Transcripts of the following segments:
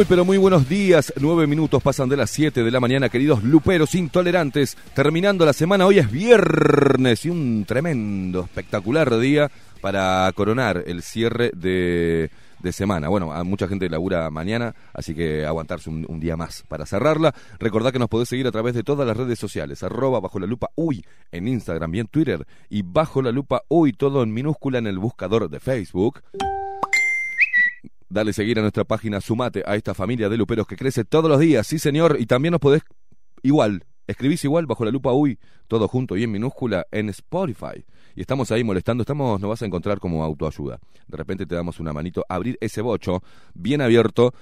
Muy pero muy buenos días, nueve minutos pasan de las 7 de la mañana, queridos luperos intolerantes, terminando la semana, hoy es viernes y un tremendo, espectacular día para coronar el cierre de, semana. Bueno, a mucha gente labura mañana, así que aguantarse un, un, día más para cerrarla. Recordad que nos podés seguir a través de todas las redes sociales, arroba bajo la lupa uy en Instagram y en Twitter, y bajo la lupa uy todo en minúscula en el buscador de Facebook. Dale seguir a nuestra página, sumate a esta familia de luperos que crece todos los días, sí señor, y también nos podés igual, escribís igual bajo la lupa uy, todo junto y en minúscula en Spotify. Y estamos ahí molestando, estamos, nos vas a encontrar como autoayuda. De repente te damos una manito, abrir ese bocho bien abierto.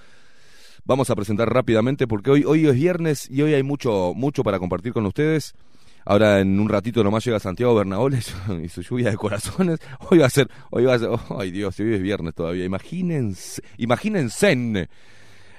Vamos a presentar rápidamente porque hoy, hoy es viernes y hoy hay mucho, mucho para compartir con ustedes. Ahora en un ratito nomás llega Santiago Bernaboles y su lluvia de corazones. Hoy va a ser, hoy va a ser, oh, ay Dios, hoy es viernes todavía. Imagínense, imagínense en,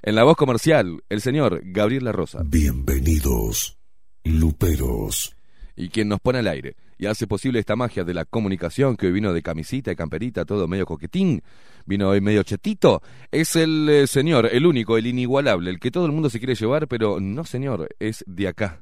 en la voz comercial, el señor Gabriel La Rosa. Bienvenidos, luperos. Y quien nos pone al aire y hace posible esta magia de la comunicación que hoy vino de camisita y camperita, todo medio coquetín, vino hoy medio chetito, es el eh, señor, el único, el inigualable, el que todo el mundo se quiere llevar, pero no señor, es de acá.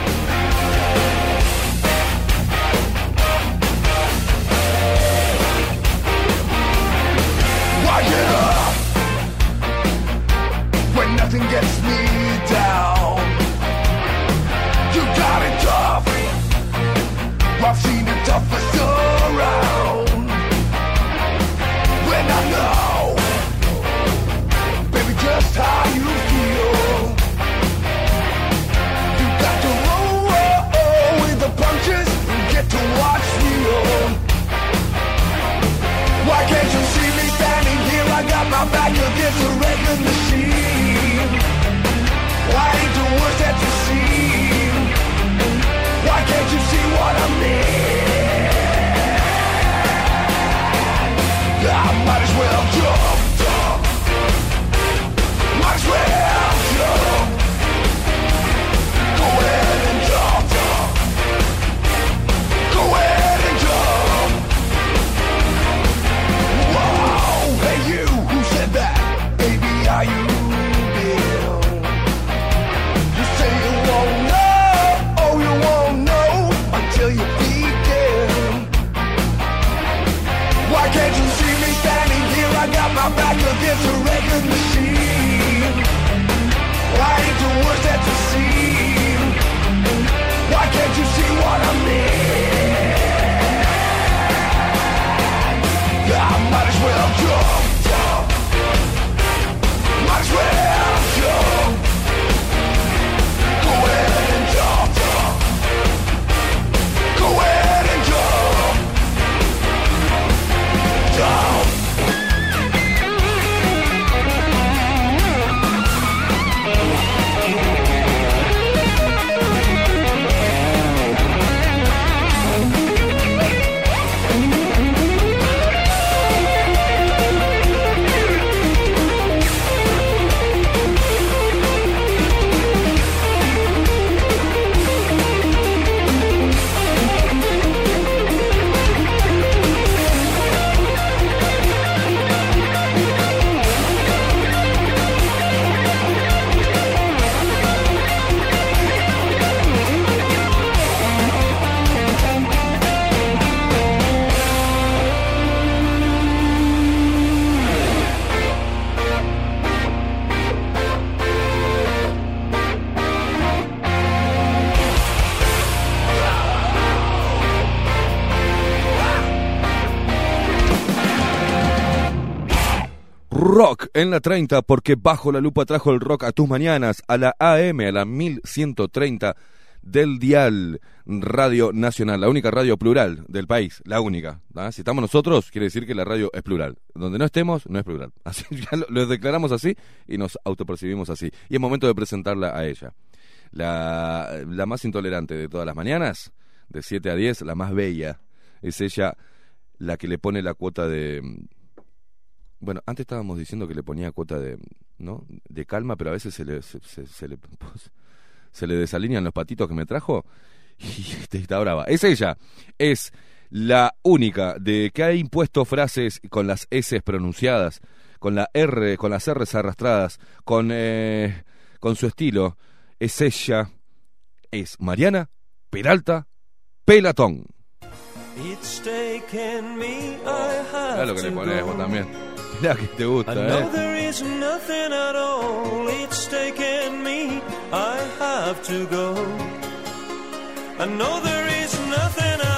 En la 30 porque bajo la lupa trajo el rock a tus mañanas a la AM, a la 1130 del dial Radio Nacional, la única radio plural del país, la única. ¿ah? Si estamos nosotros, quiere decir que la radio es plural. Donde no estemos, no es plural. Así ya lo, declaramos así y nos autopercibimos así. Y es momento de presentarla a ella. La, la más intolerante de todas las mañanas, de 7 a 10, la más bella. Es ella la que le pone la cuota de bueno, antes estábamos diciendo que le ponía cuota de, ¿no? de calma, pero a veces se le, se, se- se le, se le desalinean los patitos que me trajo y este, está brava. Es ella, es la única de que ha impuesto frases con las S pronunciadas, con la R, con las R's arrastradas, con, eh, con su estilo. Es ella, es Mariana Peralta Pelatón. Lo que le to pones vos también. I know there is nothing at all. It's taken me. I have to go. I know there is nothing at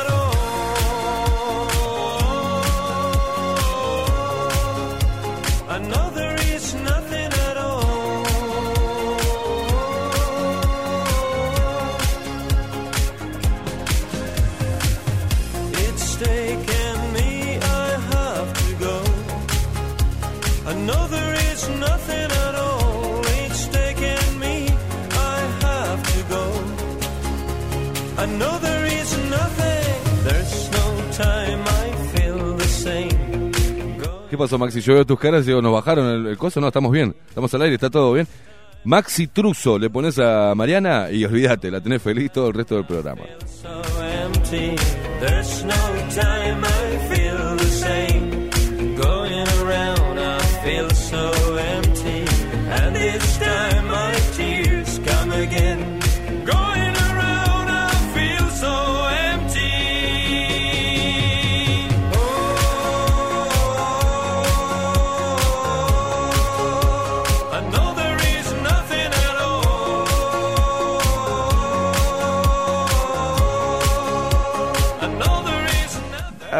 ¿Qué pasó, Maxi? Yo veo tus caras y digo, ¿nos bajaron el, el coso? No, estamos bien. Estamos al aire, está todo bien. Maxi Truso, le pones a Mariana y olvídate, la tenés feliz todo el resto del programa.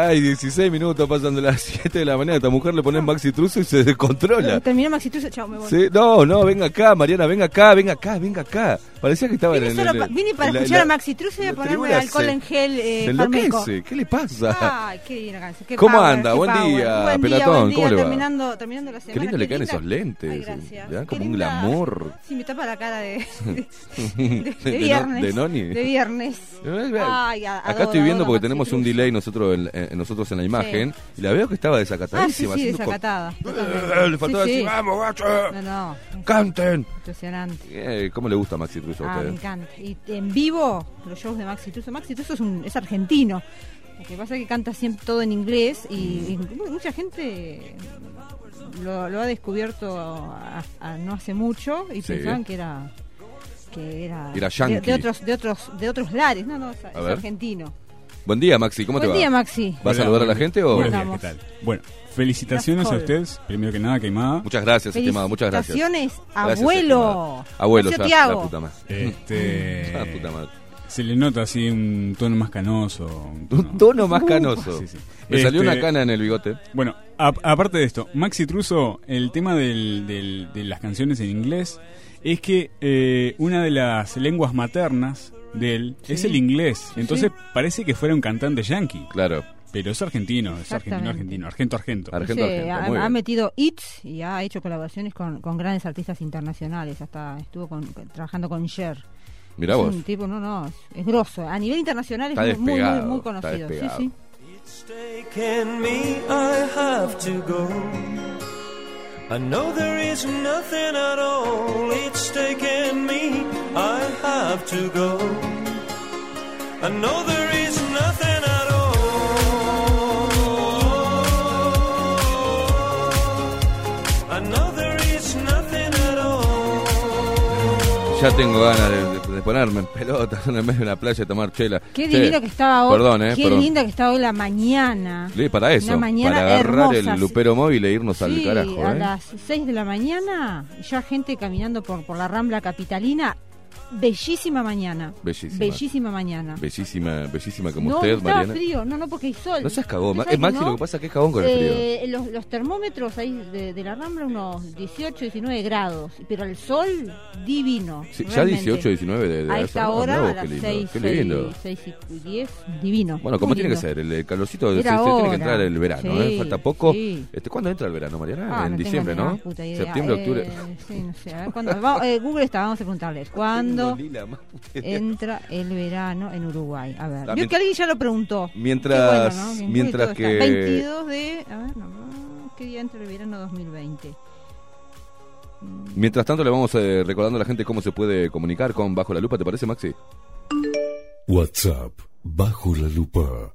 Ay, 16 minutos pasando las 7 de la mañana. A esta mujer le pones Maxi Truso y se descontrola. Terminó Maxi Truso, chao, me voy. Sí, no, no, venga acá, Mariana, venga acá, venga acá, venga acá. Parecía que estaba Vine, en el- pa- vine para la- escuchar la- a Maxi Truso y a ponerme alcohol se- en gel eh, enloquece. ¿Qué le pasa? Ay, qué divina canción. Qué ¿Cómo power, anda? qué Buen día, buen Pelatón, Día, buen día, ¿cómo le va? terminando, terminando la semana. Qué lindo le quedan linda. esos lentes. Ay, gracias. Como un linda. glamour. Sí, me tapa la cara de, de, viernes. de noni. De viernes. Ay, Acá estoy viendo porque tenemos un delay nosotros en- nosotros en la imagen y la veo que estaba Ah, sí, desacatadísima. sí, co- desacatada. Le faltaba Sí, decir, sí. vamos, gacho, No, no. canten. Impresionante. Eh, ¿Cómo le gusta Maxi Truso a Ah, me ustedes? encanta. Y en vivo, los shows de Maxi Tuso. Maxi Tuso es, un, es argentino. Lo que pasa es que canta siempre todo en inglés y, y mucha gente lo, lo ha descubierto a- a- no hace mucho y Sí. pensaban que era que era, Era de, yankee. de otros de otros de otros lares. No, no, es, argentino. Buen día, Maxi, ¿cómo Buen te día, va? Maxi. ¿Vas a saludar a la gente o...? Buenos días. ¿qué tal? Bueno, felicitaciones a ustedes, primero que nada, Queimada. Muchas gracias, estimado, muchas gracias. Felicitaciones, Gracias, abuelo. estimado. Abuelo, ya, la Tiago. puta madre. Este, La puta madre. se le nota así un tono más canoso. Un tono, Un tono más canoso. Sí, sí. Me salió Este, una cana en el bigote. Bueno, a- aparte de esto, Maxi Truso, el tema del- del- de las canciones en inglés es que eh, una de las lenguas maternas de él es Sí. el inglés. Entonces sí. parece que fuera un cantante yankee. Claro. Pero es argentino, es argentino, argentino, argento, argento. Argento, argento, ha, muy ha bien. metido hits y ha hecho colaboraciones con, con grandes artistas internacionales. Hasta estuvo con- con- trabajando con Cher. Mirá es vos. un tipo, no, no, es, es grosso. A nivel internacional es Está muy, muy, muy, despegado, muy está conocido. Sí, despegado. sí. It's taken me, I have to go. I know there is nothing at all. It's taken me, I have to go. I know there is nothing at all. I know there is nothing at all. Ya tengo ganas de, ponerme en pelota en el medio de una playa y tomar chela. Qué Che, divino que estaba hoy. Perdón, eh. Qué perdón. linda que está hoy la mañana. Sí, para eso. Una mañana para agarrar hermosa, el lupero móvil e irnos Sí, al carajo. a ¿eh? las 6 de la mañana, ya gente caminando por, por la Rambla Capitalina Bellísima mañana. Bellísima. Bellísima mañana. Bellísima, bellísima como no, usted, Mariana. frío, no, no, porque hay sol. No seas cagón. ¿Sabes Es Maxi no? lo que pasa es que es cagón con el frío. Eh, los, los termómetros ahí de, de la Rambla unos 18, 19 grados, pero el sol divino. Sí, ya realmente. 18, 19 de, de A esta ah, hora, mirá a las qué lindo. 6, qué lindo. 6, y 10, divino. Bueno, como tiene que ser, el, calorcito se, se tiene que entrar el verano, ¿eh? Sí, Falta poco. sí. Este, ¿Cuándo entra el verano, Mariana? Ah, en no diciembre, ¿no? Septiembre, Eh, octubre. Sí, no sé. A ver, ¿cuándo? Eh, Google está, vamos a preguntarles. ¿Cuándo Idea. entra el verano en Uruguay? A ver. Ah, mient- que alguien ya lo preguntó. Mientras- bueno, ¿no? en mientras todo está. que- 22 de. A ver, no, no, ¿qué día entra el verano 2020? Mientras tanto, le vamos eh, recordando a la gente cómo se puede comunicar con Bajo la Lupa, ¿te parece, Maxi? WhatsApp bajo la lupa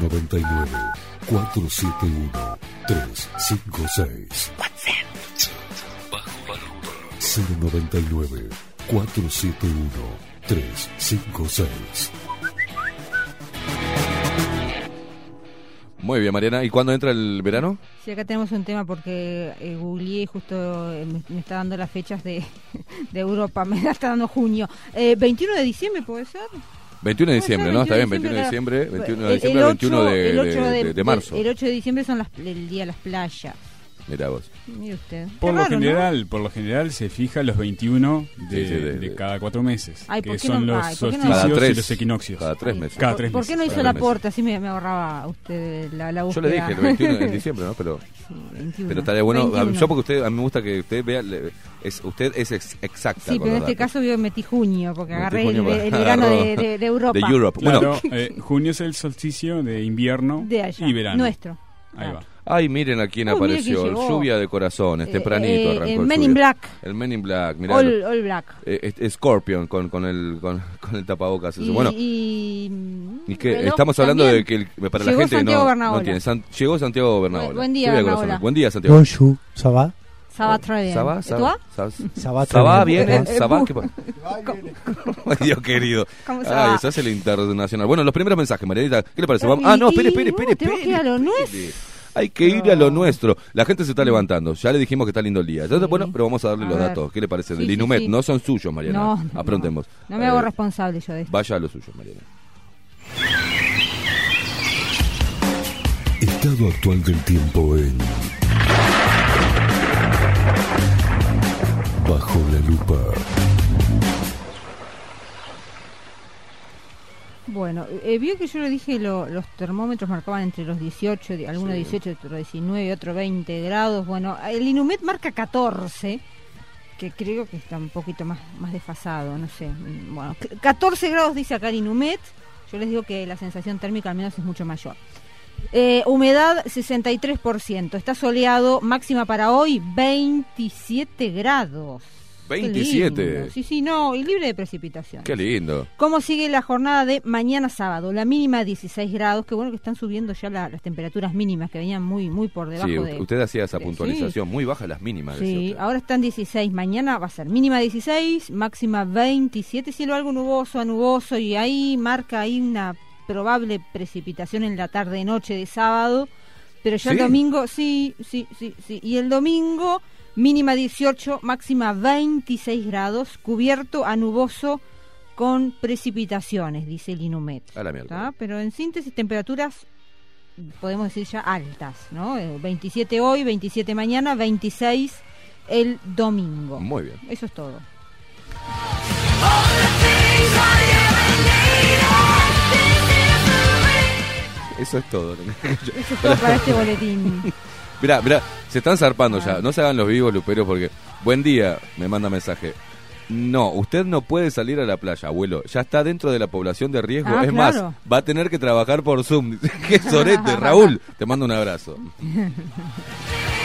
099 471 356 099 471 356 Muy bien, Mariana. ¿Y cuándo entra el verano? Sí, acá tenemos un tema porque eh, googleé y justo eh, me, me está dando las fechas de, de Europa, me está dando junio. Eh, 21 de diciembre, ¿puede ser? 21 de diciembre, ¿no? Está bien, 21 21 de diciembre, 21 de diciembre, el 21 ocho- de, el de- ocho de- de marzo. El 8 de diciembre son las, el día de las playas. Mira vos. Mire usted. Qué Por lo raro, ¿no? general, por lo general se fija los 21 de, Sí, sí, de- de cada cuatro meses, Ay, ¿por que son no- los ay, ¿por qué no- solsticios Cada tres. y los equinoccios. Cada tres meses. Cada ¿por- tres ¿Por qué no meses, hizo el tres meses. aporte? Así me, me ahorraba usted la, la Yo búsqueda. le dije el 21 de diciembre, ¿no? Pero, Sí, 21. pero estaría bueno. 21. Yo porque usted, a mí me gusta que usted vea, le- es, usted es ex- exacta. Sí, pero en este datos. caso yo metí junio, porque Metí agarré el, junio el verano de, de- de Europa. De Europe. Claro, Bueno, eh, junio es el solsticio de invierno De allá, y verano. nuestro. Ahí va. Ay, miren a quién Uy, apareció. quién lluvia de corazones, Eh, tempranito eh, arrancó el Men in. Black. El Men in Black, mirá. All, all Black. Eh, es- Scorpion con, con, el, con, con el tapabocas. Y, bueno, y, y que reloj estamos hablando de que el- para la gente Santiago no, Bernabola. no entiende. San- llegó Santiago Bernabéu. buen día, Bernabola. corazones. Buen día, Santiago. Bonjour, ça va Ça va très bien. ¿Sabá? ¿Y ¿Sabá? tú? ¿Sabá? Ça bu- ¿Qué pa- Ay, Dios querido. ¿Cómo se Ay, se hace el internacional. Bueno, los primeros mensajes, Marianita. ¿Qué le parece? Vamos- Ah, no, espere, y, espere, espere. bueno, tenemos que Hay que ir a lo nuestro. La gente se está levantando. Ya le dijimos que está lindo el día. Entonces, Sí. bueno, pero vamos a darle A los ver. datos. ¿Qué le parece? Sí, Del sí, Inumet. sí. No son suyos, Mariana. No, no. Aprontemos. No me hago Eh, responsable yo de esto. Vaya a lo suyo, Mariana. Estado actual del tiempo en Bajo la lupa. Bueno, eh, vio que yo le dije lo- los termómetros marcaban entre los 18, di- algunos Sí. 18, otro 19, otro 20 grados. Bueno, el Inumet marca 14, que creo que está un poquito más, más desfasado, no sé. Mm, Bueno, c- 14 grados dice acá el Inumet. Yo les digo que la sensación térmica al menos es mucho mayor. Eh, humedad 63%. Está soleado, máxima para hoy 27 grados. Qué 27. lindo. Sí, sí, no, y libre de precipitación. Qué lindo. ¿Cómo sigue la jornada de mañana sábado? La mínima 16 grados, que bueno que están subiendo ya la- las temperaturas mínimas que venían muy muy por debajo Sí, de... usted hacía esa de- puntualización. Muy bajas las mínimas. Sí, ahora están 16, mañana va a ser mínima 16, máxima 27, cielo algo nuboso a nuboso y ahí marca ahí una probable precipitación en la tarde noche de sábado, pero ya el ¿Sí? domingo sí, sí, sí, sí, y el domingo mínima 18, máxima 26 grados, cubierto a nuboso con precipitaciones, dice el Inumet. A la mierda. Pero en síntesis temperaturas podemos decir ya altas, ¿no? Eh, 27 hoy, 27 mañana, 26 el domingo. Muy bien. Eso es todo. Eso es todo. Eso es todo para este boletín. Mirá, mirá, se están zarpando Ah. ya. No se hagan los vivos, luperos, porque. Buen día, me manda mensaje. No, usted no puede salir a la playa, abuelo. Ya está dentro de la población de riesgo. Ah, es claro. más, va a tener que trabajar por Zoom. ¡Qué sorete! Raúl, te mando un abrazo.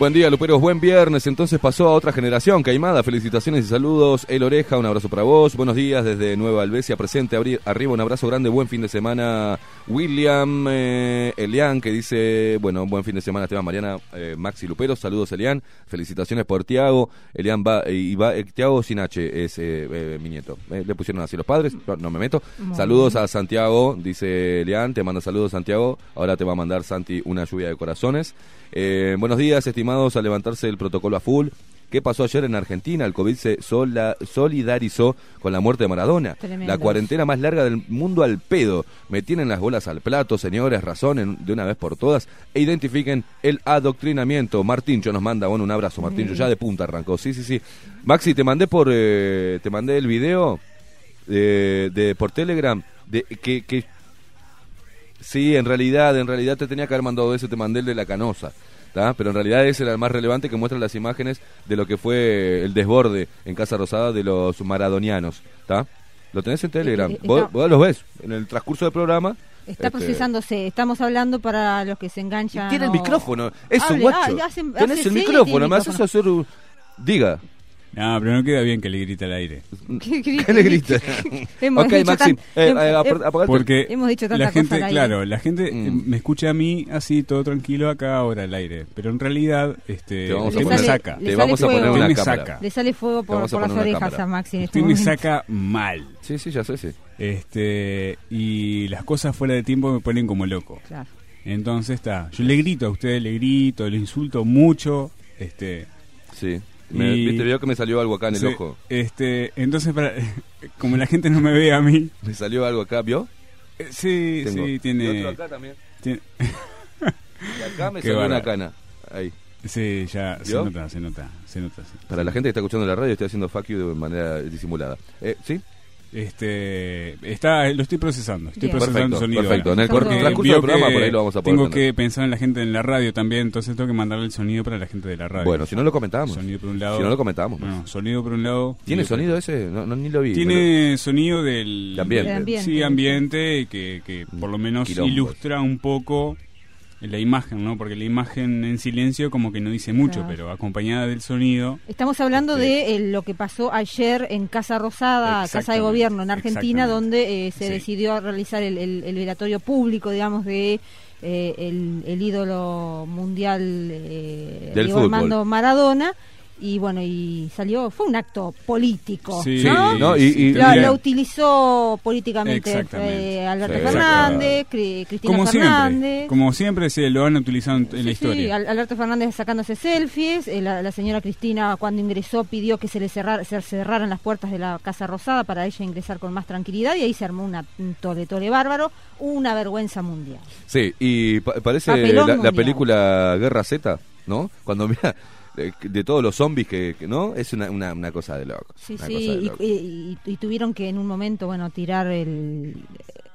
Buen día, Luperos. Buen viernes. Entonces pasó a otra generación. Caimada, felicitaciones y saludos. El Oreja, un abrazo para vos. Buenos días desde Nueva Albesia, presente. Abri- Arriba, un abrazo grande. Buen fin de semana. William eh, Elian, que dice, bueno, buen fin de semana, Esteban Mariana, eh, Maxi Luperos. Saludos, Elian. Felicitaciones por Tiago. Elian va, eh, y va, eh, Tiago sin H es eh, eh, mi nieto. Le pusieron así los padres, no, no me meto. Muy saludos a Santiago, dice Elian. Te manda saludos, Santiago. Ahora te va a mandar Santi una lluvia de corazones. Eh, buenos días, estimados, a levantarse el protocolo a full. ¿Qué pasó ayer en Argentina? El COVID se sola- solidarizó con la muerte de Maradona. Tremendo. La cuarentena más larga del mundo al pedo. Me tienen las bolas al plato, señores, razonen de una vez por todas e identifiquen el adoctrinamiento. Martincho nos manda, bueno, un abrazo, Martincho, ya de punta arrancó. Sí, sí, sí. Maxi, te mandé por, eh, te mandé el video de, de- por Telegram de que, que Sí, en realidad, en realidad te tenía que haber mandado ese, te mandé el de la canosa. ¿tá? Pero en realidad ese era el más relevante que muestra las imágenes de lo que fue el desborde en Casa Rosada de los maradonianos. ¿tá? Lo tenés en Telegram. Eh, eh, vos, vos los ves en el transcurso del programa. Está Este, procesándose. Estamos hablando para los que se y enganchan. tiene el micrófono. Eso, Hable, guacho. ah, Tenés el y micrófono. Me haces hacer un... Diga. No, pero no queda bien que le grita al aire. ¿Qué, grita? ¿Qué le grita? Hemos ok, Maxim. tan- eh, eh, el Porque Hemos dicho tanta la cosa gente, aire. claro, la gente Mm. eh, me escucha a mí así todo tranquilo acá ahora al aire, pero en realidad este Te vamos usted a me poner- saca. le Te sale vamos a poner fuego. una me saca. Le sale fuego por, las orejas cámara. a Maxi en este Usted me saca mal. Sí, sí, ya sé, sí. Este y las cosas fuera de tiempo me ponen como loco. Claro. Entonces está, yo le grito a usted, le grito, le insulto mucho, este Sí. Me, Y- Viste, vio que me salió algo acá en el sí, ojo. Este, entonces para como la gente no me ve a mí, Me salió algo acá, ¿vio? eh, sí, Tengo. sí Y tiene, otro acá también. tiene- Y acá me Qué salió una cana. Ahí. sí, ya se nota, se nota, se nota. sí. Para la gente que está escuchando la radio, estoy haciendo fuck you de manera disimulada. Eh, ¿Sí? Este, está, lo estoy procesando, estoy Bien. procesando Perfecto, el sonido. perfecto. ahora. En el Porque cor- transcurso del programa, por ahí lo vamos a poder Tengo tener. que pensar en la gente en la radio también, entonces tengo que mandarle el sonido para la gente de la radio. Bueno, si no lo comentamos. Sonido por un lado. Si no lo comentamos. No, sonido por un lado. ¿Tiene sonido ese? No, no, ni lo vi. Tiene sonido del De ambiente. De ambiente. Sí, ambiente que, que por lo menos Quilombos. ilustra un poco la imagen, ¿no? Porque la imagen en silencio como que no dice mucho, Claro. pero acompañada del sonido. Estamos hablando Este- de eh, lo que pasó ayer en Casa Rosada, Casa de Gobierno en Argentina, donde eh, se Sí. decidió realizar el, el- el velatorio público, digamos, de eh, el, el ídolo mundial eh, Del Diego fútbol. Armando Maradona. Y bueno, y salió, fue un acto político, Sí, ¿no? ¿no? Y- y- Lo, utilizó políticamente eh, Alberto Sí, Fernández, Cri- Cristina como Fernández. siempre, como siempre se lo han utilizado en, en la historia. Alberto Fernández sacándose selfies, eh, la, la señora Cristina cuando ingresó pidió que se le cerrar- se cerraran las puertas de la Casa Rosada para ella ingresar con más tranquilidad y ahí se armó una, un tole tole bárbaro, una vergüenza mundial. Sí, y pa- parece la, la película Guerra Z, ¿no? Cuando mira de, de todos los zombies que, que- ¿no? Es una, una, una cosa de loco. Sí, sí, y, loco. y- y- y tuvieron que en un momento, bueno, tirar el...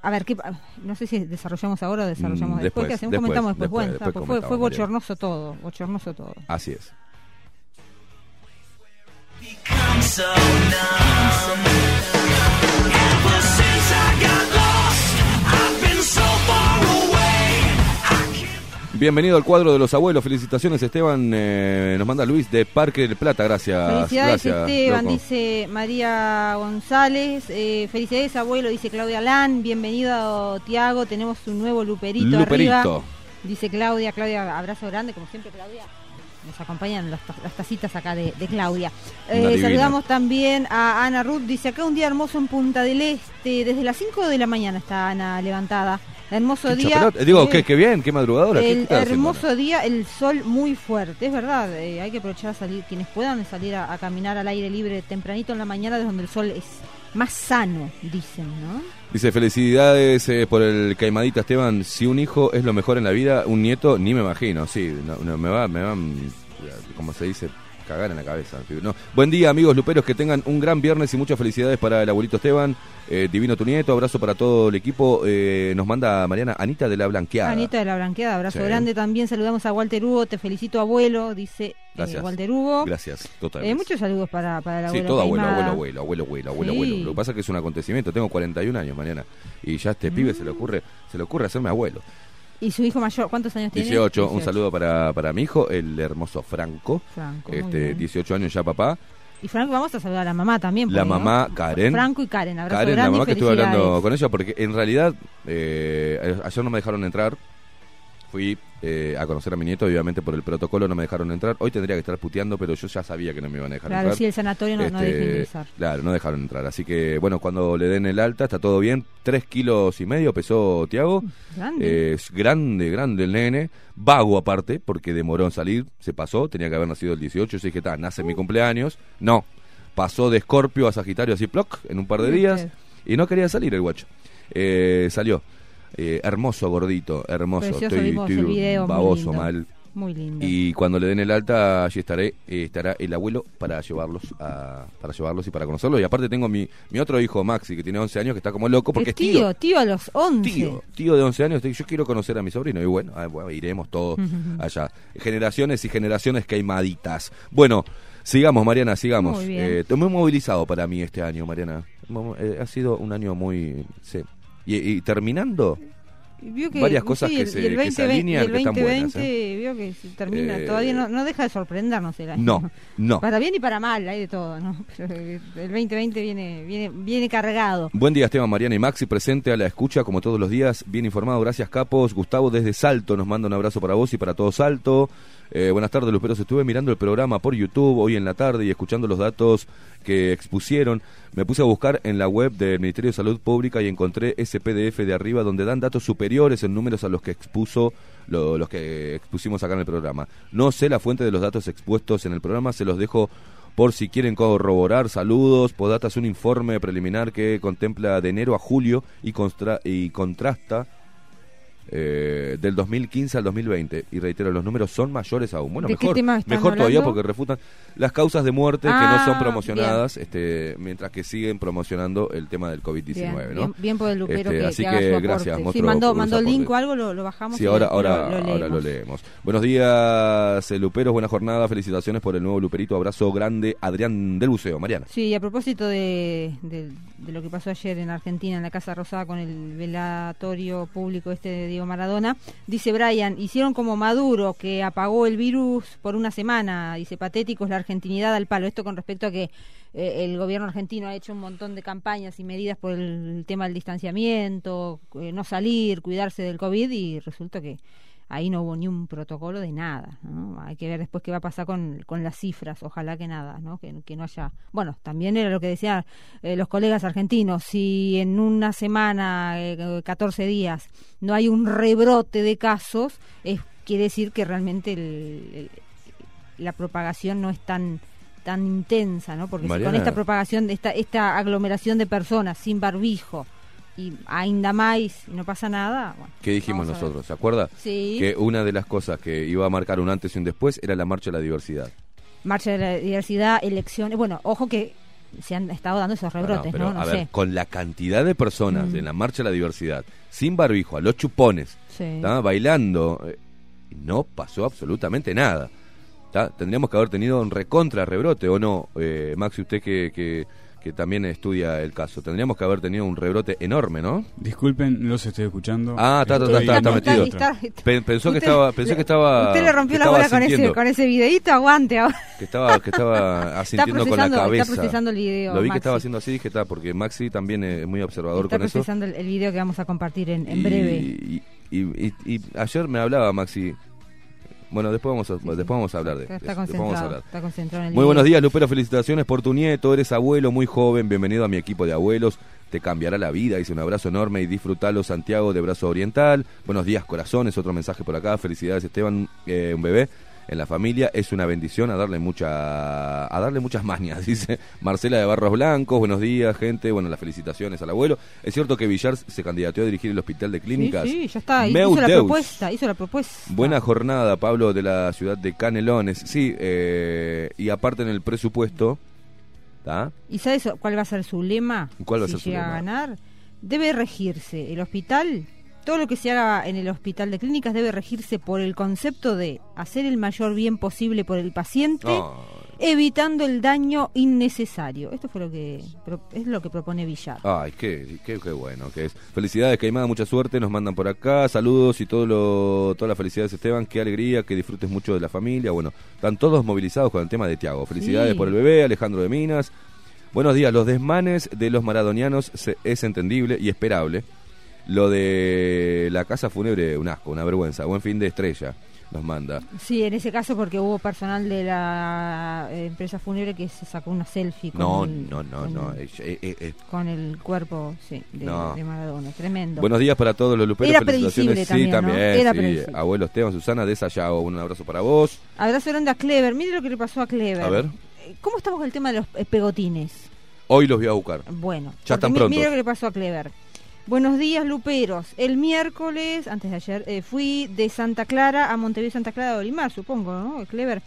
A ver, ¿qué, pa- no sé si desarrollamos ahora o desarrollamos Mm, después, después, que hacemos, después, comentamos después. después, bueno, después fue, fue bochornoso todo, bochornoso todo. Así es. become so numb. Bienvenido al cuadro de los abuelos. Felicitaciones, Esteban. Eh, nos manda Luis de Parque del Plata. Gracias. Felicidades gracias, Esteban, loco. dice María González. Eh, felicidades abuelo, dice Claudia Lan. Bienvenido Tiago, tenemos un nuevo luperito, Luperito. arriba. Dice Claudia, Claudia, abrazo grande, como siempre Claudia. Nos acompañan las, ta- las tacitas acá de, de Claudia. Eh, saludamos también a Ana Ruth. Dice acá un día hermoso en Punta del Este. Desde las 5 de la mañana está Ana levantada. Hermoso Qué día. Digo, Eh, qué, qué bien, qué madrugadora. ¿Qué el hermoso día, el sol muy fuerte, es verdad. eh, hay que aprovechar a salir, quienes puedan salir a, a caminar al aire libre tempranito en la mañana, donde el sol es más sano, dicen, ¿no? Dice, felicidades eh, por el caimadita Esteban. Si un hijo es lo mejor en la vida, un nieto ni me imagino. Sí, no, no, me va, me van, como se dice, cagar en la cabeza. No. Buen día, amigos luperos, que tengan un gran viernes y muchas felicidades para el abuelito Esteban. Eh, divino tu nieto, abrazo para todo el equipo. Eh, nos manda Mariana Anita de la Blanqueada. Anita de la Blanqueada, abrazo Sí. grande también. Saludamos a Walter Hugo, te felicito abuelo, dice eh. Walter Hugo. Gracias, totalmente. Eh, muchos saludos para, para el Sí, abuelo. todo abuelo, abuelo, abuelo, abuelo, abuelo, abuelo, Sí. abuelo. Lo que pasa es que es un acontecimiento. Tengo 41 años mañana y ya a este pibe se le ocurre, se le ocurre hacerme abuelo. ¿Y su hijo mayor cuántos años tiene? 18, un saludo para, para mi hijo, el hermoso Franco. Franco, este, bien. 18 años ya papá. Y Franco, vamos a saludar a la mamá también. La mamá Karen. Franco y Karen, abrazo Karen, la mamá que estuve hablando con ella, porque en realidad eh, ayer no me dejaron entrar. Fui eh, a conocer a mi nieto, obviamente por el protocolo no me dejaron entrar. Hoy tendría que estar puteando, pero yo ya sabía que no me iban a dejar Claro, entrar. sí, el sanatorio no, no Este, deja ingresar. Claro, no dejaron entrar. Así que, bueno, cuando le den el alta, está todo bien. Tres kilos y medio pesó Tiago. Grande. Eh, es grande, grande el nene. Vago aparte, porque demoró en salir. Se pasó, tenía que haber nacido el 18. Yo dije, está, nace mi cumpleaños. No, pasó de Escorpio a Sagitario así, ploc, en un par de días. Y no quería salir el guacho. Eh, salió. Eh, hermoso, gordito, hermoso. Precioso, estoy vimos estoy el video, muy baboso, mal. Muy lindo. Y cuando le den el alta, allí estaré, eh, estará el abuelo para llevarlos a, para llevarlos y para conocerlos. Y aparte tengo mi, mi otro hijo, Maxi, que tiene 11 años, que está como loco porque Es tío. tío, tío a los 11. Tío, tío de 11 años, yo quiero conocer a mi sobrino. Y bueno, ah, bueno, iremos todos allá. Generaciones y generaciones queimaditas. Bueno, sigamos, Mariana, sigamos. Muy bien. Eh, muy movilizado para mí este año, Mariana. Eh, ha sido un año muy... sí. Y, y terminando, vio que, varias cosas sí, que se- el que se 2020, alinean, que están buenas, 2020 vio que se termina, Eh, todavía no, no deja de sorprendernos el año. no, no. Para bien y para mal, hay de todo, ¿no? Pero el 2020 viene, viene, viene cargado. Buen día Esteban, Mariana y Maxi, presente a la escucha como todos los días, bien informado, gracias Capos. Gustavo desde Salto nos manda un abrazo para vos y para todo Salto. Eh, buenas tardes Luperos, estuve mirando el programa por YouTube hoy en la tarde y escuchando los datos que expusieron. Me puse a buscar en la web del Ministerio de Salud Pública y encontré ese PDF de arriba donde dan datos superiores en números a los que expuso lo- los que expusimos acá en el programa. No sé la fuente de los datos expuestos en el programa, se los dejo por si quieren corroborar. Saludos. Podata es un informe preliminar que contempla de enero a julio y, constra- y contrasta eh, del 2015 al 2020. Y reitero, los números son mayores aún. Bueno, ¿De qué mejor, mejor todavía porque refutan las causas de muerte que no Ah, son promocionadas, este, mientras que siguen promocionando el tema del COVID-19. Bien, ¿no? bien, bien por el lupero Este, que, así que haga su gracias, Sí, monstruo, mandó, por mandó ese el link o algo, lo, lo bajamos. Sí, ahora, ahora, lo, lo ahora lo leemos. Buenos días, eh, Luperos, buena jornada, felicitaciones por el nuevo Luperito, abrazo grande, Adrián del Buceo, Mariana. Sí, y a propósito de, de- de lo que pasó ayer en Argentina, en la Casa Rosada, con el velatorio público este de Diego Maradona, dice Brian, hicieron como Maduro, que apagó el virus por una semana, dice, patéticos la argentinidad al palo. Esto con respecto a que eh, el gobierno argentino ha hecho un montón de campañas y medidas por el tema del distanciamiento, eh, no salir, cuidarse del COVID, y resulta que ahí no hubo ni un protocolo de nada. ¿no? Hay que ver después qué va a pasar con, con las cifras. Ojalá que nada, ¿no? Que, que no haya. Bueno, también era lo que decían eh, los colegas argentinos. Si en una semana, eh, 14 días, no hay un rebrote de casos, es, quiere decir que realmente el- el- la propagación no es tan tan intensa, ¿no? Porque si con esta propagación, esta, esta aglomeración de personas sin barbijo y ainda más y no pasa nada, bueno, ¿Qué dijimos nosotros? ¿Se acuerda? Sí. Que una de las cosas que iba a marcar un antes y un después era la marcha de la diversidad. marcha de la diversidad, elecciones. Bueno, ojo que se han estado dando esos rebrotes, pero, ¿no? No a sé. ver, con la cantidad de personas Mm. en la marcha de la diversidad, sin barbijo, a los chupones, Sí. bailando, eh, no pasó absolutamente nada. ¿tá? Tendríamos que haber tenido un recontra rebrote, ¿o no, eh, Maxi, usted que, que, que también estudia el caso? Tendríamos que haber tenido un rebrote enorme, ¿no? Disculpen, los estoy escuchando. Ah, está, está, está, está Está- metido. está- está- Pe- pensó que Usted- estaba, pensé que estaba. Usted le rompió la bola con ese, con ese videíto, aguante ahora. que estaba, que estaba asintiendo con la está cabeza. procesando el video, Lo vi que estaba haciendo así, dije, está, porque Maxi también es muy observador Está con eso. procesando el, el video que vamos a compartir en, en Y- breve. Y, y- y- y ayer me hablaba Maxi. Bueno, después vamos a, después vamos a hablar de Está, eso. está después vamos a concentrado, hablar. está concentrado en el Muy buenos días, Lupero. Felicitaciones por tu nieto. Eres abuelo muy joven. Bienvenido a mi equipo de abuelos. Te cambiará la vida. Dice un abrazo enorme y disfrutalo, Santiago de Brazo Oriental. Buenos días, corazones. Otro mensaje por acá. Felicidades, Esteban, eh, un bebé. En la familia es una bendición a darle mucha a darle muchas mañas, dice Marcela de Barros Blancos. Buenos días, gente. Bueno, las felicitaciones al abuelo. Es cierto que Villar se candidateó a dirigir el hospital de clínicas. sí, ya está. Meu Hizo la propuesta, hizo la propuesta. Buena jornada, Pablo, de la ciudad de Canelones. Sí, eh, y aparte en el presupuesto, ¿tá? ¿Y sabes cuál va a ser su lema? ¿Cuál va a ser su llega a lema? ganar. Debe regirse el hospital. Todo lo que se haga en el hospital de clínicas debe regirse por el concepto de hacer el mayor bien posible por el paciente No, evitando el daño innecesario. Esto fue lo que es lo que propone Villar. Ay, qué, qué, qué bueno que es. Felicidades, Caimada, mucha suerte, nos mandan por acá. Saludos y todo lo, todas las felicidades, Esteban. Qué alegría, que disfrutes mucho de la familia. Bueno, están todos movilizados con el tema de Tiago. Felicidades Sí. por el bebé, Alejandro de Minas. Buenos días, los desmanes de los maradonianos se- es entendible y esperable. Lo de la casa fúnebre, un asco, una vergüenza. Buen fin de estrella, nos manda. Sí, en ese caso porque hubo personal de la eh, empresa fúnebre que se sacó una selfie con, No, el, no, no, con, no. eh, eh, con el cuerpo sí, de, No. de Maradona. Tremendo. Buenos días para todos los luperos. Era predecible sí, también, ¿no? también. Era sí. predecible. Abuelo Esteban, Susana de Sayago. Un abrazo para vos. Abrazo grande a Clever. Mire lo que le pasó a Clever. A ver. ¿Cómo estamos con el tema de los pegotines? Hoy los voy a buscar. Bueno, Ya están prontos. Mira lo que le pasó a Clever. Buenos días, Luperos. El miércoles, antes de ayer, eh, fui de Santa Clara a Montevideo, Santa Clara de Olimar, supongo, ¿no? Clever.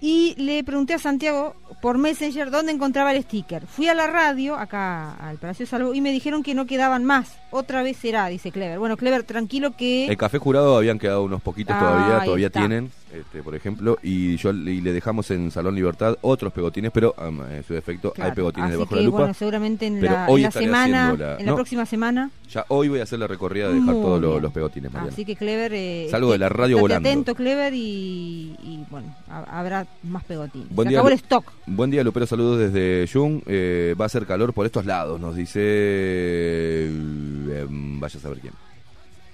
Y le pregunté a Santiago por Messenger dónde encontraba el sticker. Fui a la radio, acá al Palacio Salvo, y me dijeron que no quedaban más. Otra vez será, dice Clever. Bueno, Clever, tranquilo que... El café jurado habían quedado unos poquitos Ah, todavía, todavía está. tienen, este, por ejemplo, y yo y le dejamos en Salón Libertad otros pegotines, pero um, en su defecto Claro, hay pegotines debajo que, de la lupa. bueno, seguramente en pero la, hoy en la estaré semana, la- en la no. próxima semana, Ya hoy voy a hacer la recorrida de dejar todos los, pegotines, Mariana. Así que Clever. Eh, Salgo de la radio volando. atento, Clever, y, y, bueno, ha- habrá más pegotines. Buen Se día, acabó Lu- el stock. Buen día, Lupero, saludos desde Jung. Eh, va a ser calor por estos lados, nos dice... eh, vaya a saber quién.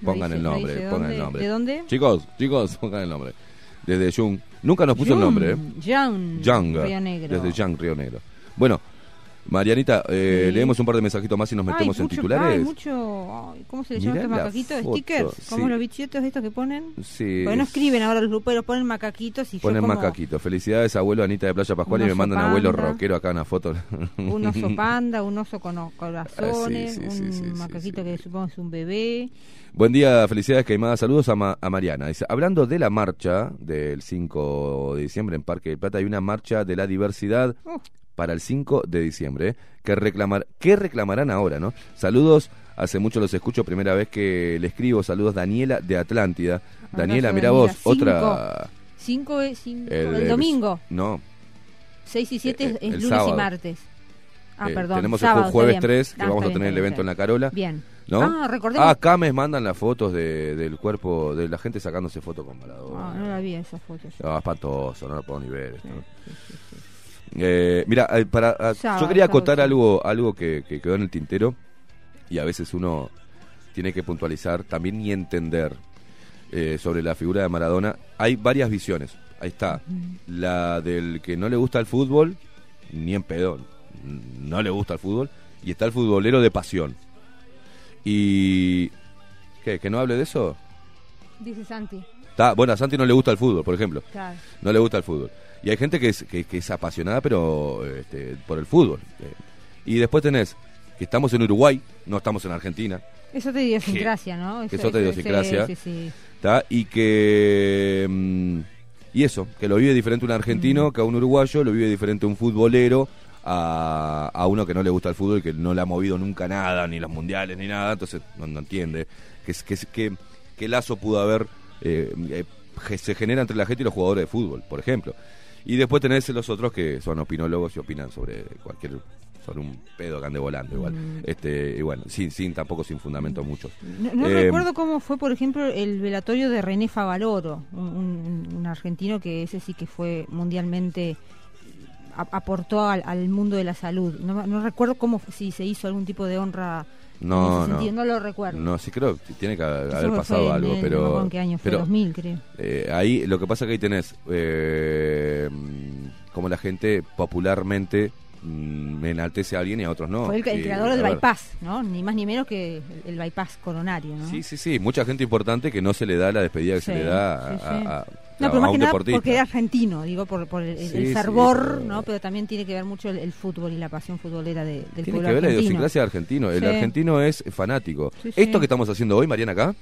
Pongan dice- el no nombre, dice pongan dónde- el nombre. ¿De dónde? Chicos, chicos, pongan el nombre. Desde Jung. Nunca nos puso el nombre, ¿eh? Young. Young, Río Negro. desde Young, Río Negro. Bueno, Marianita, eh, Sí. leemos un par de mensajitos más y nos Ay, metemos en mucho- titulares. ay, mucho, ay, ¿Cómo se le llama macaquitos? foto, ¿Stickers? ¿Cómo sí. los bichitos estos que ponen? Sí. Porque no escriben ahora los luperos, ponen macaquitos y Ponen yo como macaquito. Felicidades, abuelo Anita de Playa Pascual. Y me mandan abuelo rockero acá una foto. un oso panda, un oso con corazones, Ah, sí, sí, un macaquito que supongo es un bebé. Buen día, felicidades, Caimada. Saludos a, Ma- a Mariana. Dice, hablando de la marcha del 5 de diciembre en Parque del Plata, hay una marcha de la diversidad Uf. Para el 5 de diciembre, ¿eh? que reclamar, ¿qué reclamarán ahora, no? Saludos, hace mucho los escucho, primera vez que le escribo, saludos Daniela de Atlántida. Abrazo, Daniela, mira vos, otra... Cinco es cinco, El- el, domingo. No, 6 y 7 Eh, es, el lunes sábado. y martes. Ah, eh, perdón. tenemos sábado, el jueves está bien. 3, que Ah, vamos a tener bien, el evento en bien. la Carola. Bien. ¿No? Ah, recordemos. Ah, acá me mandan las fotos de, del cuerpo, de la gente sacándose fotos con Maradona. Ah, no la vi esa foto. No, espantoso, no lo puedo ni ver. esto. Sí, sí, sí. Eh, mira, eh, para, ah, yo quería acotar algo, algo que, que quedó en el tintero y a veces uno tiene que puntualizar también y entender eh, sobre la figura de Maradona. Hay varias visiones. Ahí está. La del que no le gusta el fútbol, ni en pedo, no le gusta el fútbol. Y está el futbolero de pasión. Y... ¿Qué? ¿Que no hable de eso? Dice Santi. Está, bueno, a Santi no le gusta el fútbol, por ejemplo Claro. no le gusta el fútbol. Y hay gente que es, que, que es apasionada, pero este, por el fútbol. Eh, Y después tenés que estamos en Uruguay, no estamos en Argentina, Eso te idiosincrasia, ¿no? que Eso- eso- idiosincrasia. Sí, sí, sí. Y que. mm, y eso, que lo vive diferente un argentino que a un uruguayo, lo vive diferente un futbolero a, a uno que no le gusta el fútbol, que no le ha movido nunca nada, ni los mundiales, ni nada, entonces no, no entiende. Que, que, que, qué lazo pudo haber, eh, eh, que se genera entre la gente y los jugadores de fútbol, por ejemplo. Y después tenés los otros que son opinólogos y opinan sobre cualquier sobre un pedo que ande volando igual. Este, y bueno, sin, sin tampoco sin fundamentos muchos. No, no Eh, recuerdo cómo fue, por ejemplo, el velatorio de René Favaloro, un, un- un argentino que ese sí que fue mundialmente a- aportó al, al mundo de la salud. No, no recuerdo cómo si se hizo algún tipo de honra No, en ese no. sentido, no lo recuerdo. No, sí creo que tiene que haber fue pasado en algo, el- pero... en qué año fue, pero, 2000 creo. eh, ahí lo que pasa que ahí tenés eh, mm, como la gente popularmente mm, enaltece a alguien y a otros no. fue el, el creador del bypass, ¿no? Ni más ni menos que el, bypass coronario, ¿no? Sí, sí, sí, mucha gente importante que no se le da la despedida que se Sí, le da sí, a- No, pero más que nada porque era argentino, digo, por, por el, Sí, fervor, ¿no? Pero también tiene que ver mucho el, el fútbol y la pasión futbolera de- del Tiene pueblo que ver la argentino. idiosincrasia argentino. El Sí. argentino es fanático. Esto que estamos haciendo hoy, Mariana, acá,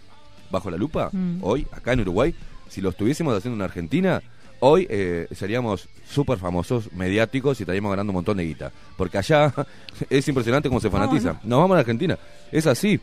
bajo la lupa, Mm. hoy, acá en Uruguay, si lo estuviésemos haciendo en Argentina, hoy eh, seríamos súper famosos, mediáticos y estaríamos ganando un montón de guita. Porque allá es impresionante cómo se fanatiza. Nos vamos a Argentina. Es así.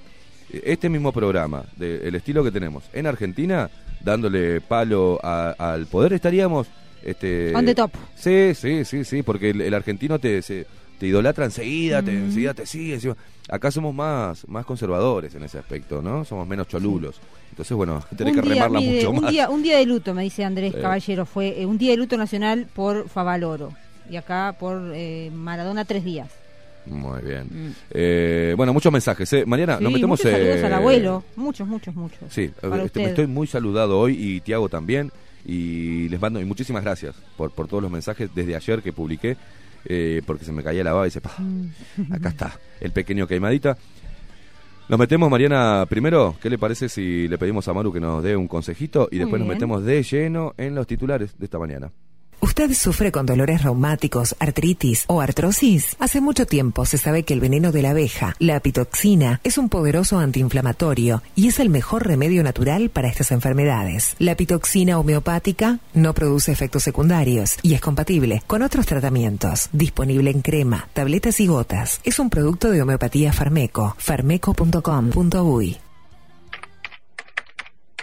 Este mismo programa, del estilo que tenemos en Argentina, dándole palo a- al poder, estaríamos Este, On the top. Sí, sí, sí, sí, porque el, el argentino te, se- te idolatra enseguida, te, Mm. enseguida te sigue. encima. Acá somos más, más conservadores en ese aspecto, ¿no? Somos menos cholulos. Entonces, bueno, tenés un que día, remarla mucho un más. Día, un día de luto, me dice Andrés. Caballero. Fue eh, un día de luto nacional por Favaloro. Y acá por eh, Maradona, tres días. Muy bien. Mm. Eh, bueno, muchos mensajes. ¿eh? Mariana, Sí, nos metemos... muchos saludos eh, al abuelo. Muchos, muchos, muchos. Sí, este, estoy muy saludado hoy y Tiago también. Y les mando y muchísimas gracias por, por todos los mensajes desde ayer que publiqué, eh, porque se me caía la baba y "Pa, Mm. acá está, el pequeño Caimadita. Nos metemos, Mariana, primero, ¿qué le parece si le pedimos a Maru que nos dé un consejito y Muy después nos metemos de lleno en los titulares de esta mañana? ¿Usted sufre con dolores reumáticos, artritis o artrosis? Hace mucho tiempo se sabe que el veneno de la abeja, la apitoxina, es un poderoso antiinflamatorio y es el mejor remedio natural para estas enfermedades. La apitoxina homeopática no produce efectos secundarios y es compatible con otros tratamientos. Disponible en crema, tabletas y gotas. Es un producto de homeopatía Farmeco. farmeco.com.uy.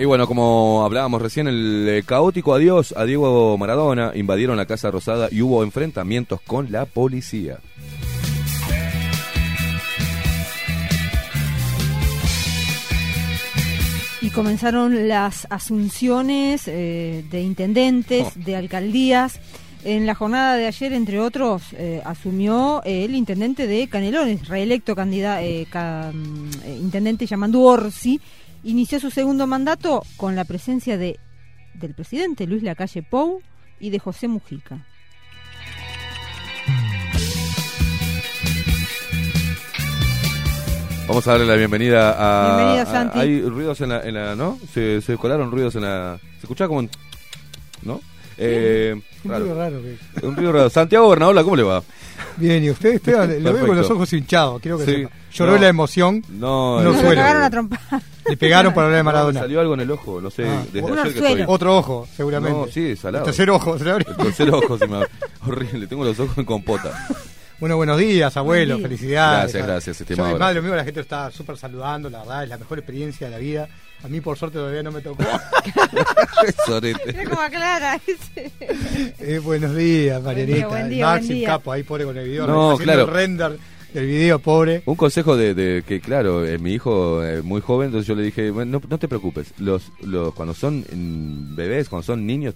Y bueno, como hablábamos recién, el eh, caótico adiós a Diego Maradona invadieron la Casa Rosada y hubo enfrentamientos con la policía. Y comenzaron las asunciones eh, de intendentes, Oh. de alcaldías. En la jornada de ayer, entre otros, eh, asumió el intendente de Canelones, reelecto candida- eh, ca- mm, intendente Yamandu Orsi. Inició su segundo mandato con la presencia de del presidente Luis Lacalle Pou y de José Mujica. Vamos a darle la bienvenida a. Bienvenido, a- Santi. hay ruidos en la, en la- ¿no? Se, se colaron ruidos en la. Se escuchaba como un. ¿No? Eh, Un raro. ruido raro. que- Un ruido raro. Santiago Bernaola, ¿cómo le va? Bien, y usted, Esteban, lo veo con los ojos hinchados, quiero que Sí. sepa. Lloró No. la emoción, No, No no lo suelo. cagaron a trompar. le pegaron para hablar de No, Maradona. salió algo en el ojo, no sé. Ah, desde ayer que estoy. Otro ojo, seguramente. No, sí, salado. El tercer ojo, se le abrió. El tercer ojo se me horrible, tengo los ojos en compota. Bueno, buenos días, abuelo, día. felicidades. Gracias, gracias, estimado Yo, lo mismo, la gente está súper saludando, la verdad, es la mejor experiencia de la vida. A mí, por suerte, todavía no me tocó. Sorete. Cómo aclara ese. Eh, buenos días, Marianita. buen El día, Maxi, buen día. capo, ahí pobre con el video. No, claro. el render del video, pobre. Un consejo de, de que, claro, eh, mi hijo eh, muy joven, entonces yo le dije, bueno, no, no te preocupes, los, los cuando son mm, bebés, cuando son niños,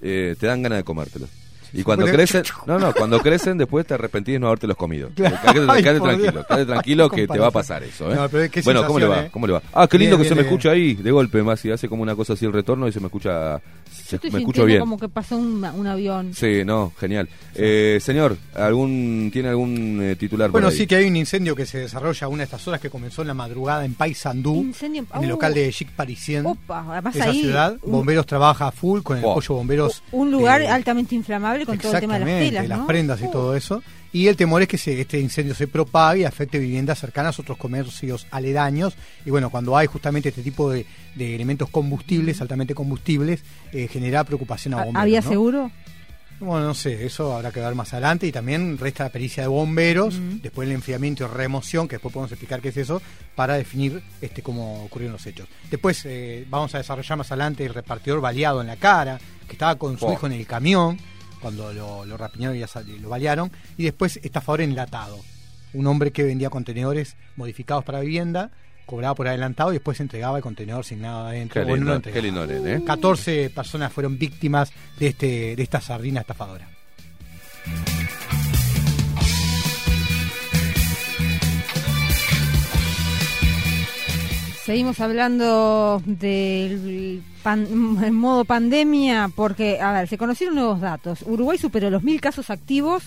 eh, te dan ganas de comértelos. Y cuando crecen, no, no, cuando crecen después te arrepentís de no habértelos comido. Claro. Quédate, Ay, quédate por tranquilo, quédate tranquilo que te va a pasar eso, ¿eh? No, pero qué bueno, ¿cómo le va? ¿eh? ¿Cómo le va? Ah, qué lindo Bien, que se bien, me escucha ahí, de golpe, más y hace como una cosa así el retorno y se me escucha, se- Yo estoy me escucho bien. como que pasó un, un avión. Sí, no, genial. Eh, señor, algún ¿tiene algún eh, titular por Bueno, ahí? sí que hay un incendio que se desarrolla a una de estas horas que comenzó en la madrugada en Paysandú, Incendio- en el Uh. local de Chic Parisien. Opa, además esa ahí ciudad, un- bomberos trabaja a full con el apoyo de bomberos. un lugar eh, altamente inflamable con todo el tema de las telas, ¿no? prendas y Uh. todo eso. Y el temor es que se- este incendio se propague y afecte viviendas cercanas, otros comercios aledaños. Y bueno, cuando hay justamente este tipo de, de elementos combustibles, altamente combustibles, eh, genera preocupación a ¿Ha- bomberos. ¿Había ¿no? seguro? Bueno, no sé, eso habrá que ver más adelante y también resta la pericia de bomberos, después el enfriamiento y remoción, que después podemos explicar qué es eso, para definir este cómo ocurrieron los hechos. Después eh, vamos a desarrollar más adelante el repartidor baleado en la cara, que estaba con su Oh. hijo en el camión, cuando lo, lo rapiñaron y lo balearon, y después estafador enlatado, un hombre que vendía contenedores modificados para vivienda, cobraba por adelantado y después entregaba el contenedor sin nada adentro. Qué o no lindo, lo entregaba. qué lindo, nene, ¿eh? 14 personas fueron víctimas de este de esta sardina estafadora. Seguimos hablando del pan- modo pandemia porque, a ver, se conocieron nuevos datos. Uruguay superó los mil casos activos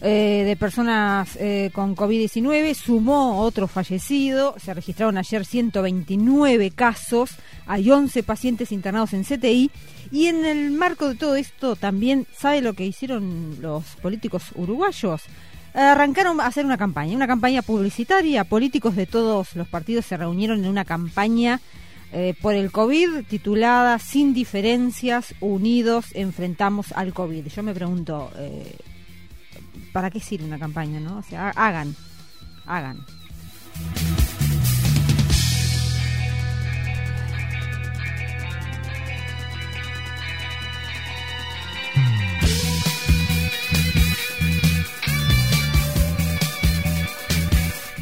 eh, de personas eh, con COVID-19, sumó otro fallecido, se registraron ayer 129 casos, hay 11 pacientes internados en CTI y en el marco de todo esto también, ¿sabe lo que hicieron los políticos uruguayos? Arrancaron a hacer una campaña, una campaña publicitaria. Políticos de todos los partidos se reunieron en una campaña eh, por el COVID titulada Sin diferencias, unidos, enfrentamos al COVID. Yo me pregunto, eh, ¿para qué sirve una campaña? no? O sea, ha- hagan, hagan.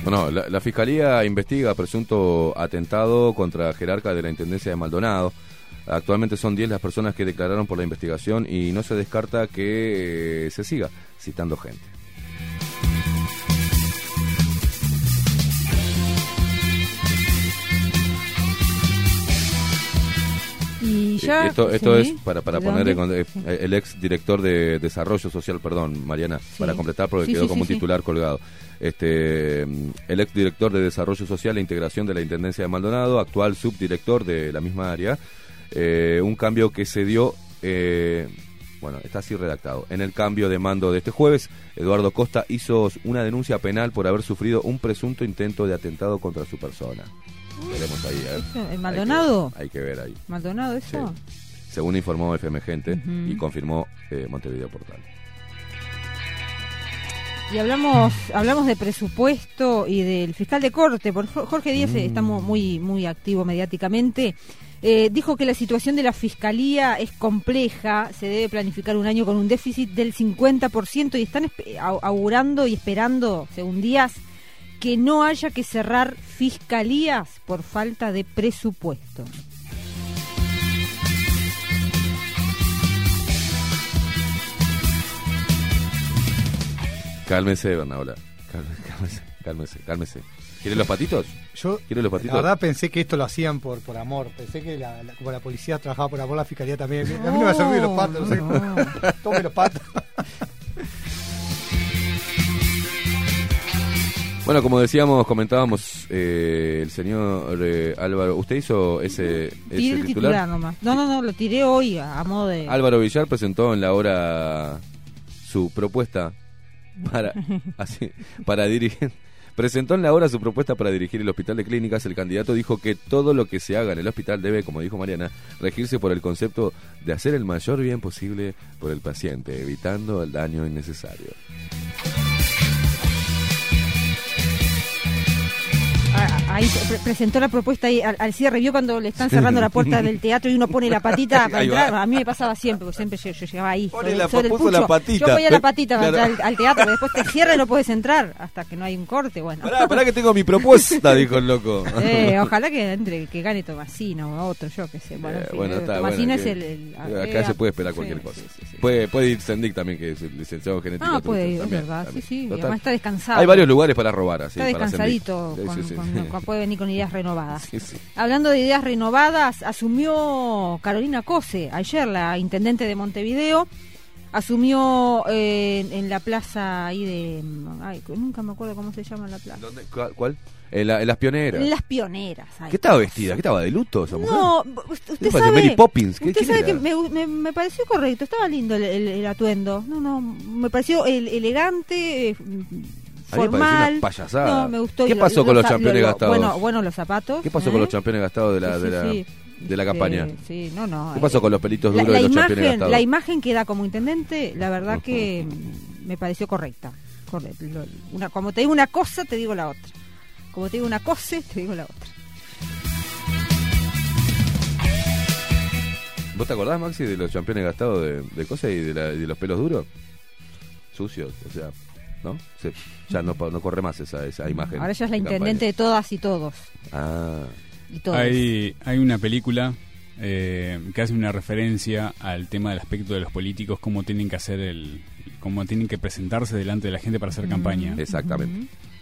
Bueno, la, la Fiscalía investiga presunto atentado contra jerarca de la Intendencia de Maldonado. Actualmente son 10 las personas que declararon por la investigación y no se descarta que eh, se siga citando gente. Y ya, esto esto sí, es para, para ¿de poner eh, el ex director de Desarrollo Social, perdón, Mariana, para completar porque Sí, quedó como un titular colgado. Este, mm, el ex director de Desarrollo Social e Integración de la Intendencia de Maldonado, actual subdirector de la misma área, eh, un cambio que se dio, eh, bueno, está así redactado. En el cambio de mando de este jueves, Eduardo Costa hizo una denuncia penal por haber sufrido un presunto intento de atentado contra su persona. Veremos ahí, ¿eh? ¿En Hay que- Maldonado? Hay que ver ahí. ¿Maldonado eso? según informó FM Gente y confirmó eh, Montevideo Portal. Y hablamos hablamos de presupuesto y del fiscal de corte, Jo- Jorge Díaz Mm. está mu- muy muy activo mediáticamente. Eh, dijo que la situación de la fiscalía es compleja, se debe planificar un año con un déficit del 50% y están augurando y esperando, según Díaz, que no haya que cerrar fiscalías por falta de presupuesto. Cálmese, Bernabola. Cálmese, cálmese, cálmese, cálmese. ¿Quiere los patitos? Yo, ¿Quiere los la patitos? verdad, pensé que esto lo hacían por, por amor. Pensé que la, la- como la policía trabajaba por amor, la fiscalía también. A mí no me ha servido los patos. No sé. Tome los patos. Bueno, como decíamos, comentábamos, eh, el señor eh, Álvaro, ¿usted hizo ese, ese Tiré el titular nomás. No, no, no, lo tiré hoy a, a modo de... Álvaro Villar presentó en la hora su propuesta para así para dirigir presentó en la hora su propuesta para dirigir el hospital de clínicas. El candidato dijo que todo lo que se haga en el hospital debe, como dijo Mariana, regirse por el concepto de hacer el mayor bien posible por el paciente, evitando el daño innecesario. Ah, Ahí pre- presentó la propuesta ahí al, al cierre. Vio cuando le están cerrando la puerta del teatro y uno pone la patita para entrar. A mí me pasaba siempre, porque siempre yo, yo llegaba ahí. Sobre- la- sobre el la patita. Yo ponía la patita para Claro. entrar al, al teatro, porque después te cierra y no puedes entrar hasta que no hay un corte. Bueno. Pará, pará que tengo mi propuesta, dijo el loco. Eh, ojalá que entre, que gane Tomasino o otro, yo qué sé. Bueno, en Eh, fin, bueno, eh, está, Tomasino bueno, es el. el- acá eh, se puede esperar cualquier sí, cosa. sí, sí. Puede, puede ir Sendik también, que es el licenciado en genética. Ah, puede ir, es verdad. también. Sí, sí. además está descansado. Hay varios lugares para robar, así. Está para descansadito, con- con- con- puede venir con ideas renovadas. Sí, sí. Hablando de ideas renovadas, asumió Carolina Cose, ayer la intendente de Montevideo, asumió eh, en, la plaza ahí de... Ay, nunca me acuerdo cómo se llama la plaza. ¿Dónde? ¿Cuál? cuál? En, la- en las pioneras. En las pioneras. ay, ¿Qué estaba vestida? ¿Qué estaba de luto esa mujer? No, usted ¿Qué parece, sabe, Mary Poppins? ¿Qué- usted sabe era? que me, me- me pareció correcto, estaba lindo el, el- el atuendo. No, no, me pareció el- elegante, eh, formal. payasada. No, me gustó. ¿Qué lo- pasó con los campeones lo- gastados? Bueno, bueno, los zapatos. ¿Qué pasó ¿eh? con los campeones gastados de la, Sí, de la, sí. de la Este, campaña? Sí, no, no. ¿Qué pasó eh, con los pelitos duros la de los campeones imagen, gastados? la imagen que da como intendente, la verdad que me pareció correcta. Una, como te digo una cosa, te digo la otra. Como te digo una cosa, te digo la otra. ¿Vos te acordás, Maxi, de los campeones gastados de, de cosas y de, la- y de los pelos duros? Sucios, o sea, ¿no? Se, ya no, no, corre más esa, esa imagen. Ahora ella es la intendente de todas y todos. Ah. Hay, hay una película eh, que hace una referencia al tema del aspecto de los políticos, cómo tienen que hacer el, cómo tienen que presentarse delante de la gente para hacer campaña. Exactamente. Mm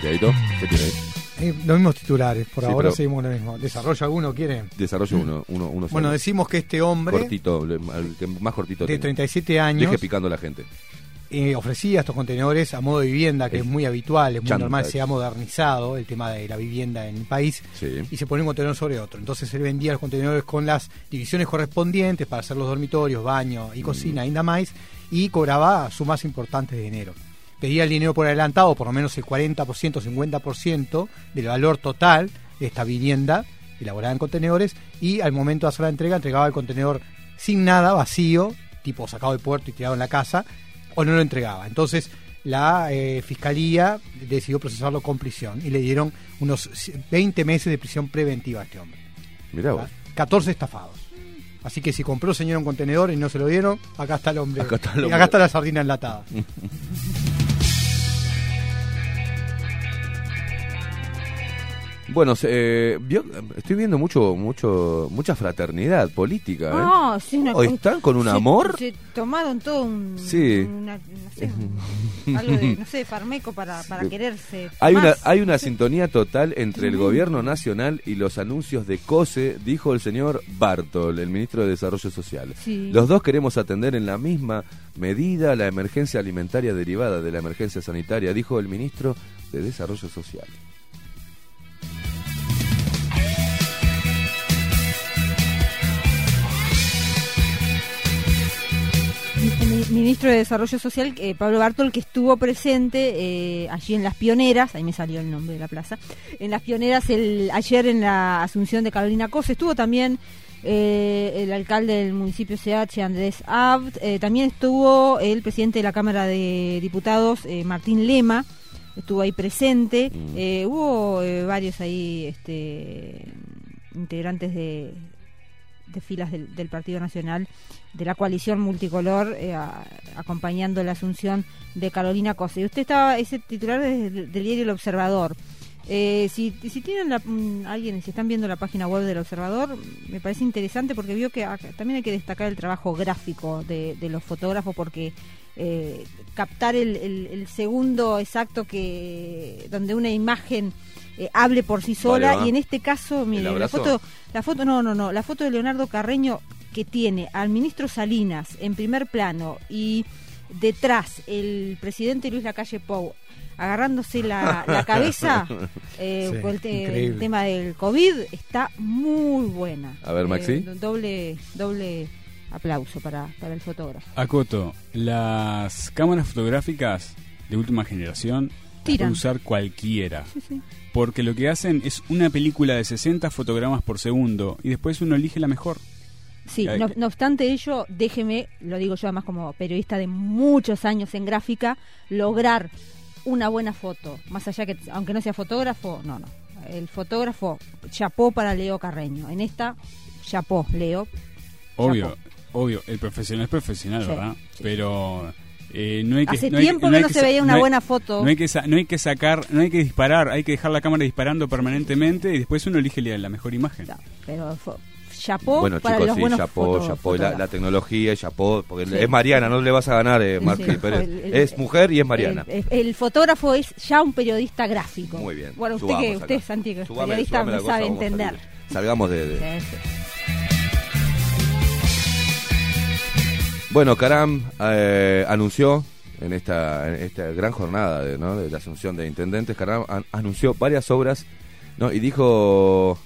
¿qué tienes? Eh, los mismos titulares, por Sí, ahora seguimos lo mismo. ¿Desarrolla alguno quiere? Desarrollo uno, uno, uno Mm. Bueno, decimos que este hombre cortito, el que más cortito de tenga. 37 años Deje picando a la gente. eh, ofrecía estos contenedores a modo de vivienda, que es muy habitual, es muy chanta normal, se ha modernizado el tema de la vivienda en el país. Sí. y se pone un contenedor sobre otro. Entonces él vendía los contenedores con las divisiones correspondientes para hacer los dormitorios, baño Mm. y cocina, ainda más, y cobraba sumas importantes de dinero. Pedía el dinero por adelantado, por lo menos el 40%, 50% del valor total de esta vivienda elaborada en contenedores, y al momento de hacer la entrega, entregaba el contenedor sin nada, vacío, tipo sacado del puerto y tirado en la casa, o no lo entregaba. Entonces la eh, fiscalía decidió procesarlo con prisión y le dieron unos 20 meses de prisión preventiva a este hombre. Mirá vos. ¿verdad? 14 estafados. Así que si compró señor un contenedor y no se lo dieron, acá está el hombre. Acá está el Y hombre. acá está la sardina enlatada. Bueno, eh, vio- estoy viendo mucho, mucho, mucha fraternidad política. ¿eh? Ah, sí, una ¿O están con un se- amor? Se tomaron todo un. Sí. una- no sé, un- algo de, no sé, farmeco para, para quererse. Hay una, hay una sintonía total entre el gobierno nacional y los anuncios de COSE, dijo el señor Bartol, el ministro de Desarrollo Social. Sí. Los dos queremos atender en la misma medida la emergencia alimentaria derivada de la emergencia sanitaria, dijo el ministro de Desarrollo Social. Ministro de Desarrollo Social, eh, Pablo Bartol, que estuvo presente eh, allí en Las Pioneras, ahí me salió el nombre de la plaza, en Las Pioneras el, ayer en la asunción de Carolina Cose, estuvo también eh, el alcalde del municipio CH, Andrés Abt, también estuvo el presidente de la Cámara de Diputados, Martín Lema, estuvo ahí presente, eh, hubo varios ahí este, integrantes de, filas del, Partido Nacional, de la coalición multicolor, eh, acompañando la asunción de Carolina Cose. Y usted estaba, ese titular del, diario El Observador. Eh, si, tienen la- mm, alguien, si están viendo la página web del Observador, me parece interesante porque vio que acá también hay que destacar el trabajo gráfico de, de los fotógrafos porque eh, captar el, el- el segundo exacto que donde una imagen eh, hable por sí sola y en este caso, mire, la foto, la foto, no, no, no, la foto de Leonardo Carreño que tiene al ministro Salinas en primer plano y detrás el presidente Luis Lacalle Pou agarrándose la, la cabeza eh, Sí, por el, te- increíble. el tema del COVID está muy buena. A ver, Maxi. Eh, doble, doble aplauso para, para el fotógrafo. Acoto, las cámaras fotográficas de última generación Tiran. puede usar cualquiera. Sí, sí. Porque lo que hacen es una película de 60 fotogramas por segundo y después uno elige la mejor. Sí, no, no obstante ello, déjeme, lo digo yo además como periodista de muchos años en gráfica, lograr una buena foto, más allá que, aunque no sea fotógrafo, no, no. El fotógrafo, chapó para Leo Carreño. En esta, chapó, Leo. Obvio, obvio, el profesional es profesional, Sí, ¿verdad? sí. Pero eh, no hay que Hace no hay- tiempo no que no se veía una no hay- buena foto. No hay, que no hay que sacar, no hay que disparar, hay que dejar la cámara disparando permanentemente y después uno elige la, la mejor imagen. No, pero chapó Bueno, para chicos, los sí, buenos chapó, foto- chapó la, tecnología, chapó, porque Sí. es Mariana, no le vas a ganar, eh, Sí, Marqui sí. Pérez. El- el- es mujer y es Mariana. El, el- el fotógrafo es ya un periodista gráfico. Muy bien. Bueno, usted subamos que acá. usted, es Subame- periodista, subame la me cosa, sabe entender. Salgamos de... de- Bueno, Caram eh, anunció en esta, en esta gran jornada de, ¿no? de la asunción de intendentes, Caram an- anunció varias obras ¿no? y dijo...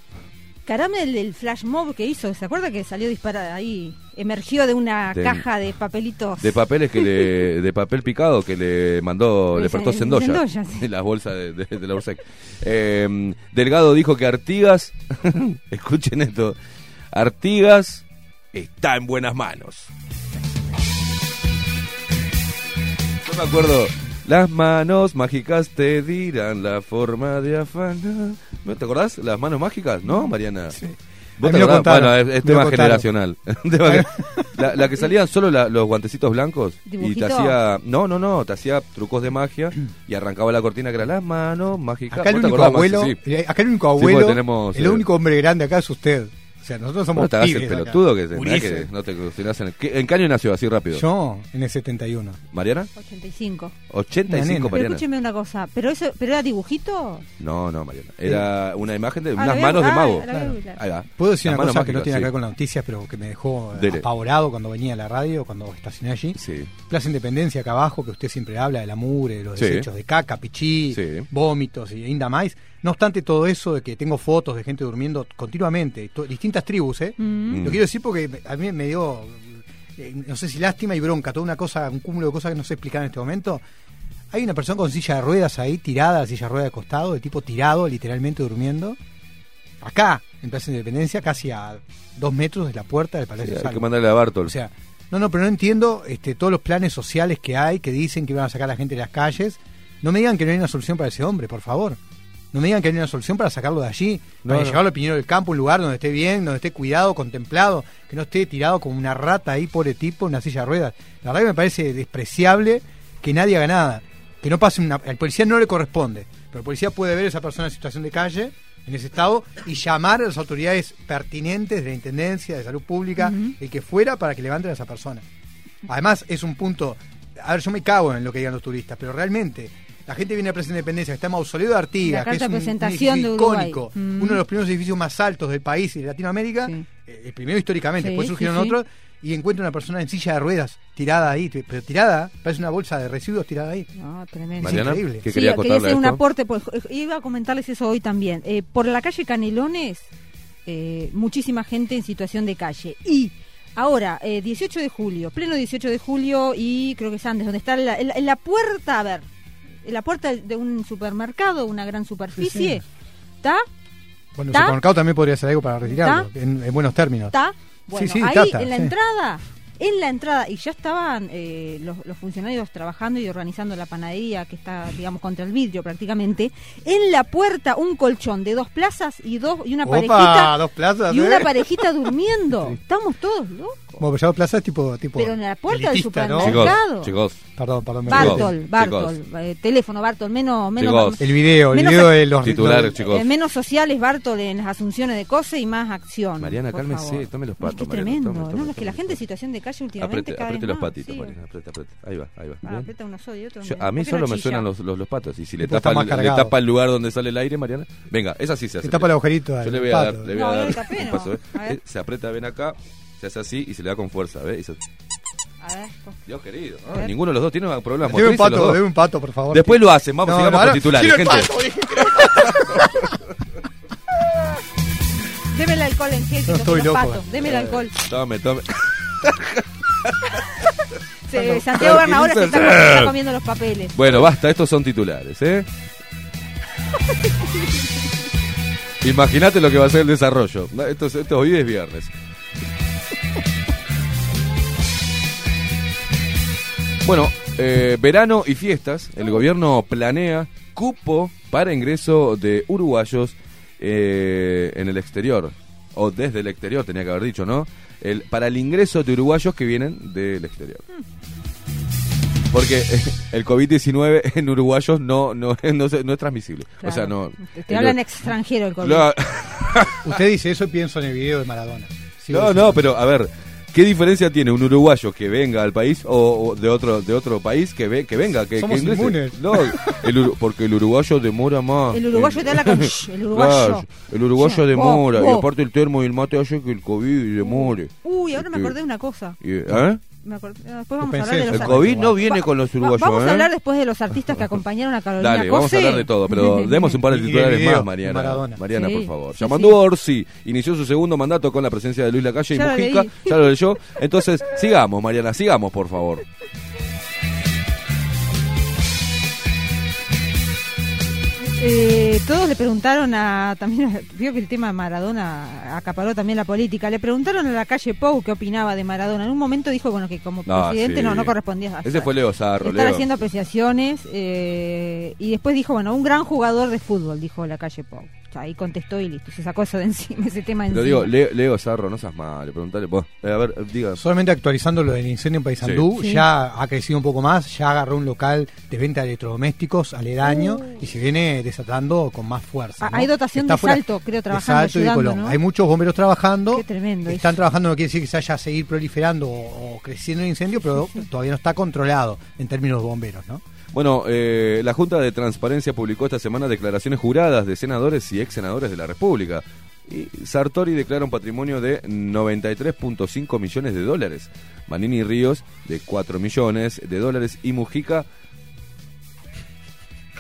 Carame el, flash mob que hizo, ¿se acuerda que salió disparada ahí? Emergió de una De- caja de papelitos. De papeles que le, de papel picado que le mandó, le prestó Sendoya, sí. las bolsas de, de- de la Ursec. Eh, Delgado dijo que Artigas, escuchen esto, Artigas está en buenas manos. Yo me acuerdo, las manos mágicas te dirán la forma de afanar. ¿No ¿Te acordás? Las manos mágicas, ¿no, Mariana? Sí. ¿Vos te acordás? contaron, Bueno, es, tema generacional. La, la que salían solo la- los guantecitos blancos y te ¿Dibujito? hacía... No, no, no, te hacía trucos de magia y arrancaba la cortina que era las manos mágicas. Acá el ¿Vos te único acordás, abuelo, Sí. eh, acá el único Sí, abuelo, tenemos, el eh, único hombre grande acá es usted. O sea, nosotros somos ¿Cómo te hagas el pibes acá. pelotudo que, que no te en, el- ¿qué- ¿En qué año nació? Así rápido. Yo en el 71. ¿Mariana? 85. 85, nena. Pero Mariana. escúcheme una cosa, ¿pero eso pero era dibujito? No, no, Mariana. Era una imagen de Ah, unas manos de ah, mago. voy a googlear. Ahí va. Puedo decir Las una cosa que no mágicas, tiene que ver sí. con las noticias, pero que me dejó eh, Dele. apavorado cuando venía a la radio, cuando estacioné allí. Sí. Plaza Independencia, acá abajo, que usted siempre habla de la mugre, de los Sí. desechos de caca, pichí, Sí. vómitos y ainda más. No obstante todo eso de que tengo fotos de gente durmiendo continuamente, distintas tribus, ¿eh? Mm. Lo quiero decir porque a mí me dio, eh, no sé si lástima y bronca, toda una cosa, un cúmulo de cosas que no sé explicar en este momento. Hay una persona con silla de ruedas ahí, tirada, la silla de ruedas de costado, de tipo tirado, literalmente durmiendo. Acá, en Plaza Independencia, casi a dos metros de la puerta del Sí, Palacio hay Salvo. que mandarle a Bartol. O sea, no, no, pero no entiendo este, todos los planes sociales que hay que dicen que van a sacar a la gente de las calles. No me digan que no hay una solución para ese hombre, por favor. No me digan que hay una solución para sacarlo de allí, No, para no. llevarlo al Piñero del Campo, un lugar donde esté bien, donde esté cuidado, contemplado, que no esté tirado como una rata ahí, pobre tipo, en una silla de ruedas. La verdad que me parece despreciable que nadie haga nada. Que no pase una... Al policía no le corresponde, pero el policía puede ver a esa persona en situación de calle, en ese estado, y llamar a las autoridades pertinentes de la Intendencia, de Salud Pública, el que fuera, para que levanten a esa persona. Además, es un punto. A ver, yo me cago en lo que digan los turistas, pero realmente. La gente viene a Plaza Independencia, que está en Mausoleo de Artigas, que es un, edificio de icónico, Mm. uno de los primeros edificios más altos del país y de Latinoamérica, Sí. eh, el primero históricamente, Sí, después surgieron sí. otros, y encuentra una persona en silla de ruedas, tirada ahí, pero tirada, parece una bolsa de residuos tirada ahí. No, tremendo. Mariana, increíble. ¿qué Sí, quería quería contarle hacer un aporte, pues, eh, iba a comentarles eso hoy también. Eh, por la calle Canelones, eh, muchísima gente en situación de calle. Y ahora, eh, 18 de julio, pleno 18 de julio, y creo que es antes, donde está la, la puerta, a ver, en la puerta de un supermercado, una gran superficie, Sí, ¿está? Bueno, el supermercado también podría hacer algo para retirarlo, en, en buenos términos. ¿Está? Bueno, ahí Tata, en la entrada, en la entrada, y ya estaban eh, los, los funcionarios trabajando y organizando la panadería que está, digamos, contra el vidrio prácticamente. En la puerta, un colchón de dos plazas y dos y una Opa, parejita. dos plazas, y una ¿eh? parejita durmiendo. Estamos todos locos. Bueno, ya dos plazas es tipo, tipo Pero en la puerta del elitista, ¿no? supermercado. Chicos. Perdón, perdón. Bartol, Chicos, Bartol, eh, teléfono Bartol, menos, menos, Chicos. El video, el Menos video a- de los Titulares, los- chicos. eh, menos sociales Bartol en las asunciones de cose y más acción. Mariana, cálmese, favor. tome los No, es patos, que es Mariana, tremendo. tome, tome, no, es que la gente en situación de calle últimamente Apriete, cada vez los más, patitos, sí. Mariana, apriete, apriete. Ahí va, ahí va. Ah, aprieta uno solo y otro Yo- a mí ¿Por qué solo me suenan los, los, los patos. Y si le tapa, le tapa el lugar donde sale el aire, Mariana. Venga, esa sí se hace. Se tapa el agujerito Yo le voy a dar, le voy a le. Eh, Se aprieta, ven acá, se hace así y se le da con fuerza, ¿ves? Y se- A ver, pues. Dios querido, ¿no? A ver. ninguno de los dos tiene problemas Debe un pato, debe un pato, por favor. Después lo hacen, vamos, No, sigamos no, con titulares, gente. pato. Deme el alcohol en No estoy loco. patos. Deme el alcohol. Tome, tome. Se- Santiago Bernahora se está, se está comiendo los papeles. Bueno, basta, estos son titulares, ¿eh? Imagínate lo que va a ser el desarrollo. Esto, es- esto hoy es viernes. Bueno, eh, verano y fiestas. El gobierno planea cupo para ingreso de uruguayos eh, en el exterior. O desde el exterior, tenía que haber dicho, ¿no? El, para el ingreso de uruguayos que vienen del exterior. Porque el COVID-19 en uruguayos no, no, no, se- no es transmisible. O sea, no. Te, hablan extranjero el COVID. Usted dice eso y pienso en el video de Maradona. Sigo No, diciendo. no, pero a ver, ¿qué diferencia tiene un uruguayo que venga al país o, o de otro de otro país que ve, que venga, que, Somos que ingrese? inmunes. No, el porque el uruguayo demora más. El uruguayo te habla con el uruguayo. Claro, el uruguayo demora y aparte el termo y el mate hace que el COVID demore. Uy, ahora me Porque- acordé de una cosa. ¿eh? Me acordé- ah, Después vamos pensé a hablar de eso. los El COVID no viene Va- con los va- uruguayos. Vamos ¿eh? a hablar después de los artistas que acompañaron a Carolina Dale, vamos a hablar de todo, pero demos un par de titulares más, Mariana. Maradona. Mariana, Sí, por favor. sí, Llamando sí. Orsi, inició su segundo mandato con la presencia de Luis Lacalle y Ya lo Mujica, leí. ya lo leyó. Entonces, sigamos, Mariana, sigamos, por favor. Eh, todos le preguntaron a. También vio que el tema de Maradona acaparó también la política. Le preguntaron a la calle Pou qué opinaba de Maradona. En un momento dijo bueno que como No, presidente sí. no, no correspondía a Ese fue Leo Zarro, estar Leo. haciendo apreciaciones. eh, y después dijo, bueno, un gran jugador de fútbol, dijo la calle Pou. Ahí contestó y listo, se sacó eso de encima, ese tema encima. Lo digo, Le- Leo Sarro, no seas mal, preguntale. vos. Eh, a ver, diga. Solamente actualizando lo del incendio en Paysandú, Sí. ya ha crecido un poco más, ya agarró un local de venta de electrodomésticos aledaño Uh. y se viene desatando con más fuerza. Ah, ¿no? hay dotación de fuera- Salto, creo, de trabajando, Salto y ayudando, Colón. ¿no? Hay muchos bomberos trabajando. Qué tremendo Están eso. trabajando, no quiere decir que se vaya a seguir proliferando o, o creciendo el incendio, pero todavía no está controlado en términos de bomberos, ¿no? Bueno, eh, la Junta de Transparencia publicó esta semana declaraciones juradas de senadores y ex senadores de la República. Y Sartori declara un patrimonio de 93.5 millones de dólares. Manini Ríos de 4 millones de dólares. Y Mujica.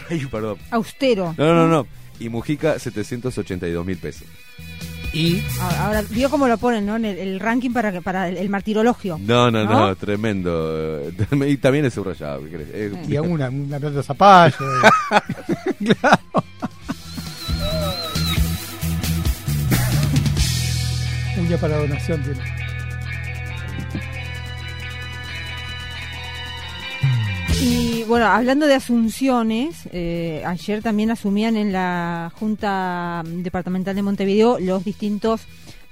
Ay, perdón. Austero. No, no, no. no. Y Mujica 782 mil pesos. Y Ahora, vio cómo lo ponen, ¿no? En el, el ranking para, que- para el, el martirologio. No, no, no, ¿No? tremendo. Y también es subrayado. ¿qué querés? Eh, y aún una, una pelota de zapallo. claro. Uña para donación. tiene. Y bueno, hablando de asunciones, eh, ayer también asumían en la Junta Departamental de Montevideo los distintos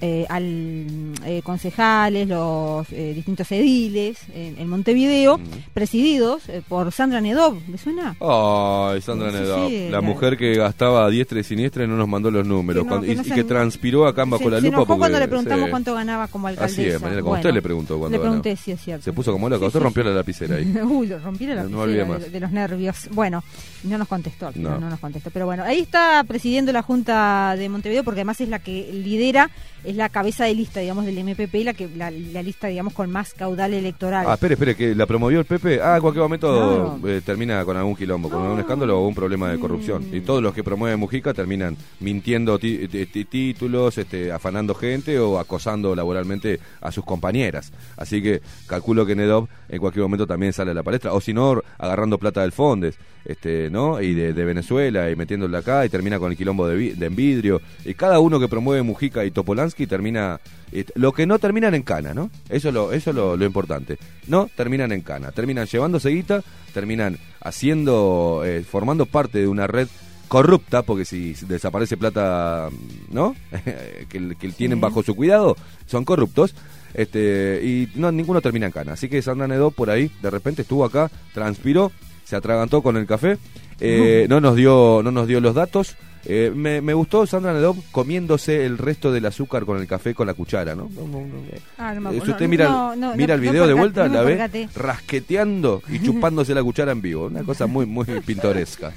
eh, al, eh, concejales, los eh, distintos ediles en, en Montevideo, Mm. presididos eh, por Sandra Nedov. ¿Le suena? Ay, Sandra Sí, Nedap, sí, la la- mujer que gastaba a diestra y siniestra y no nos mandó los números. Que no, cuando- que y, no y se- que transpiró acá bajo se, la se lupa. enojó porque, cuando le preguntamos sí. cuánto ganaba como alcaldesa. Así es, Mariela, como Bueno, usted le preguntó cuánto Le pregunté ganaba. si es cierto. Se puso como loca, Sí, usted sí, rompió sí. la lapicera ahí. Uy, lo rompí la No, lapicera no de, de los nervios. Bueno, no nos contestó, No. no. nos contestó. Pero bueno, ahí está presidiendo la Junta de Montevideo porque además es la que lidera, es la cabeza de lista, digamos, del MPP la, que, la, la lista, digamos, con más caudal electoral. Ah, espere, espere, que la promovió el Pepe. Ah, en cualquier momento No. eh, termina con algún quilombo, con algún escándalo o un problema de corrupción. Mm. Y todos los que promueven Mujica terminan mintiendo ti- ti- ti- títulos, este, afanando gente o acosando laboralmente a sus compañeras. Así que calculo que Nedov en cualquier momento también sale a la palestra. O si no, agarrando plata del Fondes, este, ¿no? Y de, de Venezuela y metiéndola acá y termina con el quilombo de, de Envidrio. Y cada uno que promueve Mujica y Topolansky termina... eh, lo que no terminan en cana, ¿no? Eso es lo, eso es lo, lo importante. No terminan en cana. Terminan llevándose guita, terminan haciendo, eh, formando parte de una red corrupta, porque si desaparece plata, ¿no? que, que tienen bajo su cuidado, son corruptos. Este, y no, ninguno termina en cana. Así que Sandra Nedó por ahí, de repente estuvo acá, transpiró, se atragantó con el café, eh, no nos dio, no nos dio los datos. Eh, me, me gustó Sandra Nedó comiéndose el resto del azúcar con el café con la cuchara, ¿no? No, no, no. Ah, me Eh. Si usted No, mira, no, no, mira el video de vuelta, la ve rasqueteando y chupándose la cuchara en vivo. Una cosa muy, muy pintoresca.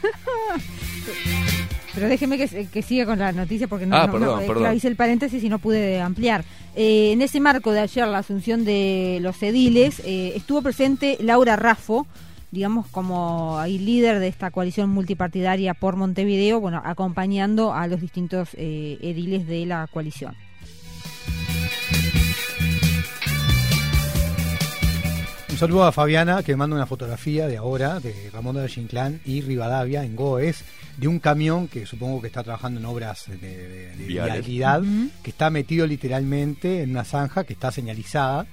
Pero déjeme que, que siga con la noticia porque no, Ah, perdón, eh, perdón. hice el paréntesis y no pude ampliar. Eh, en ese marco de ayer, la asunción de los ediles, eh, estuvo presente Laura Raffo, digamos como ahí líder de esta coalición multipartidaria por Montevideo, bueno, acompañando a los distintos eh, ediles de la coalición. Un saludo a Fabiana que me manda una fotografía de ahora de Ramón de Ginclán y Rivadavia en Goes de un camión que supongo que está trabajando en obras de, de- que está metido literalmente en una zanja que está señalizada.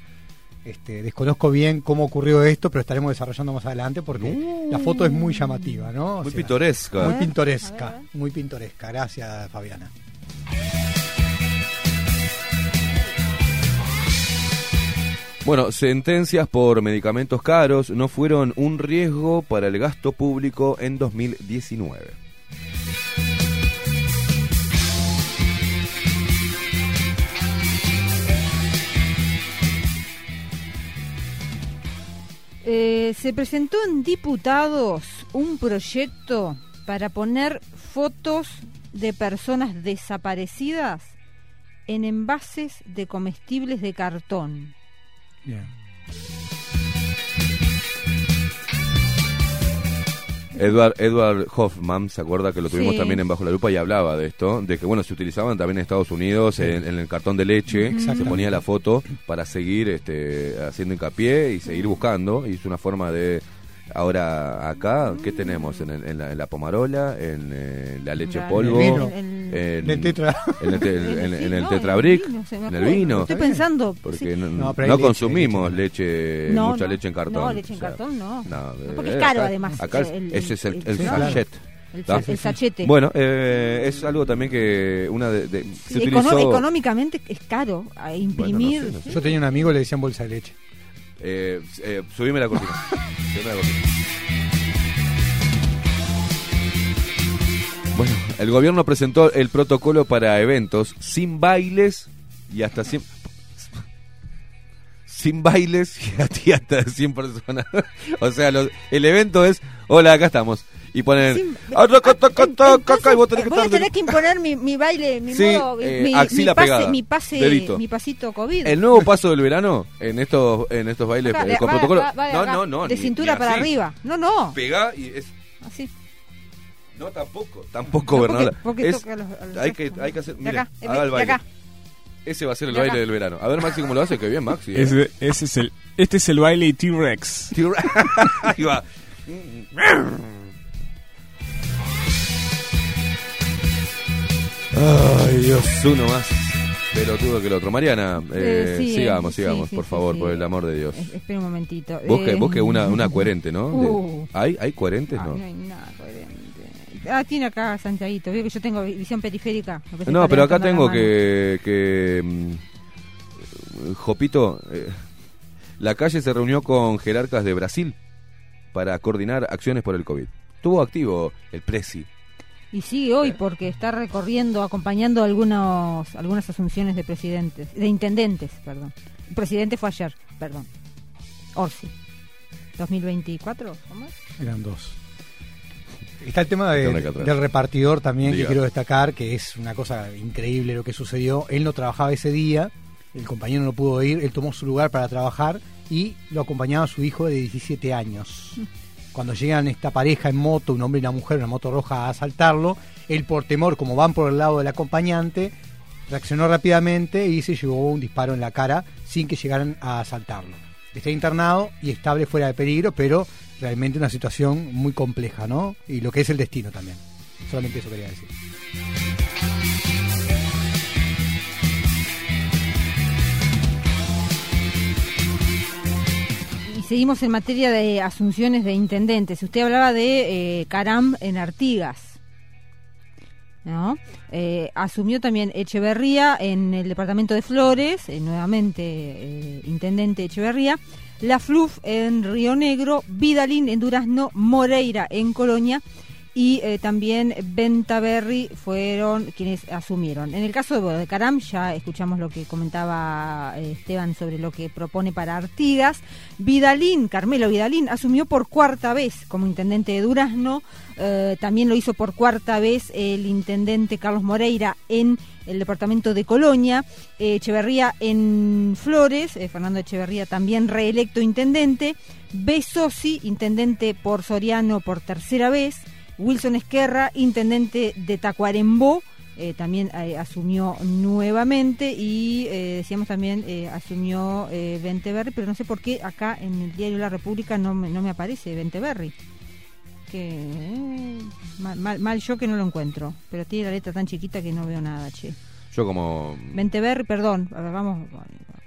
Este, desconozco bien cómo ocurrió esto, pero estaremos desarrollando más adelante porque la foto es muy llamativa, ¿no? O Muy sea, pintoresca. Muy pintoresca, ver. muy pintoresca. Gracias, Fabiana. Bueno, sentencias por medicamentos caros no fueron un riesgo para el gasto público en 2019. Eh, se presentó en diputados un proyecto para poner fotos de personas desaparecidas en envases de comestibles de cartón. Edward, Edward Hoffman, ¿se acuerda que lo tuvimos Sí. también en Bajo la Lupa y hablaba de esto? De que, bueno, se utilizaban también en Estados Unidos en, en el cartón de leche, se ponía la foto para seguir este, haciendo hincapié y seguir buscando, y es una forma de... Ahora, acá, ¿qué tenemos? En, el- en la, en la pomarola, en eh, la leche en En polvo, el vino. En- en, El tetra. en el, te- en- en- sí, en el tetrabric, en el vino. Estoy pensando. Porque sí. no, No, pero hay no leche, consumimos leche. leche, No, mucha no. leche en cartón. No, leche en o sea, cartón no. no, porque eh, es caro, acá- además, Acá es- el- ese es el, el- el Sí, claro. sachet. El, ¿tá? sa- el sachete. Bueno, eh, es algo también que una de, de- se Sí, econo- utilizó... económicamente es caro a imprimir. Bueno, no sé, no sé. Yo tenía un amigo, le decían bolsa de leche. Eh, eh, subime la cortina. Subime la cortina. Bueno, el gobierno presentó el protocolo para eventos sin bailes y hasta 100... Sin bailes y hasta- hasta 100 personas. o sea, los- el evento es, hola, acá estamos. Y ponen... Sin- "Ah, toca, toca, toca", Entonces, y vos tenés que voy a tener que imponer mi, mi baile, mi Sí, modo, eh, mi, axila mi pase, pegada, mi pase, mi pasito COVID. El nuevo paso del verano en estos en estos bailes Acá, eh, con va- protocolo. va- va de no, acá, no, no, De ni- cintura ni para así. arriba. No, no. Pegá y es Así. no tampoco, tampoco No, porque- Bernarda. porque Es- toca los- a los hay que hay que hacer, De mira, acá, haga el de baile. acá. Ese va a ser el De baile acá. del verano. A ver Maxi cómo lo hace, que bien Maxi. eh. Ese, ese es el, este es el baile T-Rex. Ahí va. Ay, Dios, uno más pelotudo que el otro. Mariana, eh, Eh, sí, sigamos, sí, sigamos, sí, por favor, sí. por el amor de Dios. Es- Espera un momentito. Busque, Eh, busque una, una coherente, ¿no? Uh. ¿Hay, ¿Hay coherentes? No. no hay nada coherente. Ah, tiene acá Santiaguito. Veo que yo tengo visión periférica. No, pero acá tengo que, que mm, Jopito, eh, la calle se reunió con jerarcas de Brasil para coordinar acciones por el COVID. Estuvo activo el Presi. Y sigue hoy porque está recorriendo, acompañando algunos, algunas asunciones de presidentes, de intendentes, perdón. El presidente fue ayer, perdón. Orsi. 2024, ¿cómo es? Eran dos. Está el tema de- del repartidor también Diga. que quiero destacar, que es una cosa increíble lo que sucedió. Él no trabajaba ese día, el compañero no pudo ir, él tomó su lugar para trabajar y lo acompañaba su hijo de 17 años. Cuando llegan esta pareja en moto, un hombre y una mujer, una moto roja, a asaltarlo, él por temor, como van por el lado del acompañante, reaccionó rápidamente y se llevó un disparo en la cara sin que llegaran a asaltarlo. Está internado y estable fuera de peligro, pero realmente una situación muy compleja, ¿no? Y lo que es el destino también. Solamente eso quería decir. Seguimos en materia de asunciones de intendentes. Usted hablaba de eh, Caram en Artigas. Eh, asumió también Echeverría en el departamento de Flores, eh, nuevamente intendente Echeverría. La Fluf en Río Negro, Vidalín en Durazno, Moreira en Colonia y eh, también Bentaberry fueron quienes asumieron. En el caso de, de Caram ya escuchamos lo que comentaba eh, Esteban sobre lo que propone para Artigas. Vidalín, Carmelo Vidalín, asumió por cuarta vez como intendente de Durazno. Eh, también lo hizo por cuarta vez el intendente Carlos Moreira en el departamento de Colonia. Eh, Echeverría en Flores, Fernando Echeverría también reelecto intendente. Besosi, intendente por Soriano por tercera vez. Wilson Esquerra, intendente de Tacuarembó, eh, también eh, asumió nuevamente y eh, decíamos también asumió Venteberry, pero no sé por qué acá en el diario La República no me, no me aparece Venteberry. Que mal, mal, mal yo que no lo encuentro, pero tiene la letra tan chiquita que no veo nada, che. Yo como Venteberry, perdón, vamos,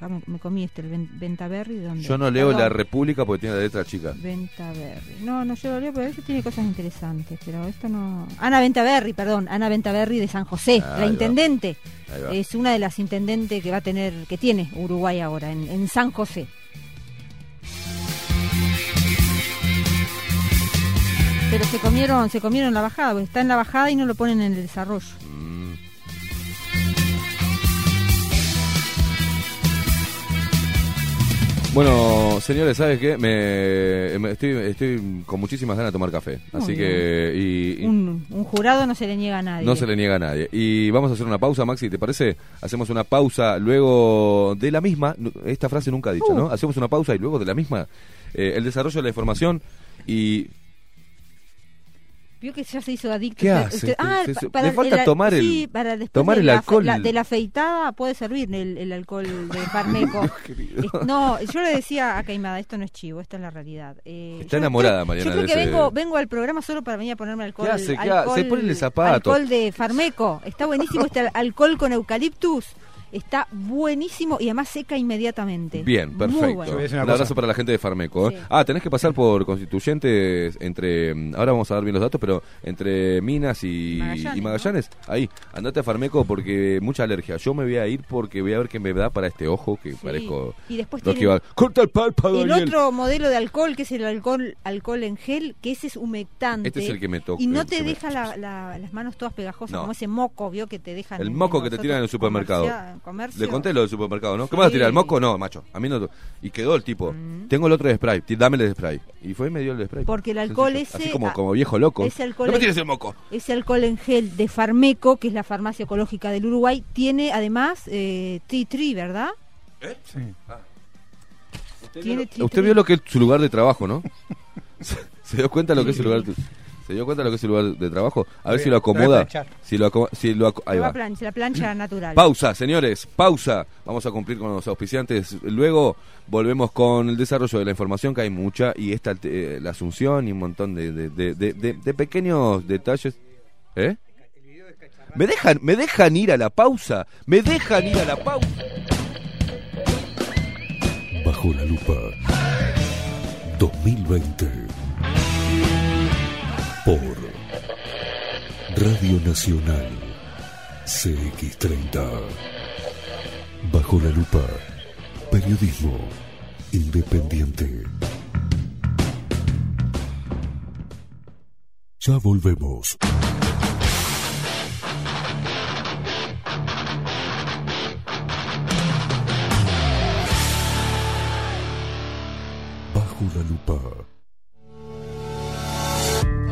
acá me, comí este, el Ven- Ventaberry, ¿de ¿dónde? yo no leo Perdón. la República porque tiene la letra chica. Ventaverri. No, no, yo lo leo, pero a veces tiene cosas interesantes, pero esto no... Ana Ventaverri, perdón, Ana Ventaverri de San José, la intendente. Es una de las intendentes que va a tener, que tiene Uruguay ahora, en, en San José. Pero se comieron, se comieron la bajada, porque está en la bajada y no lo ponen en el desarrollo. Bueno, señores, ¿sabes qué? Me, me- estoy, estoy con muchísimas ganas de tomar café. Muy Así que. Y, y Un, un jurado no se le niega a nadie. no se le niega a nadie. Y vamos a hacer una pausa, Maxi, ¿te parece? Hacemos una pausa luego de la misma. Esta frase nunca ha dicho, Uh. ¿no? Hacemos una pausa y luego de la misma. eh, el desarrollo de la información y Vio que ya se hizo adicto. ¿Qué hace? usted- ah, se- pa- le para falta el- tomar el- sí, para tomar de el la, alcohol. la- de la afeitada puede servir el, el alcohol de Farmeco. No, yo le decía a Caimada, esto no es chivo, esta es la realidad. Eh, Está yo- enamorada, yo- Mariana, Yo creo que ese- vengo, vengo al programa solo para venir a ponerme alcohol. ¿Qué hace? ¿Qué alcohol hace? Se pone el zapato. Alcohol de Farmeco. Está buenísimo este al- alcohol con eucaliptus. Está buenísimo y además seca inmediatamente. Bien, Muy perfecto. bueno. Un abrazo para la gente de Farmeco. ¿eh? Sí. Ah, tenés que pasar por constituyentes entre. mm, Ahora vamos a dar bien los datos, pero entre Minas y Magallanes, y Magallanes. Ahí, andate a Farmeco porque mucha alergia. Yo me voy a ir porque voy a ver qué me da para este ojo que Sí. parezco. Y después Corta el párpado, el Daniel. otro modelo de alcohol, que es el alcohol alcohol en gel, que ese es humectante. Este es el que me toca. Y no te me- deja la- la- las manos todas pegajosas, No. como ese moco, vio que te dejan. El en- moco en que te tiran en el supermercado. Comercio. Le conté lo del supermercado, ¿no? ¿Qué Sí. me vas a tirar? ¿El moco? No, macho. A mí no. Y quedó el tipo. Mm. Tengo el otro de spray. Dame el de spray. Y fue y me dio el de spray. Porque el alcohol Sencillo. ese- Así como, ah, como viejo loco. ese alcohol no me es- tires el moco. Ese alcohol en gel de Farmeco, que es la farmacia ecológica del Uruguay, tiene además eh, tea tree, ¿verdad? Sí. Tiene tea Usted tree. vio lo que es su lugar de trabajo, ¿no? ¿Se, dio cuenta lo que es su lugar de, ¿Se dio cuenta lo que es su lugar de trabajo? A ver si lo acomoda. Si lo si lo ahí La va. plancha, la plancha natural. Pausa, señores, pausa. Vamos a cumplir con los auspiciantes. Luego volvemos con el desarrollo de la información, que hay mucha, y esta eh, la asunción y un montón de, de, de- de- de- de pequeños detalles. ¿Eh? ¿Me dejan, ¿Me dejan ir a la pausa? ¿Me dejan ir a la pausa? Bajo la lupa 2020 por Radio Nacional CX30 Bajo la lupa Periodismo Independiente Ya volvemos. Bajo la lupa.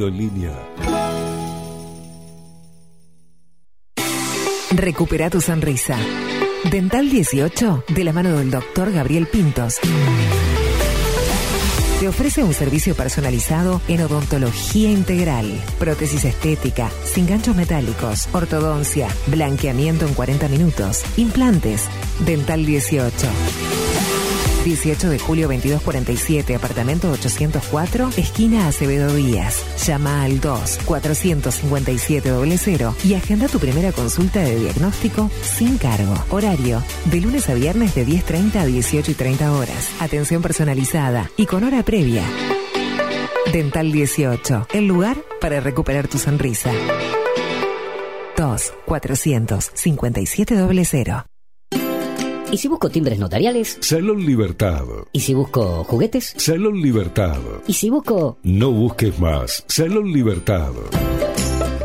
en línea. Recupera tu sonrisa. Dental 18, de la mano del doctor Gabriel Pintos. Te ofrece un servicio personalizado en odontología integral, prótesis estética, sin ganchos metálicos, ortodoncia, blanqueamiento en 40 minutos, implantes. Dental 18. 18 de julio 2247, apartamento 804, esquina Acevedo Díaz. Llama al 2 457 00 y agenda tu primera consulta de diagnóstico sin cargo. Horario de lunes a viernes de 10.30 a 18 y 30 horas. Atención personalizada y con hora previa. Dental 18, el lugar para recuperar tu sonrisa. 2 457 00. ¿Y si busco timbres notariales? Salón Libertad. ¿Y si busco juguetes? Salón Libertad. ¿Y si busco... No busques más. Salón Libertad.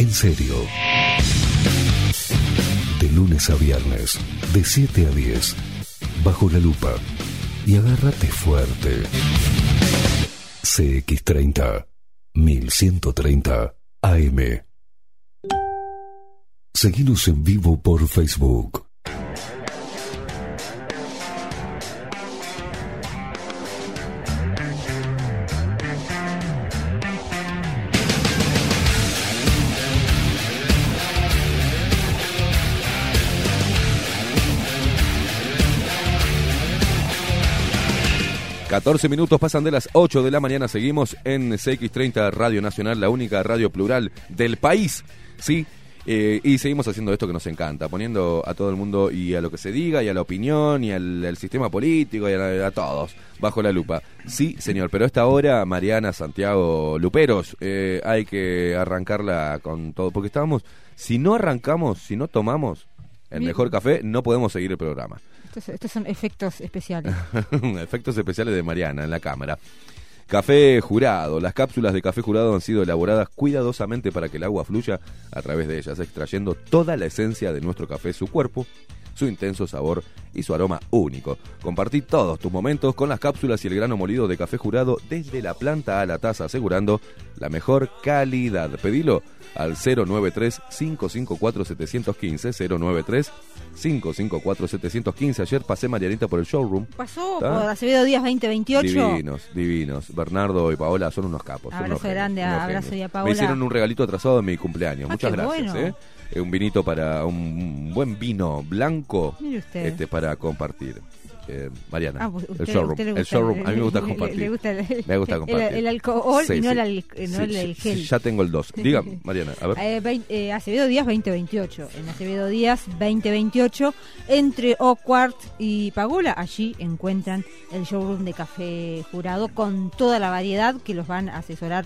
en serio. De lunes a viernes, de 7 a 10, bajo la lupa. Y agárrate fuerte. CX30, 1130 AM. Seguimos en vivo por Facebook. 14 minutos pasan de las 8 de la mañana. Seguimos en CX30 Radio Nacional, la única radio plural del país. Sí. Eh, y seguimos haciendo esto que nos encanta, poniendo a todo el mundo y a lo que se diga, y a la opinión, y al, al sistema político, y a, a todos, bajo la lupa. Sí, señor, pero a esta hora, Mariana, Santiago, Luperos, eh, hay que arrancarla con todo, porque estábamos, si no arrancamos, si no tomamos el mejor café, no podemos seguir el programa. Estos, son efectos especiales. Efectos especiales de Mariana en la cámara. Café jurado. Las cápsulas de café jurado han sido elaboradas cuidadosamente para que el agua fluya a través de ellas, extrayendo toda la esencia de nuestro café, su cuerpo, su intenso sabor y su aroma único. Compartí todos tus momentos con las cápsulas y el grano molido de café jurado desde la planta a la taza, asegurando la mejor calidad. Pedilo al 093-554-715, 093-554-715. Ayer pasé Marianita por el showroom. Pasó por Acevedo Díaz 2028. Divinos, divinos. Bernardo y Paola son unos capos. Abrazo unos grande, unos abrazo genios. y a Paola. Me hicieron un regalito atrasado de mi cumpleaños. Ah, Muchas gracias. bueno. ¿eh? Eh, Un vinito para un buen vino blanco este para compartir. Eh, Mariana, Ah, pues el showroom. El showroom. A mí me gusta le- compartir. Le, gusta el, Me gusta compartir. el alcohol Sí, y no, sí. el, no Sí, el, gel. ya tengo el 2. Diga, Mariana, a ver. Eh, vein- eh, Acevedo Díaz 2028. En Acevedo Díaz 2028, entre Oquart y Pagola, allí encuentran el showroom de café jurado con toda la variedad que los van a asesorar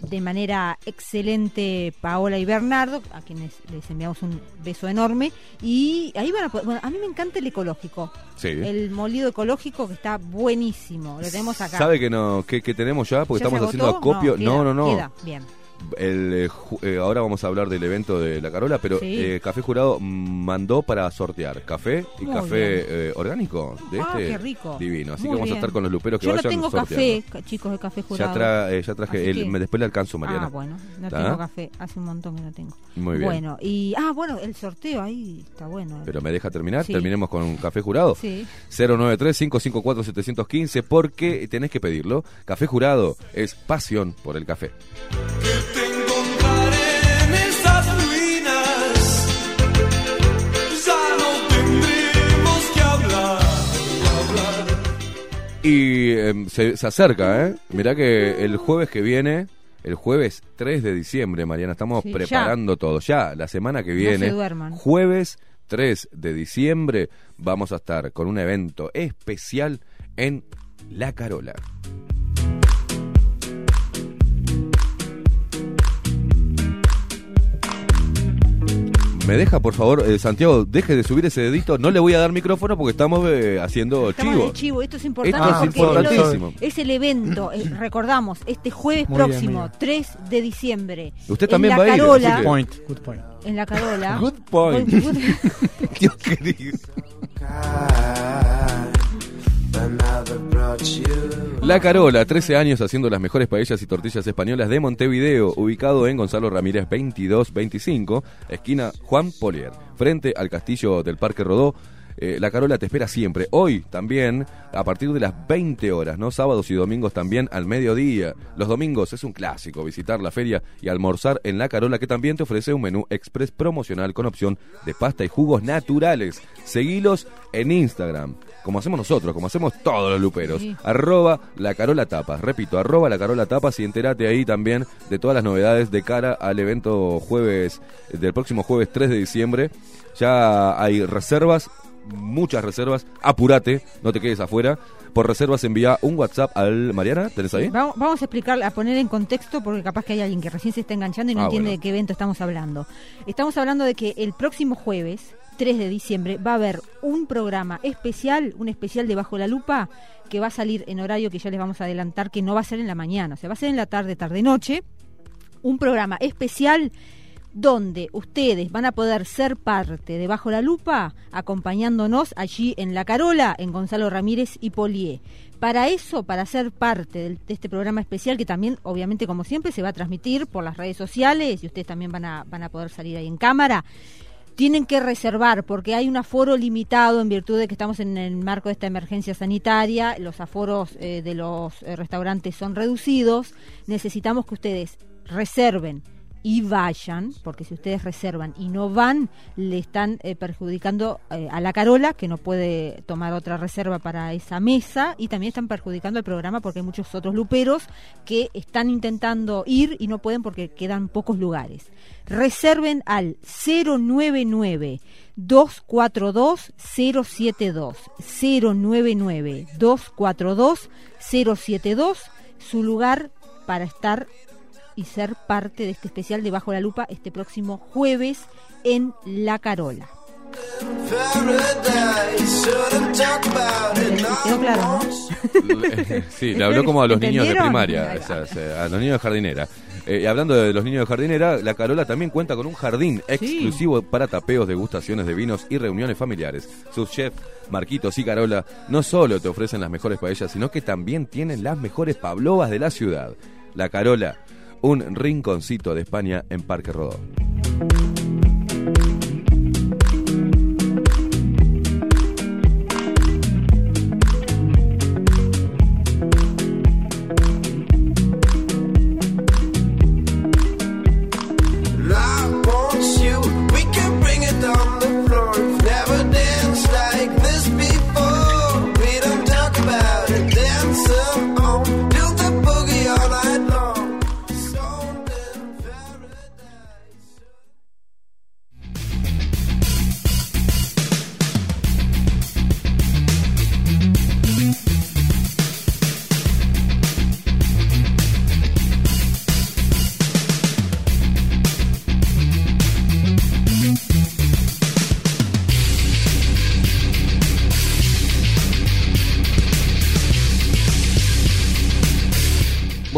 de manera excelente Paola y Bernardo, a quienes les enviamos un beso enorme. Y ahí van a poder- bueno, a mí me encanta el ecológico. Sí. El molido ecológico que está buenísimo. Lo tenemos acá. ¿Sabe que no que, que tenemos ya? Porque ¿Ya estamos haciendo acopio. queda- No, no, no. Queda, bien. El, eh, eh, ahora vamos a hablar del evento de la Carola, pero Sí. eh, Café Jurado mandó para sortear café y Muy café eh, orgánico de Ah, este qué rico. divino. Así Muy que vamos a estar con los luperos que Yo no vayan tengo sorteando. café, ca- chicos, de café jurado. Ya, tra- ya traje, el, que- después le alcanzo, Mariana. Ah, bueno, no tengo café. Hace un montón que no tengo. Muy bien. Bueno, y. Ah, bueno, el sorteo ahí está bueno. Pero me deja terminar, Sí. terminemos con un café jurado. Sí. 093-554-715 porque tenés que pedirlo. Café jurado es pasión por el café. Y em, se, se acerca, ¿eh? Mirá que el jueves que viene, el jueves 3 de diciembre, Mariana, estamos Sí, preparando todo. Ya, la semana que No viene, se jueves 3 de diciembre, vamos a estar con un evento especial en La Carola. ¿Me deja, por favor, eh, Santiago, deje de subir ese dedito? No le voy a dar micrófono porque estamos eh, haciendo Estamos chivo. de chivo, esto es importante Esto es porque es, lo- importantísimo. es el evento, eh, recordamos, este jueves Muy próximo, bien. 3 de diciembre. Usted también va a ir, Good point, good point. En la Carola. Good point. Good- good- Dios querido. La Carola, 13 años haciendo las mejores paellas y tortillas españolas de Montevideo, ubicado en Gonzalo Ramírez 2225, esquina Juan Polier, frente al castillo del Parque Rodó. Eh, la Carola te espera siempre. Hoy también, a partir de las 20 horas, ¿no? Sábados y domingos también al mediodía. Los domingos es un clásico visitar la feria y almorzar en La Carola, que también te ofrece un menú express promocional con opción de pasta y jugos naturales. Seguilos en Instagram, como hacemos nosotros, como hacemos todos los luperos. Sí. Arroba La Carola Tapas. Repito, arroba La Carola Tapas y entérate ahí también de todas las novedades de cara al evento jueves, del próximo jueves 3 de diciembre. Ya hay reservas, muchas reservas. Apúrate, no te quedes afuera. Por reservas envía un WhatsApp al Mariana, ¿tenés ahí? Vamos, vamos a explicar, a poner en contexto, porque capaz que hay alguien que recién se está enganchando y no Ah, entiende bueno. de qué evento estamos hablando. Estamos hablando de que el próximo jueves, 3 de diciembre, va a haber un programa especial, un especial de Bajo la Lupa, que va a salir en horario que ya les vamos a adelantar, que no va a ser en la mañana, o sea, va a ser en la tarde, tarde-noche. Un programa especial donde ustedes van a poder ser parte de Bajo la Lupa acompañándonos allí en La Carola, en Gonzalo Ramírez y Polié. Para eso, para ser parte de este programa especial, que también, obviamente, como siempre, se va a transmitir por las redes sociales y ustedes también van a, van a poder salir ahí en cámara, tienen que reservar porque hay un aforo limitado en virtud de que estamos en el marco de esta emergencia sanitaria, los aforos eh, de los eh, restaurantes son reducidos, necesitamos que ustedes reserven y vayan, porque si ustedes reservan y no van, le están eh, perjudicando eh, a la Carola, que no puede tomar otra reserva para esa mesa, y también están perjudicando al programa porque hay muchos otros luperos que están intentando ir y no pueden porque quedan pocos lugares. Reserven al 099 242 072 099 242 072 su lugar para estar y ser parte de este especial de Bajo la Lupa este próximo jueves en La Carola. ¿Quedó claro, no? sí, le habló como a los niños de primaria, o sea, sea, a los niños de jardinera. Eh, y hablando de los niños de jardinera, la Carola también cuenta con un jardín exclusivo para tapeos, degustaciones de vinos y reuniones familiares. Sus chefs, Marquitos y Carola, no solo te ofrecen las mejores paellas, sino que también tienen las mejores pavlovas de la ciudad. La Carola, un rinconcito de España en Parque Rodó.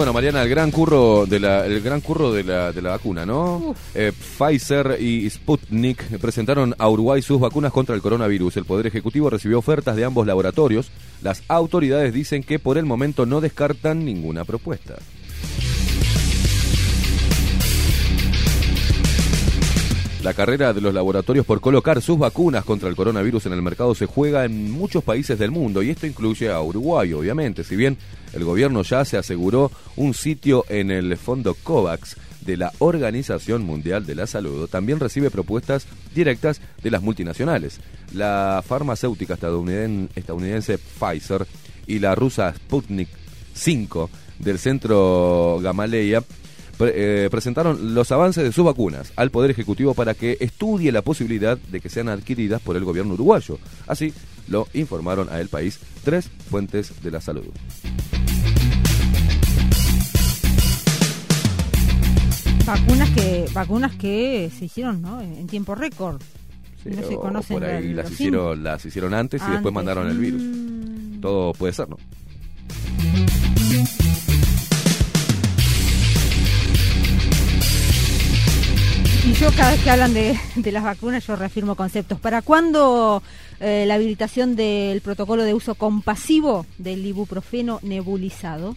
Bueno, Mariana, el gran curro de la, el gran curro de la, de la vacuna, ¿no? Eh, Pfizer y Sputnik presentaron a Uruguay sus vacunas contra el coronavirus. El Poder Ejecutivo recibió ofertas de ambos laboratorios. Las autoridades dicen que por el momento no descartan ninguna propuesta. La carrera de los laboratorios por colocar sus vacunas contra el coronavirus en el mercado se juega en muchos países del mundo y esto incluye a Uruguay, obviamente. Si bien el gobierno ya se aseguró un sitio en el fondo COVAX de la Organización Mundial de la Salud, también recibe propuestas directas de las multinacionales. La farmacéutica estadouniden- estadounidense Pfizer y la rusa Sputnik 5 del centro Gamaleya pre- eh, presentaron los avances de sus vacunas al Poder Ejecutivo para que estudie la posibilidad de que sean adquiridas por el gobierno uruguayo. Así lo informaron a el país tres fuentes de la salud. Vacunas que vacunas que se hicieron ¿no? en, tiempo récord. Sí, no se conocen por ahí las hicieron, las hicieron antes y después mandaron el virus. Mm. Todo puede ser, ¿no? Y yo cada vez que hablan de, de las vacunas, yo reafirmo conceptos. ¿Para cuándo eh, la habilitación del protocolo de uso compasivo del ibuprofeno nebulizado?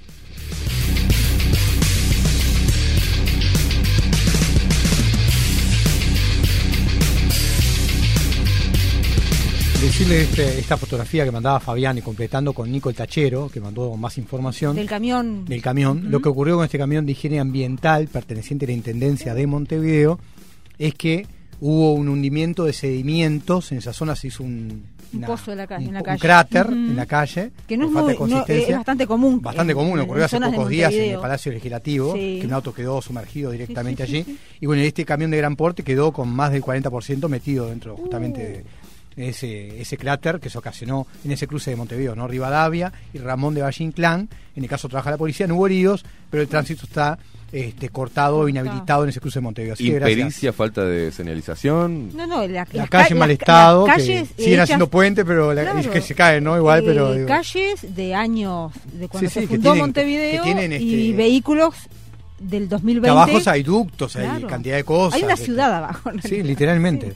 Decirle este- esta fotografía que mandaba Fabián y completando con Nico el Tachero, que mandó más información Del camión. del camión. Lo que ocurrió con este camión de higiene ambiental perteneciente a la Intendencia de Montevideo es que hubo un hundimiento de sedimentos, en esa zona se hizo un, pozo en la ca- un en la po- un calle. cráter en la calle. Que no es, muy, no, es bastante común. Bastante común, en ocurrió hace pocos días en el. Palacio Legislativo, Sí. que un auto quedó sumergido directamente Sí, sí, allí. Y bueno, este camión de gran porte quedó con más del 40% metido dentro justamente Uh. de ese, ese cráter que se ocasionó en ese cruce de Montevideo, ¿no? Rivadavia y Ramón de Valle Inclán. En el caso trabaja la policía, no hubo heridos, pero el tránsito está este, cortado o inhabilitado en ese cruce de Montevideo. Así que. Impericia, falta de señalización. No, no, la, La calle ca- en mal estado, las que calles siguen hechas- haciendo puente, pero la- Claro. es que se caen, ¿no? Igual, pero... Eh, digo, calles de años de cuando Sí, se sí, que fundó tienen- Montevideo que tienen, y este, vehículos del 2020. Trabajos hay ductos, hay Claro. cantidad de cosas. Hay una este. ciudad abajo. en Sí, literalmente.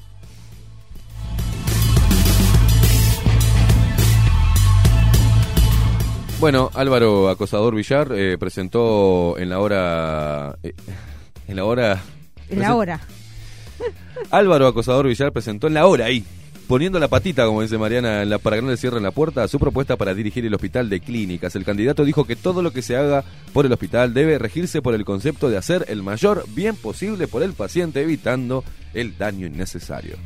Bueno, Álvaro Acosador Villar eh, presentó en la hora... eh, en la hora... En la hora. Álvaro Acosador Villar presentó en la hora ahí, poniendo la patita, como dice Mariana, en la, para que no le cierren la puerta, su propuesta para dirigir el hospital de clínicas. El candidato dijo que todo lo que se haga por el hospital debe regirse por el concepto de hacer el mayor bien posible por el paciente, evitando el daño innecesario.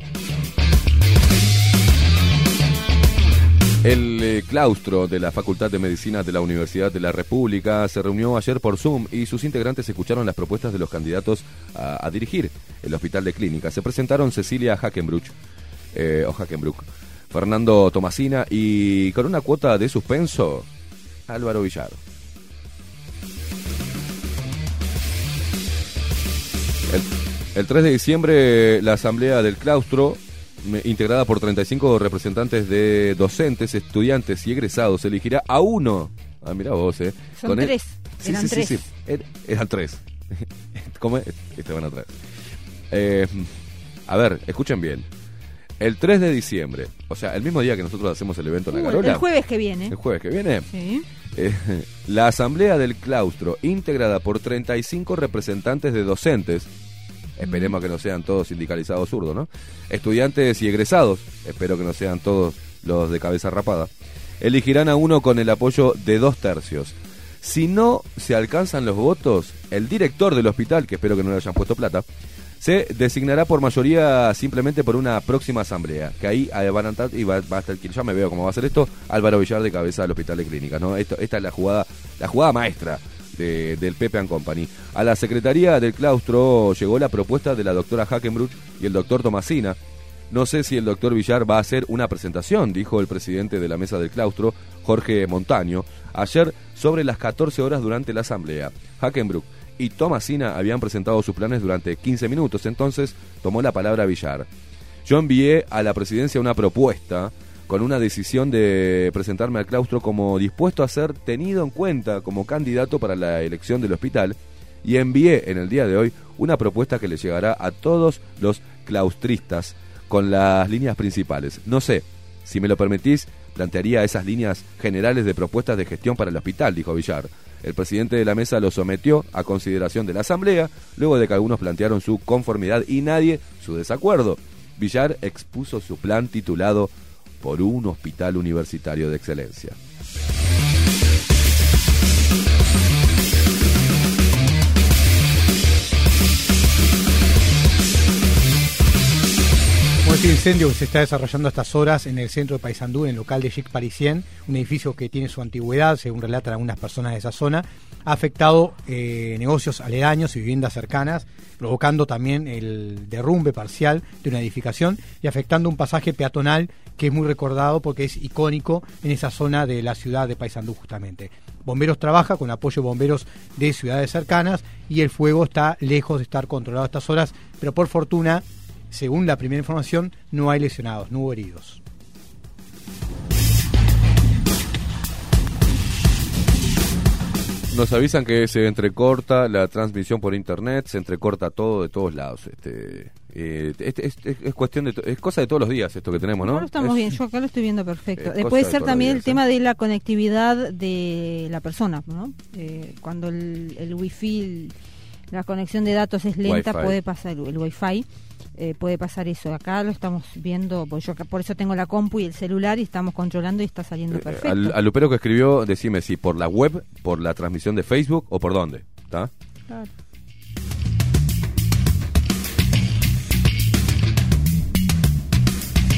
El eh, claustro de la Facultad de Medicina de la Universidad de la República se reunió ayer por Zoom y sus integrantes escucharon las propuestas de los candidatos a, dirigir el Hospital de Clínicas. Se presentaron Cecilia Hackenbruch, eh, o Fernando Tomasina y con una cuota de suspenso, Álvaro Villar. El, el 3 de diciembre, la Asamblea del Claustro integrada por 35 representantes de docentes, estudiantes y egresados, elegirá a uno. Ah, mira vos, eh. Son el- tres, Sí, eran sí, sí, tres. sí. Er- eran tres. ¿Cómo es? Este van. Eh, a ver, escuchen bien. El 3 de diciembre, o sea, el mismo día que nosotros hacemos el evento en la Uh, Carola. el jueves que viene. El jueves que viene. Sí. Eh, la Asamblea del Claustro, integrada por 35 representantes de docentes, esperemos que no sean todos sindicalizados zurdos, ¿no? Estudiantes y egresados, espero que no sean todos los de cabeza rapada, elegirán a uno con el apoyo de dos tercios. Si no se alcanzan los votos, el director del hospital, que espero que no le hayan puesto plata, se designará por mayoría simplemente por una próxima asamblea, que ahí van a estar, y va, a estar, ya me veo cómo va a ser esto, Álvaro Villar de cabeza del Hospital de Clínicas, ¿no? Esta es la jugada, la jugada maestra de- del Pepe Company. A la Secretaría del Claustro llegó la propuesta de la doctora Hackenbruch y el doctor Tomasina. No sé si el doctor Villar va a hacer una presentación, dijo el presidente de la mesa del claustro, Jorge Montaño, ayer sobre las 14 horas durante la asamblea. Hackenbruch y Tomasina habían presentado sus planes durante 15 minutos, entonces tomó la palabra Villar. Yo envié a la presidencia una propuesta con una decisión de presentarme al claustro como dispuesto a ser tenido en cuenta como candidato para la elección del hospital y envié en el día de hoy una propuesta que le llegará a todos los claustristas con las líneas principales. No sé, si me lo permitís, plantearía esas líneas generales de propuestas de gestión para el hospital, dijo Villar. El presidente de la mesa lo sometió a consideración de la Asamblea, luego de que algunos plantearon su conformidad y nadie su desacuerdo. Villar expuso su plan titulado Por un hospital universitario de excelencia. Este incendio que se está desarrollando a estas horas en el centro de Paysandú, en el local de Chic Parisien, un edificio que tiene su antigüedad, según relatan algunas personas de esa zona, ha afectado eh, negocios aledaños y viviendas cercanas, provocando también el derrumbe parcial de una edificación y afectando un pasaje peatonal que es muy recordado porque es icónico en esa zona de la ciudad de Paysandú justamente. Bomberos trabaja con apoyo de bomberos de ciudades cercanas y el fuego está lejos de estar controlado a estas horas, pero por fortuna según la primera información, no hay lesionados, no hubo heridos. Nos avisan que se entrecorta la transmisión por internet, se entrecorta todo de todos lados. Este, eh, este- es, es- es cuestión de, es cosa de todos los días esto que tenemos, ¿no? Ahora estamos Es- bien, yo acá lo estoy viendo perfecto. Eh, Eh, puede de ser también el días, tema de la conectividad de la persona, ¿no? Eh, cuando el, el wifi, la conexión de datos es lenta, Wi-Fi. puede pasar el, wifi, eh, puede pasar eso. Acá lo estamos viendo, pues yo acá- por eso tengo la compu y el celular y estamos controlando y está saliendo Eh, perfecto. al, al Lupero que escribió, decime si por la web, por la transmisión de Facebook o por dónde. ¿Está? Claro.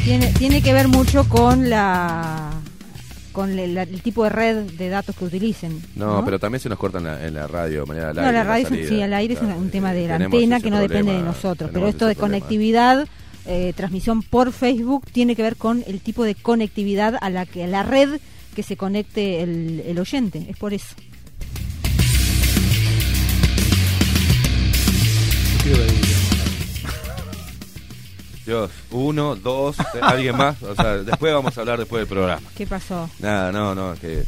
Tiene, tiene que ver mucho con la con el, la- el tipo de red de datos que utilicen. No, ¿no? pero también se nos corta en la, en la radio, manera al No, aire, la radio es un- salida. sí, al aire es un, tema de la antena que no depende de nosotros. Pero esto de problema. conectividad, eh, transmisión por Facebook, tiene que ver con el tipo de conectividad a la que a la red que se conecte el, el oyente. Es por eso. Dios, uno, dos, alguien más. O sea, después vamos a hablar después del programa. ¿Qué pasó? Nada, no, no, que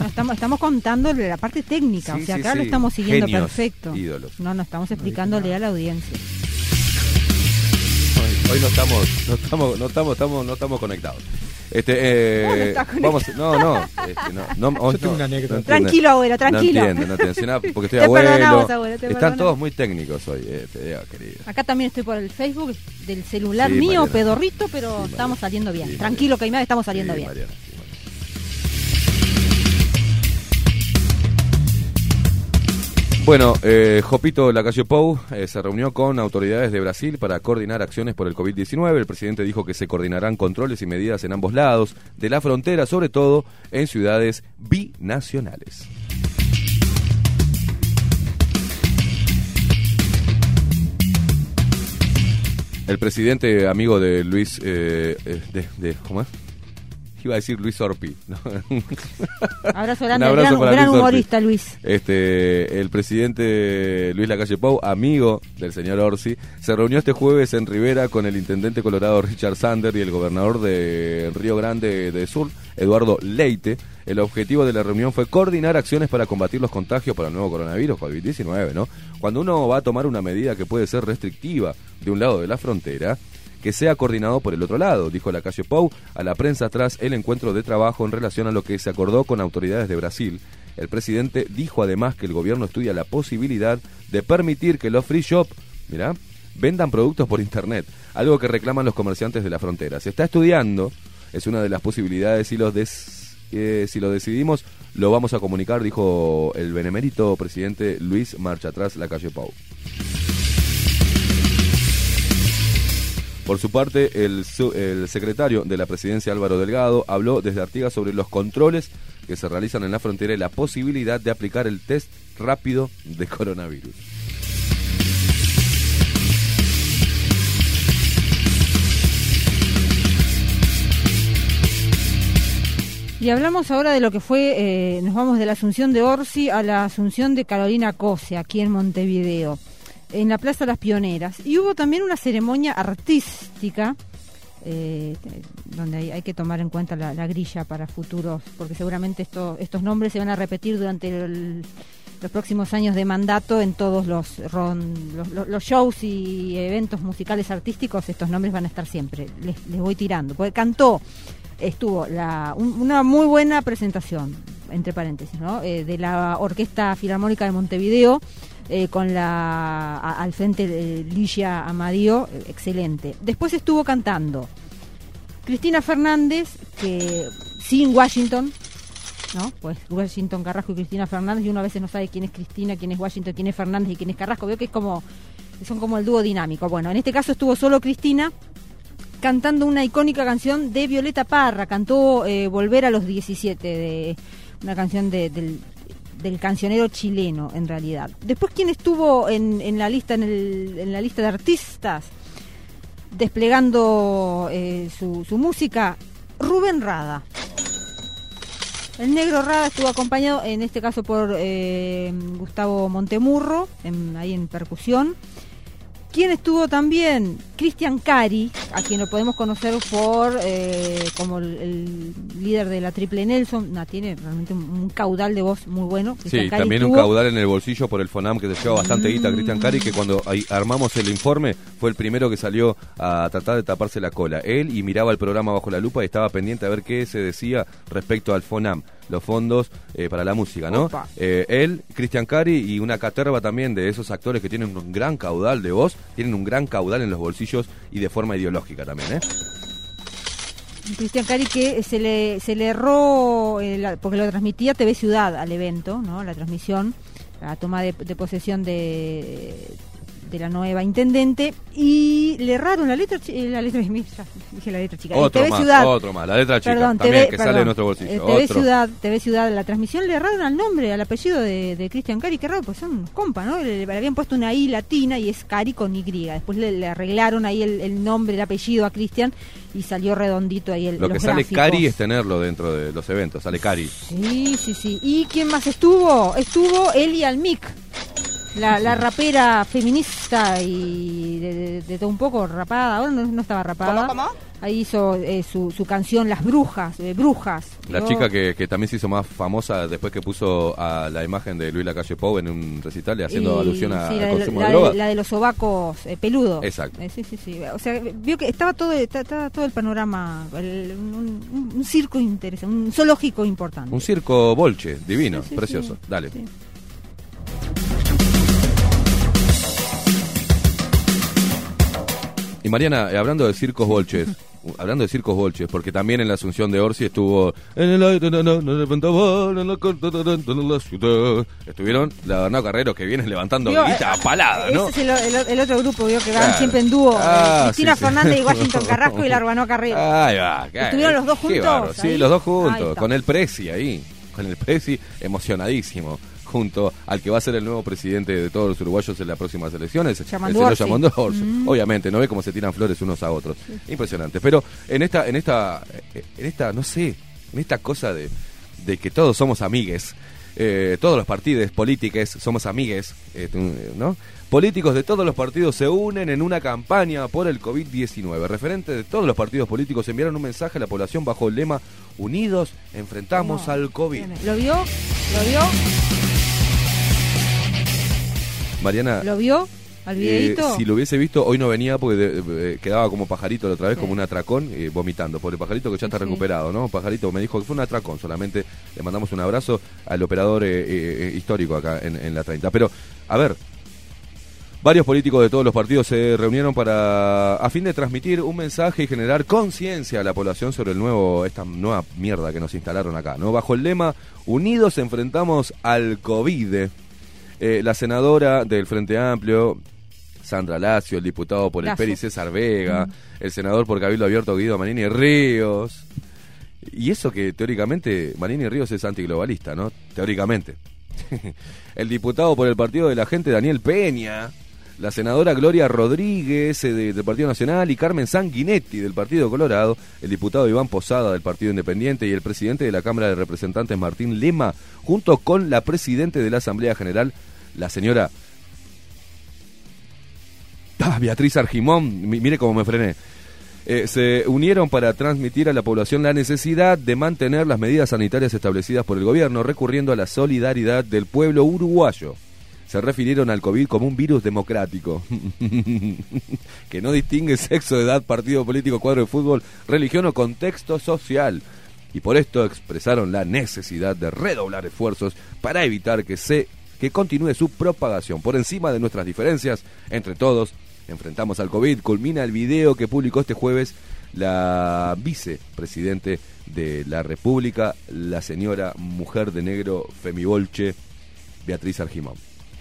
No, estamos, estamos contándole la parte técnica, Sí, o sea, sí, acá lo sí. estamos siguiendo Genios, perfecto. ídolos. No, no estamos explicándole a la audiencia. hoy, hoy no estamos, no estamos, no estamos, estamos, no estamos conectados. Este, eh, vamos, no, no, este, no, no, hoy Yo tengo no, una anécdota. no entiende. Tranquilo, abuelo, tranquilo. No entiendo, no entiendo, sino porque estoy Te abuelo. perdonamos, abuelo, te Están perdonamos. todos muy técnicos hoy, eh, te digo, querido. Acá también estoy por el Facebook del celular Sí, mío, Mariana. pedorrito, pero Sí, estamos saliendo bien. Sí, Tranquilo, Caimán, estamos saliendo Sí, bien. Mariana, Bueno, eh, Jopito Lacalle Pou eh, se reunió con autoridades de Brasil para coordinar acciones por el COVID-19. El presidente dijo que se coordinarán controles y medidas en ambos lados de la frontera, sobre todo en ciudades binacionales. El presidente, amigo de Luis, eh, de, de- ¿cómo es? Iba a decir Luis Orpi. ¿no? Abrazo Un grande, abrazo gran, para gran Luis Orpi. humorista, Luis. Este, el presidente Luis Lacalle Pou, amigo del señor Orsi, se reunió este jueves en Rivera con el intendente colorado Richard Sander y el gobernador de Río Grande de Sur, Eduardo Leite. El objetivo de la reunión fue coordinar acciones para combatir los contagios por el nuevo coronavirus, COVID-19, ¿no? Cuando uno va a tomar una medida que puede ser restrictiva de un lado de la frontera, que sea coordinado por el otro lado, dijo la calle Pou a la prensa tras el encuentro de trabajo en relación a lo que se acordó con autoridades de Brasil. El presidente dijo además que el gobierno estudia la posibilidad de permitir que los free shop, mirá, vendan productos por internet, algo que reclaman los comerciantes de la frontera. Se está estudiando, es una de las posibilidades, si los eh, si lo decidimos, lo vamos a comunicar, dijo el benemérito presidente Luis Marcha Atrás, la calle Pau. Por su parte, el, secretario de la presidencia Álvaro Delgado habló desde Artigas sobre los controles que se realizan en la frontera y la posibilidad de aplicar el test rápido de coronavirus. Y hablamos ahora de lo que fue, eh, nos vamos de la asunción de Orsi a la asunción de Carolina Cose, aquí en Montevideo, en la Plaza Las Pioneras. Y hubo también una ceremonia artística eh, te- donde hay, que tomar en cuenta la, la grilla para futuros, porque seguramente esto- estos nombres se van a repetir durante el- los próximos años de mandato en todos los, ron- los- los shows y eventos musicales artísticos, estos nombres van a estar siempre. Les, les voy tirando. Porque cantó, estuvo la, un- una muy buena presentación, entre paréntesis, ¿no? Eh, de la Orquesta Filarmónica de Montevideo. Eh, con la al frente de Ligia Amadío, eh, excelente. Después estuvo cantando Cristina Fernández, que sin Washington, ¿no? Pues Washington Carrasco y Cristina Fernández, y uno a veces no sabe quién es Cristina, quién es Washington, quién es Fernández y quién es Carrasco. Veo que es como, son como el dúo dinámico. Bueno, en este caso estuvo solo Cristina cantando una icónica canción de Violeta Parra, cantó eh, Volver a los 17, de una canción de- del, del cancionero chileno, en realidad. Después, ¿quién estuvo en, en la lista en, el- en la lista de artistas? desplegando eh, su, su música, Rubén Rada. El negro Rada estuvo acompañado, en este caso, por eh, Gustavo Montemurro, ahí en percusión. ¿Quién estuvo también? Cristian Cari, a quien lo podemos conocer por eh, como el, el líder de la Triple Nelson. No, tiene realmente un, un caudal de voz muy bueno. Sí, Cari también un caudal en el bolsillo por el FONAM que se lleva bastante guita a Cristian Cari, que cuando ahí armamos el informe fue el primero que salió a tratar de taparse la cola. Él y miraba el programa bajo la lupa y estaba pendiente a ver qué se decía respecto al FONAM, los fondos eh, para la música, ¿no? Eh, él, Cristian Cari y una caterva también de esos actores que tienen un gran caudal de voz, tienen un gran caudal en los bolsillos y de forma ideológica también, ¿eh? Cristian Cari que se le, se le erró, eh, la- porque lo transmitía TV Ciudad al evento, ¿no? La transmisión, la toma de, de posesión de, de la nueva intendente, y le erraron la letra, eh, la letra, dije la letra chica, Otro TV más, Ciudad. otro más, la letra chica, Perdón, también TV, que sale de perdón, nuestro bolsillo. eh, TV otro. Ciudad, TV Ciudad, la transmisión le erraron al nombre, al apellido de, de Cristian Cari, qué raro, pues son compa, ¿no? Le, le habían puesto una I latina y es Cari con Y. Después le, le arreglaron ahí el, el nombre, el apellido a Cristian y salió redondito ahí el Lo que sale gráficos. Cari es tenerlo dentro de los eventos, sale Cari. Sí, sí, sí. ¿Y quién más estuvo? Estuvo Eli Almic, la, la rapera feminista y de, de- de todo un poco rapada. Ahora no, no estaba rapada. ¿Cómo, Ahí hizo eh, su, su canción Las Brujas, eh, Brujas. La chica que, que también se hizo más famosa después que puso a la imagen de Luis Lacalle Pou en un recital y haciendo y- alusión a- sí, al la, de, consumo la de la de los sobacos eh, peludos. Exacto. Eh, sí, sí, sí. O sea, vio que estaba todo, está- estaba todo el panorama, el- un, un- un circo interesante, un zoológico importante. Un circo bolche, divino, Sí, sí, precioso. sí. Dale. Y Mariana, eh, hablando de circos bolches, uh, hablando de circos bolches, porque también en la Asunción de Orsi estuvo en el aire, no, la ciudad. Estuvieron la Bernardo Carrero que vienen levantando guita eh, palada, ¿no? Ese es el, el- el otro grupo que van Claro. siempre en dúo. eh, Ah, Cristina sí, sí. Fernández y Washington Carrasco y la Urbano Carrero. Ahí va, qué- ¿Estuvieron los dos juntos. Sí, los dos juntos, con el Prezi ahí, con el Prezi emocionadísimo, junto al que va a ser el nuevo presidente de todos los uruguayos en las próximas elecciones, el señor Orsi. Mm. Obviamente, no ve cómo se tiran flores unos a otros. Impresionante. Pero en esta, en esta, eh, en esta, no sé, en esta cosa de, de que todos somos amigues, eh, todos los partidos políticos somos amigues, eh, ¿no? Políticos de todos los partidos se unen en una campaña por el COVID-19. Referentes de todos los partidos políticos enviaron un mensaje a la población bajo el lema Unidos enfrentamos No, al COVID. ¿Lo vio? ¿Lo vio? Mariana, ¿Lo vio? ¿Al eh, videito? si lo hubiese visto, hoy no venía porque de- eh, quedaba como pajarito la otra vez, como un atracón, eh, vomitando. Por el pajarito que ya está Sí. recuperado, ¿no? Pajarito me dijo que fue un atracón, solamente le mandamos un abrazo al operador eh, histórico acá en, en la 30. Pero, a ver, varios políticos de todos los partidos se reunieron para, a fin de transmitir un mensaje y generar conciencia a la población sobre el nuevo, esta nueva mierda que nos instalaron acá, ¿no? Bajo el lema, Unidos enfrentamos al COVID. Eh, la senadora del Frente Amplio, Sandra Lacio, el diputado por el Lazo. PERI César Vega, el senador por Cabildo Abierto Guido Manini Ríos. Y eso que teóricamente Manini Ríos es antiglobalista, ¿no? Teóricamente. el diputado por el Partido de la Gente Daniel Peña, la senadora Gloria Rodríguez eh, de- del Partido Nacional y Carmen Sanguinetti del Partido Colorado, el diputado Iván Posada del Partido Independiente y el presidente de la Cámara de Representantes Martín Lema, junto con la presidente de la Asamblea General, la señora Ah, Beatriz Argimón, mi- mire cómo me frené. eh, se unieron para transmitir a la población la necesidad de mantener las medidas sanitarias establecidas por el gobierno, recurriendo a la solidaridad del pueblo uruguayo. Se refirieron al COVID como un virus democrático, que no distingue sexo, edad, partido político, cuadro de fútbol, religión o contexto social. Y por esto expresaron la necesidad de redoblar esfuerzos para evitar que se que continúe su propagación por encima de nuestras diferencias entre todos. Enfrentamos al COVID, culmina el video que publicó este jueves la vicepresidente de la República, la señora mujer de negro Femibolche, Beatriz Argimón.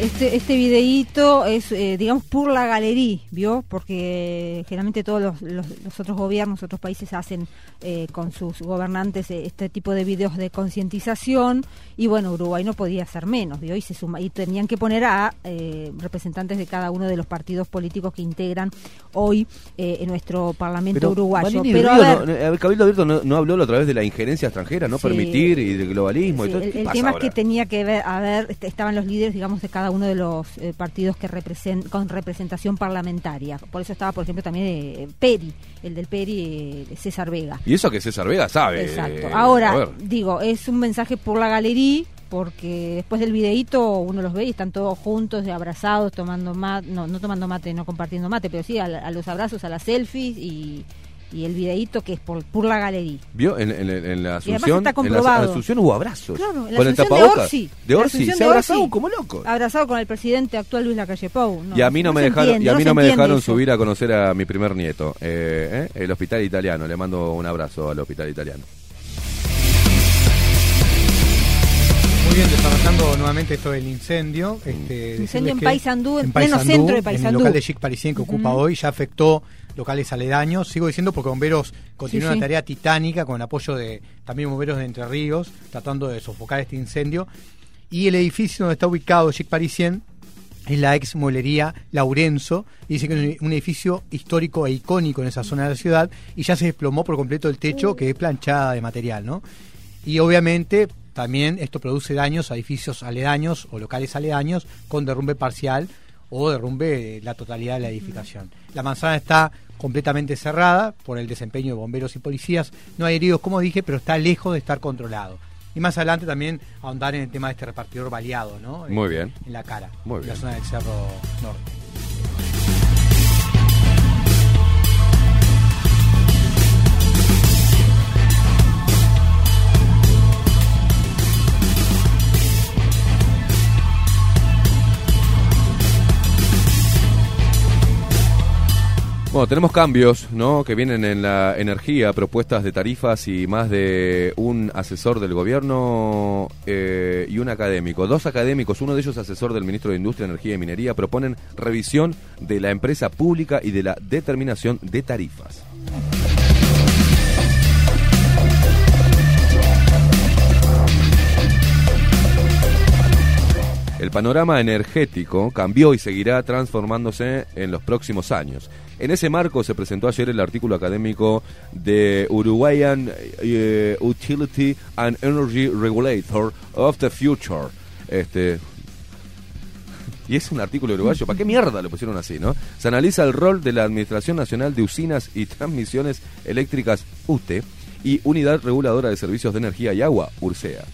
Este, este videíto es, eh, digamos, por la galería, ¿vio? Porque generalmente todos los, los- los otros gobiernos, otros países hacen eh, con sus gobernantes eh, este tipo de videos de concientización y bueno, Uruguay no podía hacer menos, ¿vio? Y, se suma, y tenían que poner a eh, representantes de cada uno de los partidos políticos que integran hoy eh, en nuestro Parlamento uruguayo. Pero a Río ver, no- Cabildo Abierto no, no habló la otra vez de la injerencia extranjera, no Sí. permitir y del globalismo y Sí, todo. el, ¿Qué el tema es que tenía que ver, a ver, est- estaban los líderes, digamos, de cada uno de los eh, partidos que represent, con representación parlamentaria. Por eso estaba, por ejemplo, también eh, Peri, el del Peri, eh, César Vega. Y eso que César Vega sabe. Exacto. Ahora, digo, es un mensaje por la galería, porque después del videíto uno los ve y están todos juntos, abrazados, tomando mate, no, no tomando mate, no compartiendo mate, pero sí a, a los abrazos, a las selfies y, y el videíto que es por, por la galería. ¿Vio? En, en- en la además Asunción, está en la comprobado. Asunción hubo abrazos. Claro, en la con el tapabocas. de Orsi. De Orsi. Se Orsi. como locos. Abrazado con el presidente actual Luis Lacalle Pou. No, y a mí no, me dejaron, entiende, y a mí se no me entiende dejaron eso. subir a conocer a mi primer nieto. Eh, eh, El hospital italiano. Le mando un abrazo al hospital italiano. Muy bien, desarrollando nuevamente esto del incendio. Este, Incendio en Paysandú, en pleno centro de En el Paysandú. local de Chic Parisien que ocupa hoy, ya afectó locales aledaños. Sigo diciendo porque bomberos continúan Sí, sí. una tarea titánica con el apoyo de también bomberos de Entre Ríos, tratando de sofocar este incendio. Y el edificio donde está ubicado Chic Parisien es la ex mueblería Laurenzo. Y dice que es un edificio histórico e icónico en esa zona de la ciudad. Y ya se desplomó por completo el techo, que es planchada de material, ¿no? Y obviamente también esto produce daños a edificios aledaños o locales aledaños con derrumbe parcial o derrumbe de la totalidad de la edificación. La manzana está completamente cerrada por el desempeño de bomberos y policías. No hay heridos, como dije, pero está lejos de estar controlado. Y más adelante también ahondar en el tema de este repartidor baleado, ¿no? Muy En- bien. En la cara. Muy en bien. la zona del Cerro Norte. Bueno, tenemos cambios, ¿no? Que vienen en la energía, propuestas de tarifas y más de un asesor del gobierno eh, y un académico. Dos académicos, uno de ellos asesor del ministro de Industria, Energía y Minería, proponen revisión de la empresa pública y de la determinación de tarifas. El panorama energético cambió y seguirá transformándose en los próximos años. En ese marco se presentó ayer el artículo académico de Uruguayan eh, Utility and Energy Regulator of the Future. Este, y es un artículo uruguayo. ¿Para qué mierda lo pusieron así, no? Se analiza el rol de la Administración Nacional de Usinas y Transmisiones Eléctricas, UTE, y Unidad Reguladora de Servicios de Energía y Agua, URSEA.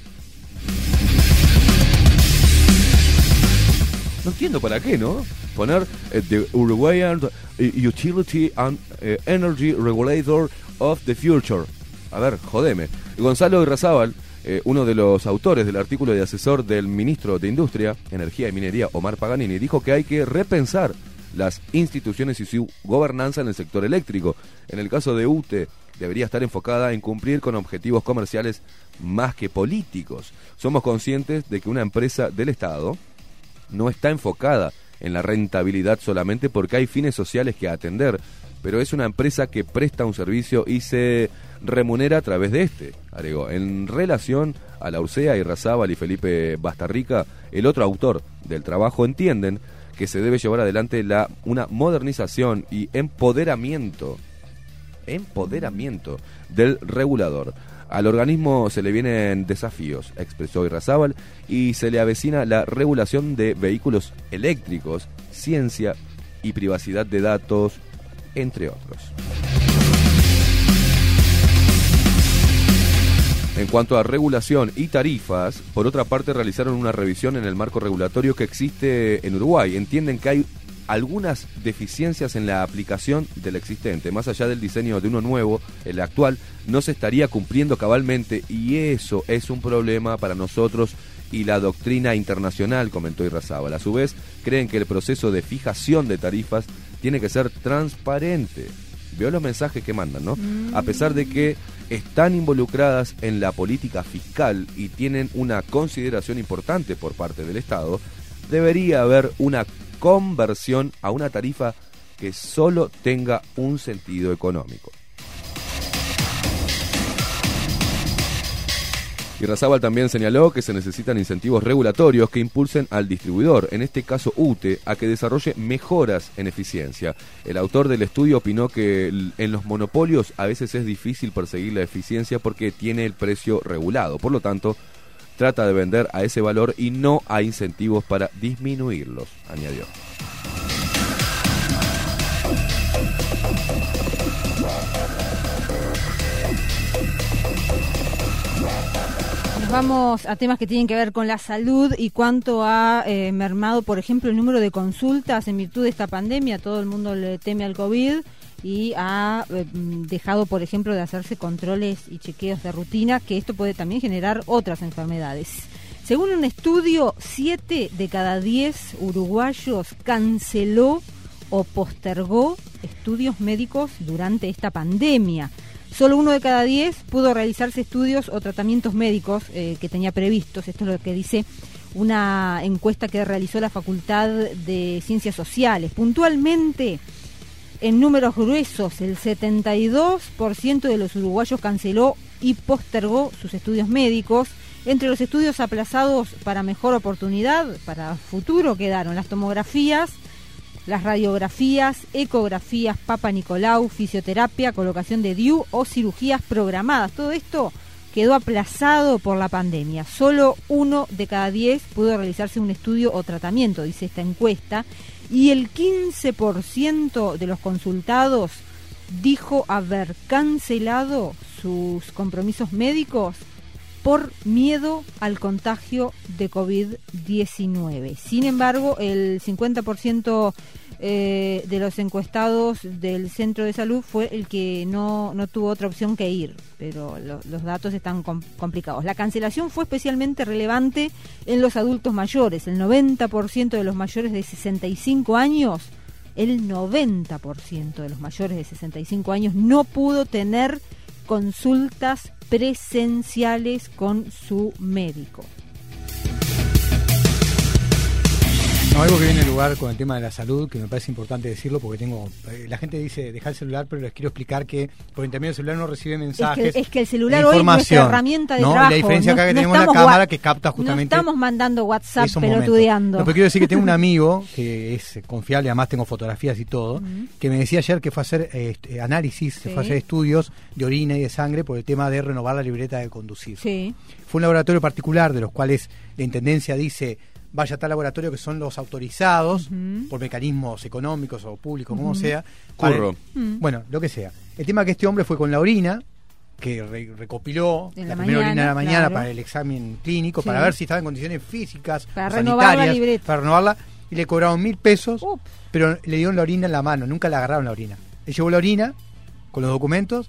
No entiendo para qué, ¿no? Poner eh, The Uruguayan eh, Utility and eh, Energy Regulator of the Future. A ver, jodeme. Gonzalo Irrazábal, eh, uno de los autores del artículo de asesor del ministro de Industria, Energía y Minería, Omar Paganini, dijo que hay que repensar las instituciones y su gobernanza en el sector eléctrico. En el caso de UTE, debería estar enfocada en cumplir con objetivos comerciales más que políticos. Somos conscientes de que una empresa del Estado no está enfocada en la rentabilidad solamente porque hay fines sociales que atender, pero es una empresa que presta un servicio y se remunera a través de este, agregó. En relación a la Ursea y Razábal y Felipe Bastarrica, el otro autor del trabajo, entienden que se debe llevar adelante la, una modernización y empoderamiento empoderamiento del regulador. Al organismo se le vienen desafíos, expresó Irrazábal, y se le avecina la regulación de vehículos eléctricos, ciencia y privacidad de datos, entre otros. En cuanto a regulación y tarifas, por otra parte realizaron una revisión en el marco regulatorio que existe en Uruguay. Entienden que hay algunas deficiencias en la aplicación del existente. Más allá del diseño de uno nuevo, el actual no se estaría cumpliendo cabalmente y eso es un problema para nosotros y la doctrina internacional, comentó Irrazábal. A su vez, creen que el proceso de fijación de tarifas tiene que ser transparente. Veo los mensajes que mandan, ¿no? A pesar de que están involucradas en la política fiscal y tienen una consideración importante por parte del Estado, debería haber una conversión a una tarifa que solo tenga un sentido económico. Irrazábal también señaló que se necesitan incentivos regulatorios que impulsen al distribuidor, en este caso UTE, a que desarrolle mejoras en eficiencia. El autor del estudio opinó que en los monopolios a veces es difícil perseguir la eficiencia porque tiene el precio regulado. Por lo tanto, trata de vender a ese valor y no a incentivos para disminuirlos, añadió. Nos vamos a temas que tienen que ver con la salud y cuánto ha eh, mermado, por ejemplo, el número de consultas en virtud de esta pandemia. Todo el mundo le teme al COVID y ha eh, mm, dejado, por ejemplo, de hacerse controles y chequeos de rutina, que esto puede también generar otras enfermedades. Según un estudio, 7 de cada 10 uruguayos canceló o postergó estudios médicos durante esta pandemia. Solo uno de cada diez pudo realizarse estudios o tratamientos médicos eh, que tenía previstos. Esto es lo que dice una encuesta que realizó la Facultad de Ciencias Sociales. Puntualmente, en números gruesos, el 72% de los uruguayos canceló y postergó sus estudios médicos. Entre los estudios aplazados para mejor oportunidad, para futuro, quedaron las tomografías, las radiografías, ecografías, Papa Nicolau, fisioterapia, colocación de DIU o cirugías programadas. Todo esto quedó aplazado por la pandemia. Solo uno de cada diez pudo realizarse un estudio o tratamiento, dice esta encuesta, y el 15% de los consultados dijo haber cancelado sus compromisos médicos por miedo al contagio de COVID-19. Sin embargo, el 50% eh, de los encuestados del centro de salud fue el que no, no tuvo otra opción que ir, pero lo- los datos están com- complicados. La cancelación fue especialmente relevante en los adultos mayores. El 90% de los mayores de 65 años, el 90% de los mayores de 65 años no pudo tener consultas presenciales con su médico. No, algo que viene en lugar con el tema de la salud, que me parece importante decirlo, porque tengo. eh, la gente dice dejar el celular, pero les quiero explicar que por intermedio del celular no recibe mensajes. es que el celular hoy es nuestra herramienta de ¿no? Y trabajo. La diferencia acá No- que no tenemos la cámara que capta justamente. No estamos mandando WhatsApp pelotudeando. Lo que quiero decir que tengo un amigo que es confiable, además tengo fotografías y todo, que me decía ayer que fue a hacer eh, este, análisis, se Sí. fue a hacer estudios de orina y de sangre por el tema de renovar la libreta de conducir. Sí. Fue un laboratorio particular de los cuales la intendencia dice vaya a tal laboratorio que son los autorizados por mecanismos económicos o públicos, como sea. Curro. para-. Bueno, lo que sea. El tema que este hombre fue con la orina, que re- recopiló En la, la primera orina de la mañana, claro. para el examen clínico, Sí. para ver si estaba en condiciones físicas, Para la sanitarias, para renovarla, y le cobraron mil pesos, pero le dieron la orina en la mano, nunca le agarraron la orina. Él llevó la orina con los documentos,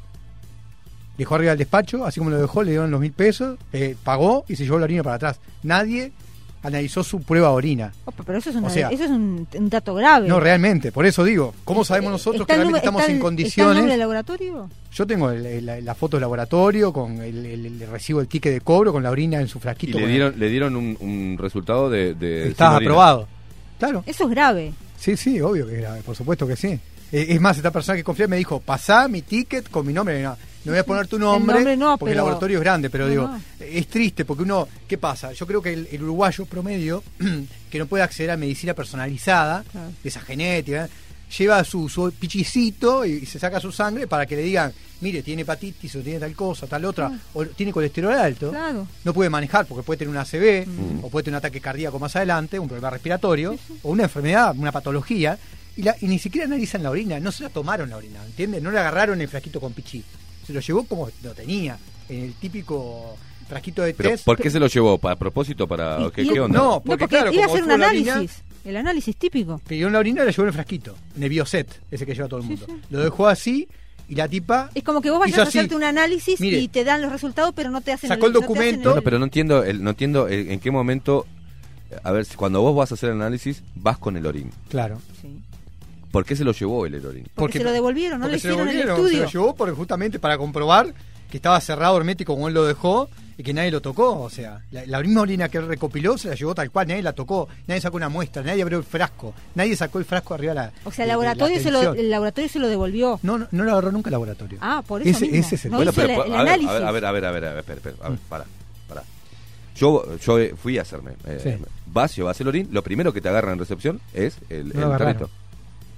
dejó arriba del despacho, así como lo dejó, le dieron los mil pesos, eh, pagó y se llevó la orina para atrás. Nadie analizó su prueba de orina. Opa, pero eso es, una- O sea- eso es un, un dato grave. No, realmente, por eso digo, ¿cómo sabemos nosotros ¿Está que el realmente estamos está en el- ¿Está el condiciones? nombre del laboratorio? Yo tengo el- el- la, la foto del laboratorio con el, el- el recibo del ticket de cobro con la orina en su Y frasquito. le dieron, le dieron un, un resultado de... de orina. aprobado. Claro. Eso es grave. Sí, sí, obvio que es grave, por supuesto que sí. Eh, Es más, esta persona que confía me dijo, pasá mi ticket con mi nombre. No, no voy a poner tu nombre, nombre no, porque el laboratorio es grande, pero No, digo, no. es triste porque uno, ¿qué pasa? Yo creo que el, el uruguayo promedio, que no puede acceder a medicina personalizada, Claro. de esa genética, lleva su, su pichicito y, y se saca su sangre para que le digan, mire, tiene hepatitis o tiene tal cosa, tal otra, o tiene colesterol alto. Claro. No puede manejar porque puede tener un ACV Mm. o puede tener un ataque cardíaco más adelante, un problema respiratorio o una enfermedad, una patología Y, la, y ni siquiera analizan la orina, no se la tomaron la orina, ¿entiendes? No le agarraron el frasquito con pichí. Se lo llevó como lo tenía, en el típico frasquito de Pero test. ¿por qué se lo llevó? ¿Para propósito? para Y- ¿Qué, y- qué onda? No, No, porque, porque claro, iba a hacer un orina, análisis. El análisis típico. pidió la orina y la llevó en el frasquito, en el bioset, ese que lleva todo el mundo. sí. Lo dejó así y la tipa Es como que vos vayas a así. hacerte un análisis Mire. y te dan los resultados, pero no te hacen Sacó el no te hacen documento. No, no, pero no entiendo, el, no entiendo el- en qué momento. A ver, si cuando vos vas a hacer el análisis, vas con el orín. Claro. Sí. ¿Por qué se lo llevó el orín? Porque se lo devolvieron, no le se lo hicieron el volvieron, estudio. Se lo llevó porque justamente para comprobar que estaba cerrado hermético como él lo dejó y que nadie lo tocó. O sea, la, la misma orina que él recopiló se la llevó tal cual, nadie la tocó, nadie sacó una muestra, nadie abrió el frasco, nadie sacó el frasco arriba de la. O sea, el la laboratorio, se lo, el laboratorio se lo devolvió. No, no, no lo agarró nunca el laboratorio. Ah, por eso Ese- mismo. ese es el- no Bueno, hizo pero, el, a, el ver, análisis. a ver, a ver, a ver, a ver, a ver, espera, espera, a ver, para, para. Yo, yo fui a hacerme. eh, Sí. Vas, llevas el orín, lo primero que te agarran en recepción es el, No el.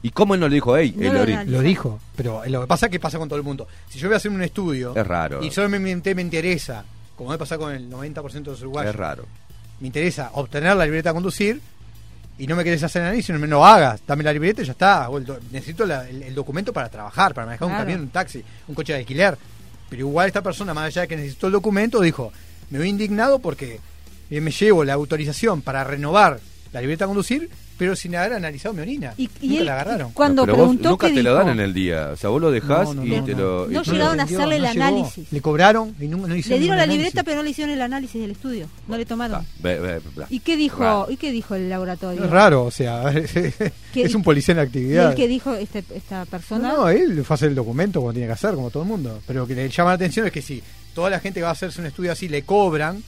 ¿Y cómo él no le dijo, hey, No el lo. Lo dijo, pero lo que pasa es que pasa con todo el mundo. Si yo voy a hacer un estudio Es raro. y solamente me interesa, como me pasa con el 90% de los uruguayos, Es raro. me interesa obtener la libreta a conducir y no me querés hacer análisis, no me lo hagas, dame la libreta y ya está. O el do- necesito la- el, el documento para trabajar, para manejar un camión, un taxi, un coche de alquiler. Pero igual esta persona, más allá de que necesitó el documento, dijo, me voy indignado porque eh, me llevo la autorización para renovar la libreta a conducir, pero sin haber analizado mi orina. Y, y Nunca él, la agarraron. cuando pero vos preguntó nunca te lo dijo, dan en el día. O sea, vos lo dejás No, no, y no, te no. lo. y No llegaron a hacerle el llegó. análisis. Le cobraron y no, no hicieron le dieron la libreta, pero no le hicieron el análisis del estudio. No le tomaron. ¿Y qué dijo? Raro. ¿Y qué dijo el laboratorio? Es raro, o sea, ¿Qué- es un policía en ¿Y actividad. él qué dijo este, esta persona? No, no, él fue a hacer el documento como tiene que hacer, como todo el mundo. Pero lo que le llama la atención es que si toda la gente que va a hacerse un estudio así le cobran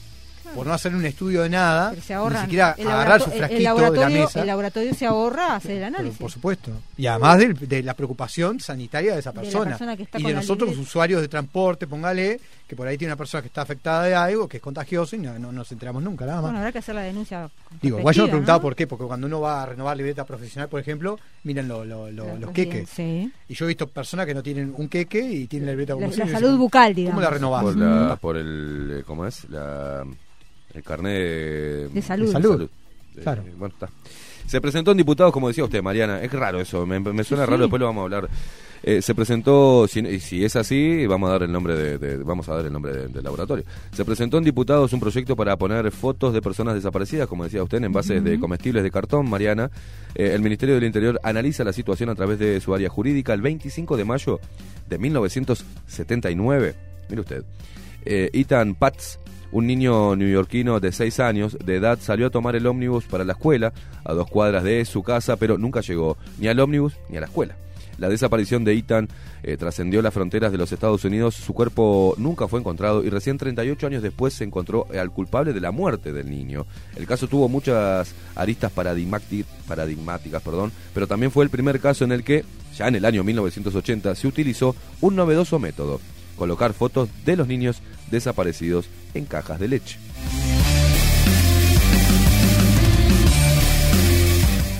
por no hacer un estudio de nada, Pero se ahorran. ni siquiera el agarrar su frasquito el de la mesa. El laboratorio se ahorra hacer el Pero, análisis. por supuesto. Y además de, la preocupación sanitaria de esa De la persona. persona que está y de la nosotros, libreta. usuarios de transporte, póngale, que por ahí tiene una persona que está afectada de algo, que es contagioso y no, no nos enteramos nunca, nada más. Bueno, habrá que hacer la denuncia. Digo, igual yo me preguntaba ¿no? por qué, porque cuando uno va a renovar libreta profesional, por ejemplo, miren lo- lo- lo- La- los los queques. Sí. Y yo he visto personas que no tienen un queque y tienen la libreta La, la salud dicen, bucal, digamos. ¿Cómo la renovás? Por, la, por el. ¿Cómo es? La, el carnet de, De salud. De salud. Claro. bueno, está. Se presentó un diputado, como decía usted, Mariana. Es raro eso, me, me suena Sí, raro, sí. después lo vamos a hablar. Eh, se presentó, si, si es así, vamos a dar el nombre de, de- vamos a dar el nombre de- del laboratorio. Se presentó en diputados un proyecto para poner fotos de personas desaparecidas, como decía usted, en envases de comestibles de cartón, Mariana. Eh, el Ministerio del Interior analiza la situación a través de su área jurídica. El 25 de mayo de 1979, mire usted, eh, Ethan Patz, un niño neoyorquino de 6 años de edad, salió a tomar el ómnibus para la escuela, a dos cuadras de su casa, pero nunca llegó ni al ómnibus ni a la escuela. La desaparición de Ethan eh, trascendió las fronteras de los Estados Unidos, su cuerpo nunca fue encontrado y recién 38 años después se encontró al culpable de la muerte del niño. El caso tuvo muchas aristas paradigmáticas, perdón, pero también fue el primer caso en el que, ya en el año 1980, se utilizó un novedoso método, colocar fotos de los niños desaparecidos en cajas de leche.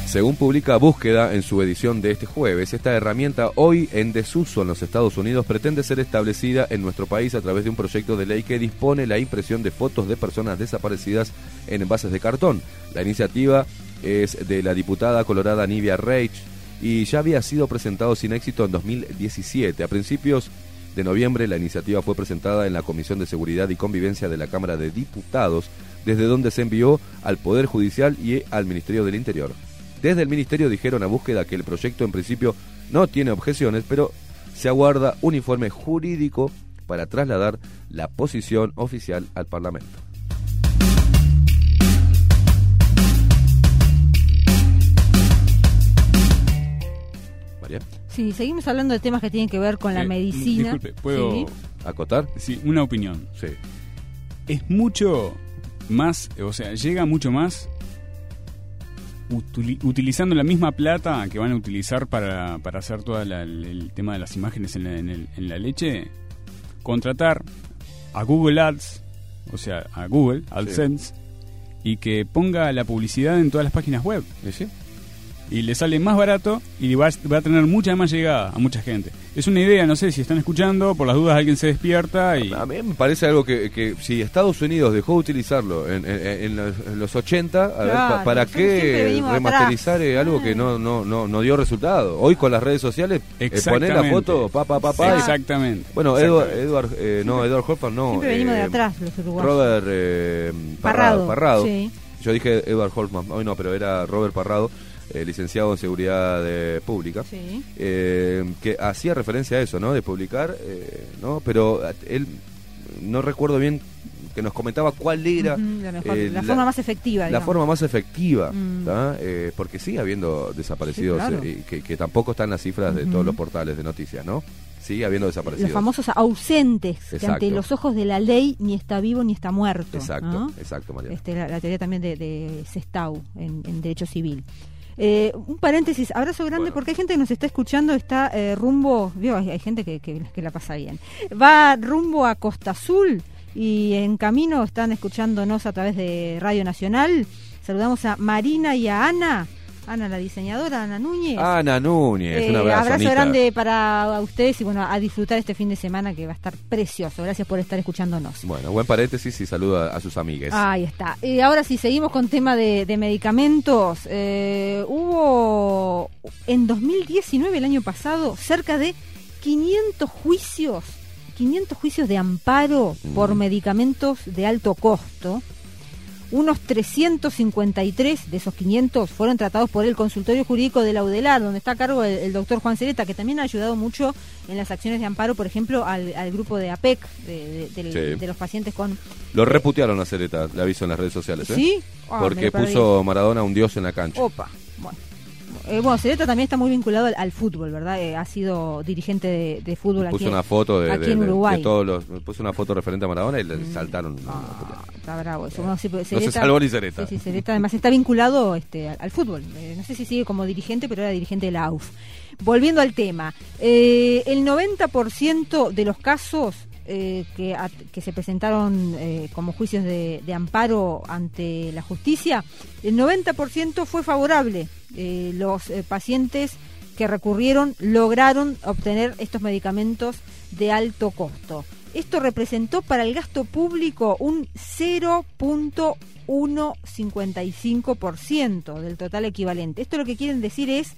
Según publica Búsqueda en su edición de este jueves, esta herramienta hoy en desuso en los Estados Unidos pretende ser establecida en nuestro país a través de un proyecto de ley que dispone la impresión de fotos de personas desaparecidas en envases de cartón. La iniciativa es de la diputada colorada Nivia Reich y ya había sido presentado sin éxito en 2017. A principios de noviembre la iniciativa fue presentada en la Comisión de Seguridad y Convivencia de la Cámara de Diputados, desde donde se envió al Poder Judicial y al Ministerio del Interior. Desde el Ministerio dijeron a búsqueda que el proyecto en principio no tiene objeciones, pero se aguarda un informe jurídico para trasladar la posición oficial al Parlamento. María, Sí, seguimos hablando de temas que tienen que ver con la medicina. Disculpe, ¿puedo Sí. ¿acotar? sí, una opinión? Sí. Es mucho más, o sea, llega mucho más utili- utilizando la misma plata que van a utilizar para, para hacer todo el, el tema de las imágenes en la, en el- en la leche, contratar a Google Ads, o sea, a Google, AdSense, y que ponga la publicidad en todas las páginas web. ¿Y sí? Y le sale más barato y va, va a tener mucha más llegada a mucha gente. Es una idea, no sé si están escuchando, por las dudas alguien se despierta y... A mí me parece algo que, que si Estados Unidos dejó de utilizarlo en, en- en los, en los 80, a ver, Claro, pa- ¿para qué remasterizar eh, algo que no, no, no, no dio resultado? Hoy con las redes sociales, eh, poner la foto, pa, pa, pa, pa, y- Exactamente. Bueno, Exactamente. Edward, Edward eh, no, Edward Hoffman no. Siempre venimos de eh, atrás, los uruguayos. Robert eh, Parrado, Parrado. Parrado. sí. Yo dije Edward Hoffman, hoy no, pero era Robert Parrado, eh, licenciado en Seguridad eh, Pública, Sí. eh, que hacía referencia a eso, ¿no? De publicar, eh, ¿no? Pero eh, él, no recuerdo bien que nos comentaba cuál era la, mejor- la forma más efectiva. la forma más efectiva, Mm. porque sigue habiendo desaparecidos, Sí, claro. y que, que tampoco están las cifras de todos los portales de noticias, ¿no? Sigue habiendo desaparecidos. Los famosos ausentes, que ante los ojos de la ley ni está vivo ni está muerto. Exacto, ¿no? exacto, María. Este, la, la teoría también de, de Sestau en, en Derecho Civil. Eh, un paréntesis, abrazo grande Bueno. porque hay gente que nos está escuchando, está eh, rumbo, vio, hay, hay gente que, que- que la pasa bien. Va rumbo a Costa Azul y en camino están escuchándonos a través de Radio Nacional. Saludamos a Marina y a Ana, Ana la diseñadora, Ana Núñez. Ana Núñez, un Eh, abrazo. abrazo grande para ustedes y bueno, a disfrutar este fin de semana que va a estar precioso. Gracias por estar escuchándonos. Bueno, buen paréntesis y saluda a sus amigues. Ahí está. Y ahora sí, seguimos con tema de, de medicamentos. Eh, hubo en 2019, el año pasado, cerca de 500 juicios, 500 juicios de amparo por medicamentos de alto costo. Unos 353 de esos 500 fueron tratados por el consultorio jurídico de la UDELAR, donde está a cargo el, el doctor Juan Cereta, que también ha ayudado mucho en las acciones de amparo, por ejemplo, al, al grupo de APEC, de, de- del- Sí. de los pacientes con Lo reputearon a Cereta, le aviso en las redes sociales. ¿eh? ¿Sí? Ah, Porque puso Maradona un dios en la cancha. Opa, bueno. Eh, bueno, Cereta también está muy vinculado al, al fútbol, ¿verdad? Eh, ha sido dirigente de, de fútbol aquí, una foto de, aquí de- en de- de Uruguay. Mm. todos los. Puso una foto referente a Maradona y le saltaron. Ah, está bravo eso. Bueno, sí, pero No se Cereta- salvó ni Cereta. Sí, sí, Cereta además está vinculado este, al, al fútbol. Eh, no sé si sigue como dirigente, pero era dirigente de la AUF. Volviendo al tema, el 90% de los casos eh, que, se presentaron eh, como juicios de, amparo ante la justicia, el 90% fue favorable. Eh, los pacientes que recurrieron lograron obtener estos medicamentos de alto costo. Esto representó para el gasto público un 0.155% del total equivalente. Esto lo que quieren decir es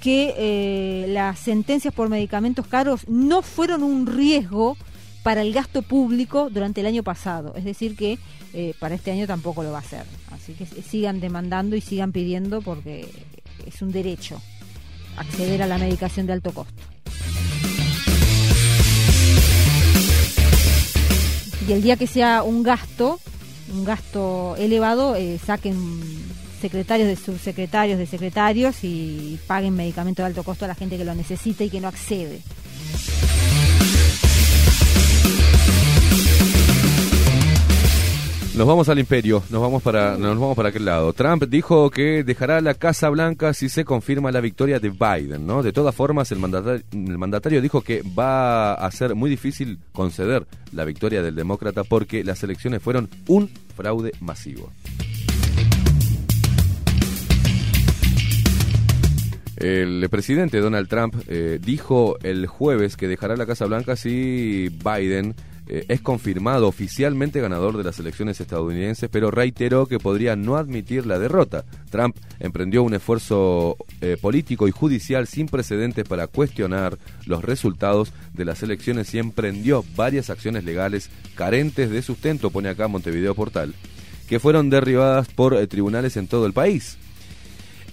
que las sentencias por medicamentos caros no fueron un riesgo para el gasto público durante el año pasado. Es decir, que eh, para este año tampoco lo va a hacer. Así que sigan demandando y sigan pidiendo porque es un derecho acceder a la medicación de alto costo. Y el día que sea un gasto, un gasto elevado, eh, saquen secretarios de subsecretarios de secretarios y paguen medicamento de alto costo a la gente que lo necesita y que no accede. Nos vamos al imperio, nos vamos para, nos vamos para aquel lado. Trump dijo que dejará la Casa Blanca si se confirma la victoria de Biden, ¿no? De todas formas, el mandatario, el mandatario dijo que va a ser muy difícil conceder la victoria del demócrata porque las elecciones fueron un fraude masivo. El presidente Donald Trump eh, dijo el jueves que dejará la Casa Blanca si Biden eh, es confirmado oficialmente ganador de las elecciones estadounidenses, pero reiteró que podría no admitir la derrota. Trump emprendió un esfuerzo eh, político y judicial sin precedentes para cuestionar los resultados de las elecciones y emprendió varias acciones legales carentes de sustento, pone acá Montevideo Portal, que fueron derribadas por eh, tribunales en todo el país.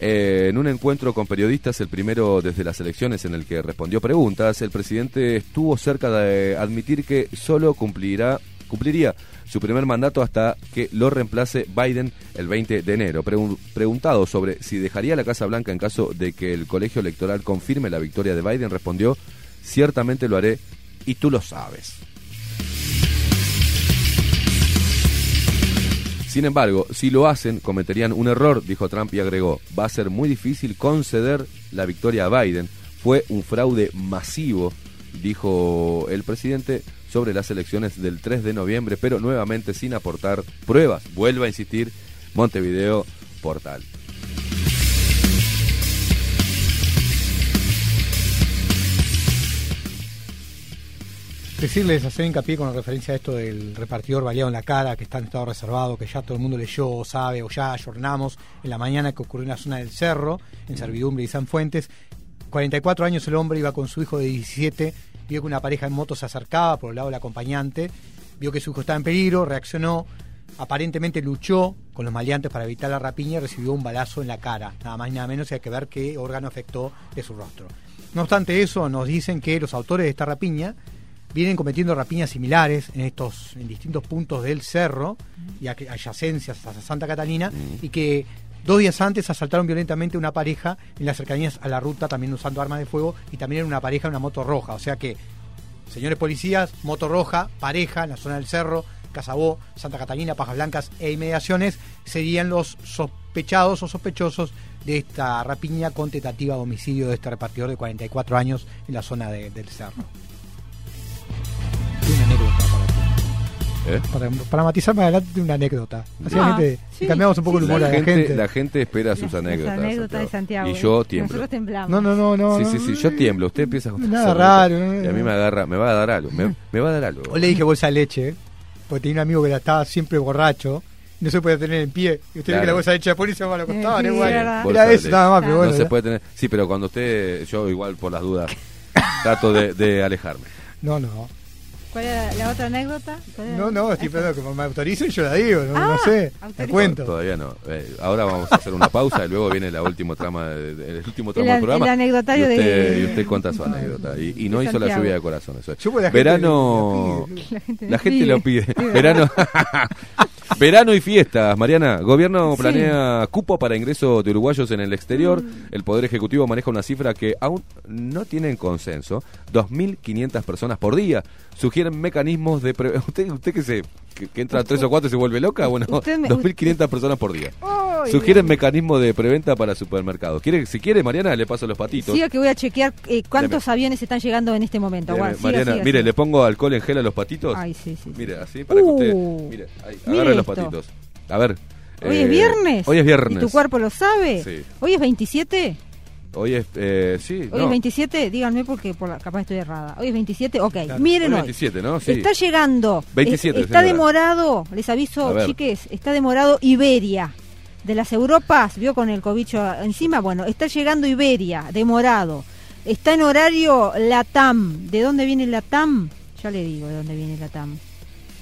Eh, en un encuentro con periodistas, el primero desde las elecciones en el que respondió preguntas, el presidente estuvo cerca de admitir que solo cumplirá, cumpliría su primer mandato hasta que lo reemplace Biden el 20 de enero. Pregun- preguntado sobre si dejaría la Casa Blanca en caso de que el colegio electoral confirme la victoria de Biden, respondió, ciertamente lo haré y tú lo sabes. Sin embargo, si lo hacen, cometerían un error, dijo Trump y agregó, va a ser muy difícil conceder la victoria a Biden. Fue un fraude masivo, dijo el presidente sobre las elecciones del 3 de noviembre, pero nuevamente sin aportar pruebas. Vuelve a insistir Montevideo Portal. Decirles, hacer hincapié con referencia a esto del repartidor baleado en la cara, que está en estado reservado, que ya todo el mundo leyó o sabe, o ya ayornamos en la mañana que ocurrió en la zona del Cerro, en Servidumbre y San Fuentes. 44 años el hombre iba con su hijo de 17, vio que una pareja en moto se acercaba por el lado del acompañante, vio que su hijo estaba en peligro, reaccionó, aparentemente luchó con los maleantes para evitar la rapiña y recibió un balazo en la cara, nada más y nada menos, hay que ver qué órgano afectó de su rostro. No obstante eso, nos dicen que los autores de esta rapiña vienen cometiendo rapiñas similares en estos en distintos puntos del cerro y ac- adyacencias a Santa Catalina y que dos días antes asaltaron violentamente una pareja en las cercanías a la ruta también usando armas de fuego y también era una pareja en una moto roja, o sea que señores policías, moto roja, pareja en la zona del cerro, Casabó, Santa Catalina, Pajas Blancas e inmediaciones serían los sospechados o sospechosos de esta rapiña con tentativa de homicidio de este repartidor de 44 años en la zona de- del cerro. ¿Eh? Para, para matizar más adelante una anécdota. Así Ah, la gente- sí, cambiamos un poco el humor La a la gente, gente. la gente espera sus Las- las anécdotas. anécdotas de Santiago. Y yo tiemblo. Nosotros temblamos. No, no, no, no. Sí, no. sí, sí, yo tiemblo. Usted empieza a contar Nada raro, no, Y a mí no. me agarra, me va a dar algo. Me, me va a dar algo. Hoy le dije bolsa de leche, porque tenía un amigo que la estaba siempre borracho. No se podía tener en pie. Y usted ve que Claro. la bolsa de leche de policía se va a lo costaba, Sí, ¿no? Bueno, Era eso nada más, pero No bueno. se ya. puede tener. Sí, pero cuando usted, yo igual por las dudas, trato de, de alejarme. No, no. ¿Cuál era la otra anécdota? No, no, estoy esperando que me autoricen y yo la digo, no, Ah, no sé. La autoriza. cuento. Todavía no. Eh, ahora vamos a hacer una pausa y luego viene la última trama, de- de- el último tramo El- del programa. el anecdotario y usted, de- y usted cuenta su anécdota. Y, y no hizo la lluvia de corazón. Eso es. Yo, pues, la gente Verano. lo pide. La gente, La gente lo pide. Sí, Verano. Verano y fiestas, Mariana. Gobierno Sí. planea cupo para ingreso de uruguayos en el exterior. Mm. El Poder Ejecutivo maneja una cifra que aún no tienen consenso. 2.500 personas por día. Sugieren mecanismos de... pre- ¿Usted, usted que, se, que, que entra a tres o cuatro y se vuelve loca? Bueno, me- 2.500 personas por día. Sugieren mecanismos de preventa para supermercados. ¿Quiere, si quiere, Mariana, le paso los patitos. Siga que voy a chequear eh, cuántos aviones están llegando en este momento. Deme, Aguanta, siga, Mariana, siga, mire, siga. le pongo alcohol en gel a los patitos. Ay, sí, sí. sí. Mire, así para que usted. Uh, Mire, ahí, mire agarre los patitos. A ver. Hoy eh, es viernes. Hoy es viernes. ¿Y tu cuerpo lo sabe? Sí. ¿Hoy es 27? Hoy es. Eh, sí, ¿Hoy no. es 27? Díganme porque por la- capaz estoy errada. ¿Hoy es 27? Ok, Claro. miren Hoy hoy. 27, ¿no? Sí. Está llegando. 27, Es- está señora. demorado, les aviso, chiques, está demorado Iberia. De las Europas, vio con el cobicho encima, bueno, está llegando Iberia, demorado. Está en horario Latam. ¿De dónde viene Latam? Ya le digo de dónde viene Latam.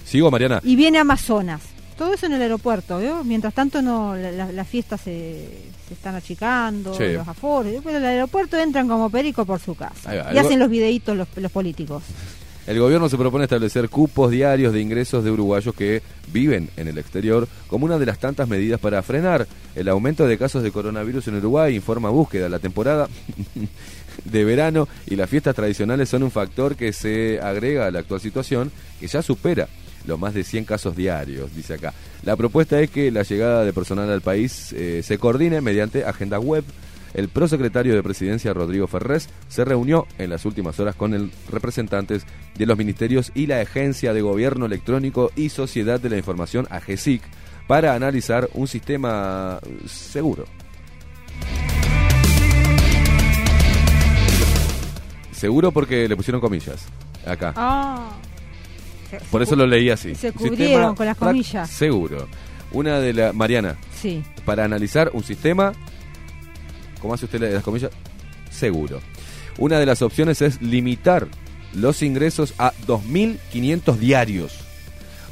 Sigo, Mariana. Y viene Amazonas. Todo eso en el aeropuerto, ¿vio? Mientras tanto no la- la- las fiestas se, se están achicando, Sí. los aforos. Pero el aeropuerto entran como perico por su casa. Va, y hacen los videitos los, los políticos. El gobierno se propone establecer cupos diarios de ingresos de uruguayos que viven en el exterior como una de las tantas medidas para frenar el aumento de casos de coronavirus en Uruguay, informa búsqueda. La temporada de verano y las fiestas tradicionales son un factor que se agrega a la actual situación que ya supera los más de 100 casos diarios, dice acá. La propuesta es que la llegada de personal al país eh, se coordine mediante agenda web. El prosecretario de Presidencia, Rodrigo Ferrés, se reunió en las últimas horas con el representantes de los ministerios y la Agencia de Gobierno Electrónico y Sociedad de la Información, AGESIC, para analizar un sistema seguro. Seguro porque le pusieron comillas acá. Por eso lo leí así. Se cubrieron sistema con las comillas. Seguro. Una de la Mariana, Sí. para analizar un sistema, ¿cómo hace usted las comillas? Seguro. Una de las opciones es limitar los ingresos a 2.500 diarios,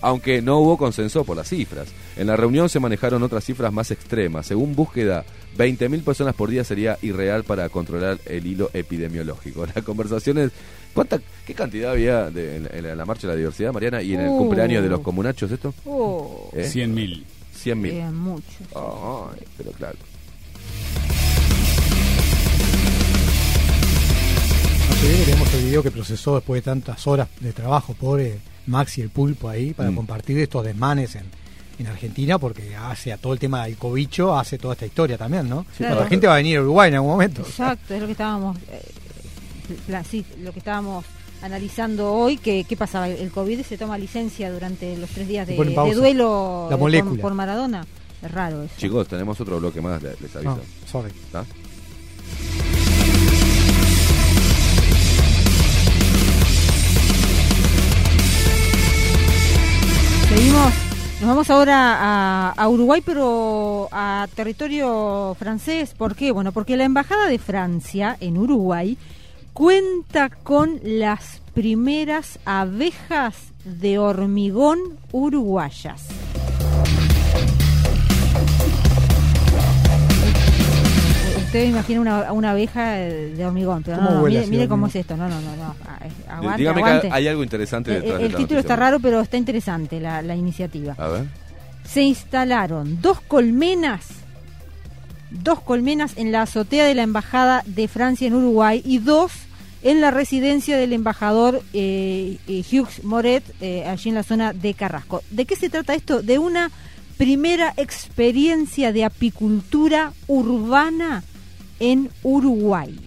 aunque no hubo consenso por las cifras. En la reunión se manejaron otras cifras más extremas. Según búsqueda, 20.000 personas por día sería irreal para controlar el hilo epidemiológico. La conversación es, ¿cuánta, ¿qué cantidad había de- en, la- en la marcha de la diversidad, Mariana? ¿Y en el Uh. cumpleaños de los comunachos esto? Oh, ¿Eh? 100.000. 100.000. eh, mucho. Ay, pero claro. No sé, tenemos el video que procesó después de tantas horas de trabajo, pobre Maxi el pulpo ahí, para Mm. compartir estos desmanes en, en Argentina, porque hace a todo el tema del cobicho, hace toda esta historia también, ¿no? Claro. La gente va a venir a Uruguay en algún momento. Exacto, es lo que estábamos, eh, la- sí, lo que estábamos analizando hoy, que qué pasaba, el COVID se toma licencia durante los tres días de, duelo La eh, molécula. por, por Maradona. Es raro eso. Chicos, tenemos otro bloque más, le- les aviso. No, sorry. ¿Está? Seguimos. Nos vamos ahora a, a Uruguay, pero a territorio francés. ¿Por qué? Bueno, porque la Embajada de Francia en Uruguay cuenta con las primeras abejas de hormigón uruguayas. Usted imagina una, una abeja de hormigón, pero no, ¿Cómo no, huele mire, mire cómo es esto. No, no, no. no. Aguante, Dígame aguante. que hay algo interesante Eh, detrás El, de la título está raro, pero está interesante la, la iniciativa. A ver. Se instalaron dos colmenas, dos colmenas en la azotea de la embajada de Francia en Uruguay y dos en la residencia del embajador eh, eh, Hughes Moret, eh, allí en la zona de Carrasco. ¿De qué se trata esto? De una primera experiencia de apicultura urbana en Uruguay.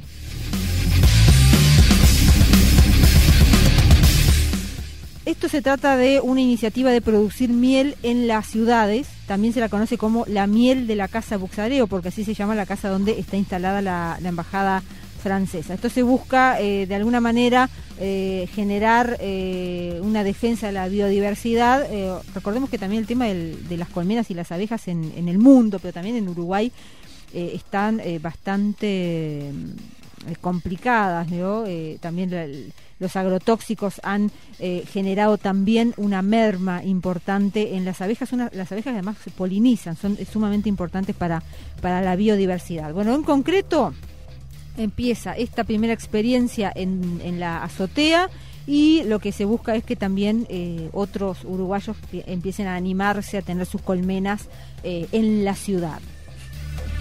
Esto se trata de una iniciativa de producir miel en las ciudades. También se la conoce como la miel de la Casa Buxareo, porque así se llama la casa donde está instalada la, embajada francesa. Esto se busca eh, de alguna manera eh, generar eh, una defensa de la biodiversidad. Recordemos que también el tema de las colmenas y las abejas en el mundo, pero también en Uruguay, eh, están eh, bastante eh, complicadas, también los agrotóxicos han generado también una merma importante en las abejas. Las abejas además se polinizan, son sumamente importantes para, para la biodiversidad. Bueno, en concreto empieza esta primera experiencia en, la azotea y lo que se busca es que también otros uruguayos pi- empiecen a animarse a tener sus colmenas en la ciudad.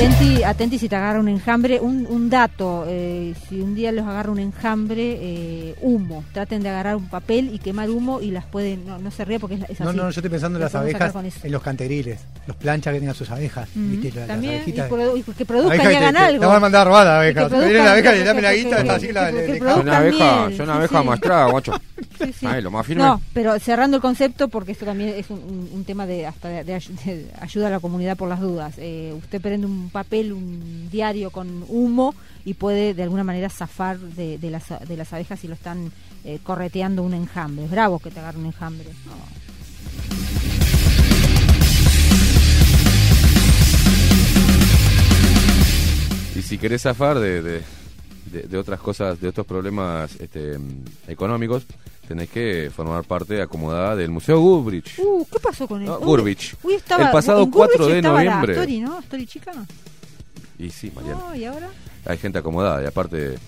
Atenti, atenti si te agarra un enjambre. Un, un dato, eh, si un día los agarra un enjambre, eh, humo. Traten de agarrar un papel y quemar humo y las pueden... No, no se ríe porque es, es No, así. no, yo estoy pensando en Las abejas, con eso. en los canteriles, los planchas que tengan sus abejas. También, y, abejitas. produ- y que produzcan Abeja y hagan te- algo. Te van a mandar robada la abeja. que Te viene la abeja y dame la guita, está así que- la produzcan Una abeja, es una abeja sí. maestrada, guacho. Sí, lo más firme. No, pero cerrando el concepto, porque esto también es un, tema de, hasta de, de ayu- de ayuda a la comunidad por las dudas. Eh, usted prende un papel, un diario con humo y puede de alguna manera zafar de, las, de las abejas si lo están eh, correteando un enjambre. Es bravo que te agarre un enjambre. Y si querés zafar de, otras cosas, de otros problemas este, económicos, tenés que formar parte acomodada del Museo Goodrich. Uh, ¿qué pasó con él? No, uy, estaba- El pasado en Gurvich 4 de estaba la noviembre. Astori, ¿no? Astori chica. Y sí, Mariana. ¿y ahora? Hay gente acomodada y aparte,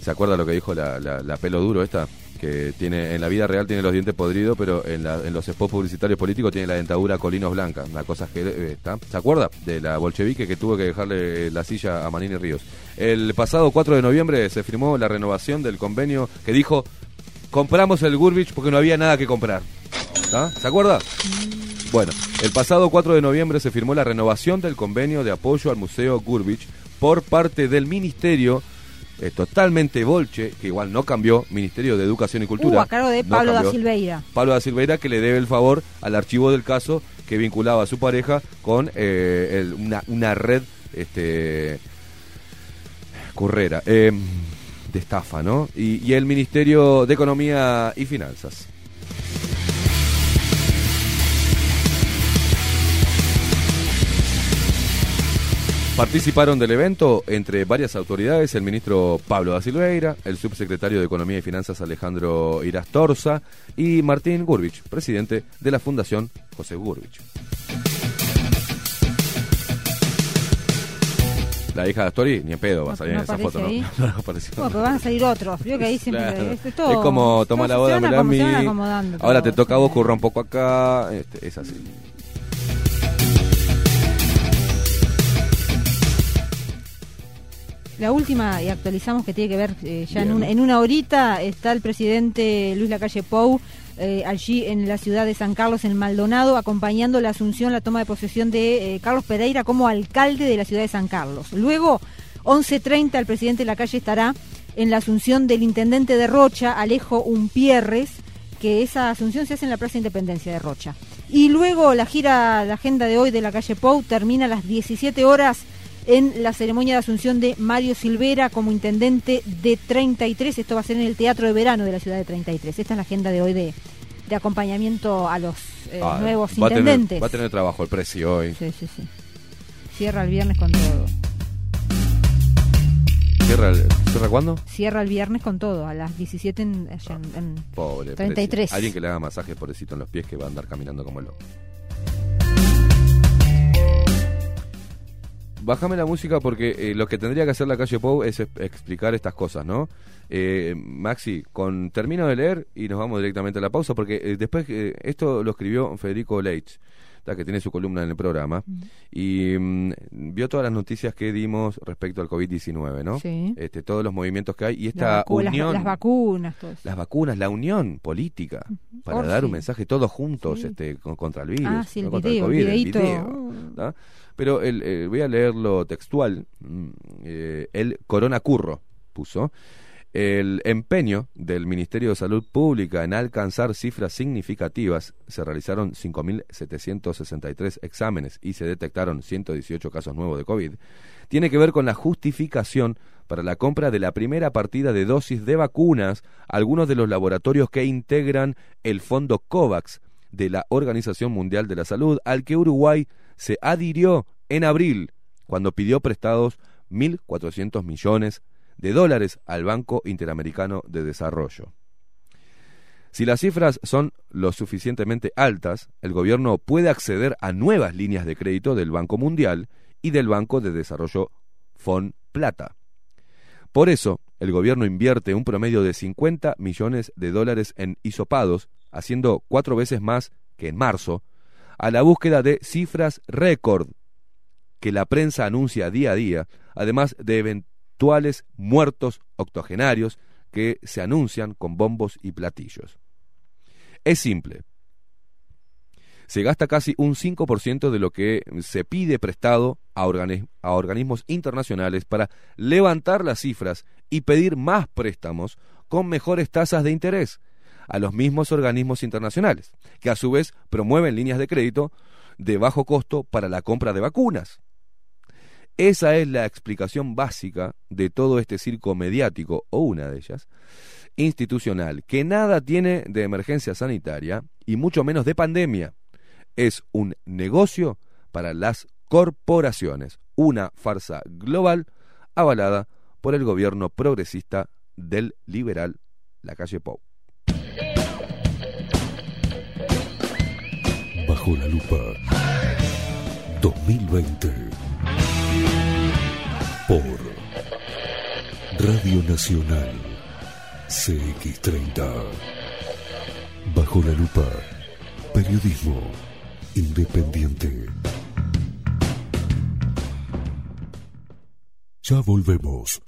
¿se acuerda lo que dijo la, la, la pelo duro esta? Que tiene en la vida real tiene los dientes podridos, pero en, la- en los spots publicitarios políticos tiene la dentadura colinos blanca. Una cosa que eh, está. ¿Se acuerda? De la bolchevique que tuvo que dejarle la silla a Manini Ríos. El pasado 4 de noviembre se firmó la renovación del convenio que dijo: compramos el Gurbich porque no había nada que comprar. ¿Se acuerda? Bueno, el pasado 4 de noviembre se firmó la renovación del convenio de apoyo al Museo Gurbich por parte del Ministerio, eh, totalmente bolche, que igual no cambió, Ministerio de Educación y Cultura. Uh, a cargo de no Pablo da. Silveira. Pablo da Silveira que le debe el favor al archivo del caso que vinculaba a su pareja con eh, el- una, una red este currera eh, estafa, ¿no? Y, el Ministerio de Economía y Finanzas. Participaron del evento entre varias autoridades el ministro Pablo da Silveira, el subsecretario de Economía y Finanzas Alejandro Irastorza y Martín Gurvich, presidente de la Fundación José Gurvich. La hija de Astori, ni en pedo va a salir no en esa foto, ¿no? ahí. No, no. Bueno, pero van a salir otros. Vio que ahí siempre Claro. es, todo- es como toma la boda, van me a- la a como se mí. van acomodando Ahora te toca a vos, curra un poco acá. Este, es así. La última, y actualizamos que tiene que ver eh, ya en, Bien. un- en una horita, está el presidente Luis Lacalle Pou eh, allí en la ciudad de San Carlos, en Maldonado, acompañando la asunción, la toma de posesión de eh, Carlos Pereira como alcalde de la ciudad de San Carlos. Luego, 11.30, el presidente Lacalle estará en la asunción del intendente de Rocha, Alejo Umpierres, que esa asunción se hace en la Plaza Independencia de Rocha. Y luego la gira, la agenda de hoy de la calle Pou termina a las 17 horas en la ceremonia de asunción de Mario Silvera como intendente de 33. Esto va a ser en el Teatro de Verano de la ciudad de 33. Esta es la agenda de hoy de, de acompañamiento a los eh, Ah, nuevos va a tener- intendentes. va a tener trabajo el precio hoy. Sí, sí, sí. Cierra el viernes con todo. ¿Cierra, el- ¿Cierra cuándo? Cierra el viernes con todo, a las 17 en, allá en- en Pobre. 33. Preci. Alguien que le haga masaje pobrecito en los pies que va a andar caminando como loco. Bájame la música porque eh, lo que tendría que hacer la calle Pou es es- explicar estas cosas, ¿no? Eh, Maxi, con termino de leer y nos vamos directamente a la pausa porque eh, después eh, esto lo escribió Federico Leitch, que tiene su columna en el programa y mm, vio todas las noticias que dimos respecto al COVID-19, ¿no? Sí. Este, todos los movimientos que hay y esta unión las, vacunas, todo eso. las vacunas, la unión política, para dar un mensaje todos juntos Sí. este, con- contra el virus, Ah, sí, el no contra video, el COVID, el video, Mm. Pero el, eh, voy a leerlo textual. mm, eh, el Corona Curro puso. El empeño del Ministerio de Salud Pública en alcanzar cifras significativas, se realizaron 5.763 exámenes y se detectaron 118 casos nuevos de COVID, tiene que ver con la justificación para la compra de la primera partida de dosis de vacunas a algunos de los laboratorios que integran el fondo COVAX de la Organización Mundial de la Salud, al que Uruguay se adhirió en abril, cuando pidió prestados 1.400 millones de dólares al Banco Interamericano de Desarrollo. Si las cifras son lo suficientemente altas, el gobierno puede acceder a nuevas líneas de crédito del Banco Mundial y del Banco de Desarrollo FON Plata. Por eso, el gobierno invierte un promedio de 50 millones de dólares en hisopados, haciendo cuatro veces más que en marzo, a la búsqueda de cifras récord que la prensa anuncia día a día, además de eventuales muertos octogenarios que se anuncian con bombos y platillos. Es simple. Se gasta casi un 5% de lo que se pide prestado a, a organismos internacionales para levantar las cifras y pedir más préstamos con mejores tasas de interés a los mismos organismos internacionales, que a su vez promueven líneas de crédito de bajo costo para la compra de vacunas. Esa es la explicación básica de todo este circo mediático, o una de ellas, institucional, que nada tiene de emergencia sanitaria y mucho menos de pandemia. Es un negocio para las corporaciones, una farsa global avalada por el gobierno progresista del liberal La Calle Pou. Bajo la lupa 2020 por Radio Nacional CX30 Bajo la lupa Periodismo Independiente. Ya volvemos.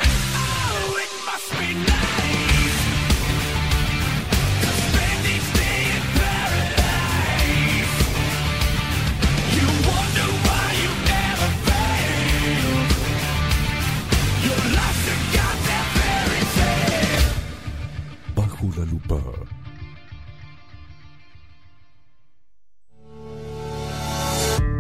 Lupa.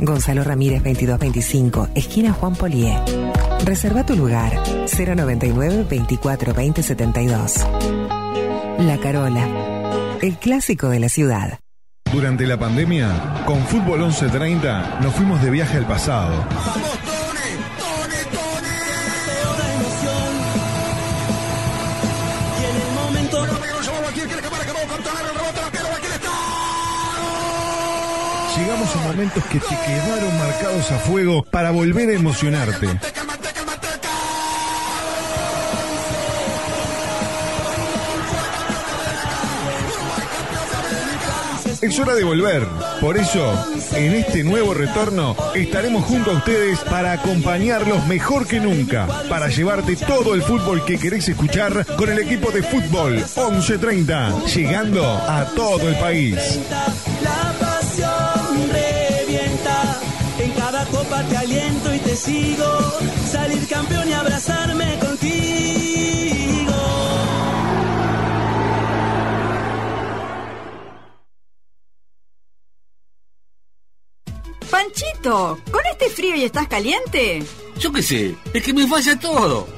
Gonzalo Ramírez 2225, esquina Juan Polié. Reserva tu lugar 099 24 20 72. La Carola, el clásico de la ciudad. Durante la pandemia, con Fútbol 1130 nos fuimos de viaje al pasado. A momentos que te quedaron marcados a fuego para volver a emocionarte. Es hora de volver. Por eso, en este nuevo retorno, estaremos junto a ustedes para acompañarlos mejor que nunca, para llevarte todo el fútbol que querés escuchar con el equipo de fútbol 1130, llegando a todo el país. Te aliento y te sigo. Salir campeón y abrazarme contigo. Panchito, ¿con este frío y estás caliente? Yo qué sé, es que me falla todo.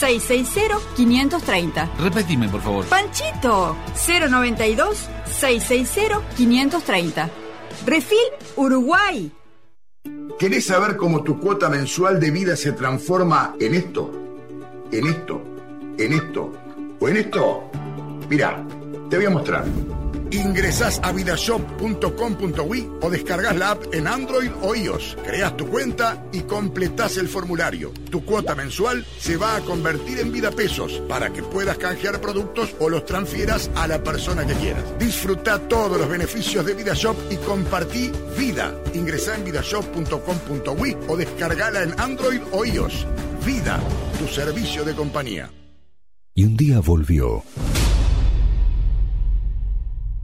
660 530. Repetime, por favor. Panchito 092 660 530. Refil Uruguay. ¿Querés saber cómo tu cuota mensual de vida se transforma en esto? ¿En esto? ¿En esto? ¿O en esto? Mirá, te voy a mostrar. Ingresás a vidashop.com.ui o descargas la app en Android o iOS. Creas tu cuenta y completás el formulario. Tu cuota mensual se va a convertir en vida pesos para que puedas canjear productos o los transfieras a la persona que quieras. Disfruta todos los beneficios de VidaShop y compartí vida. Ingresá en vidashop.com.ui o descargala en Android o iOS. Vida, tu servicio de compañía. Y un día volvió.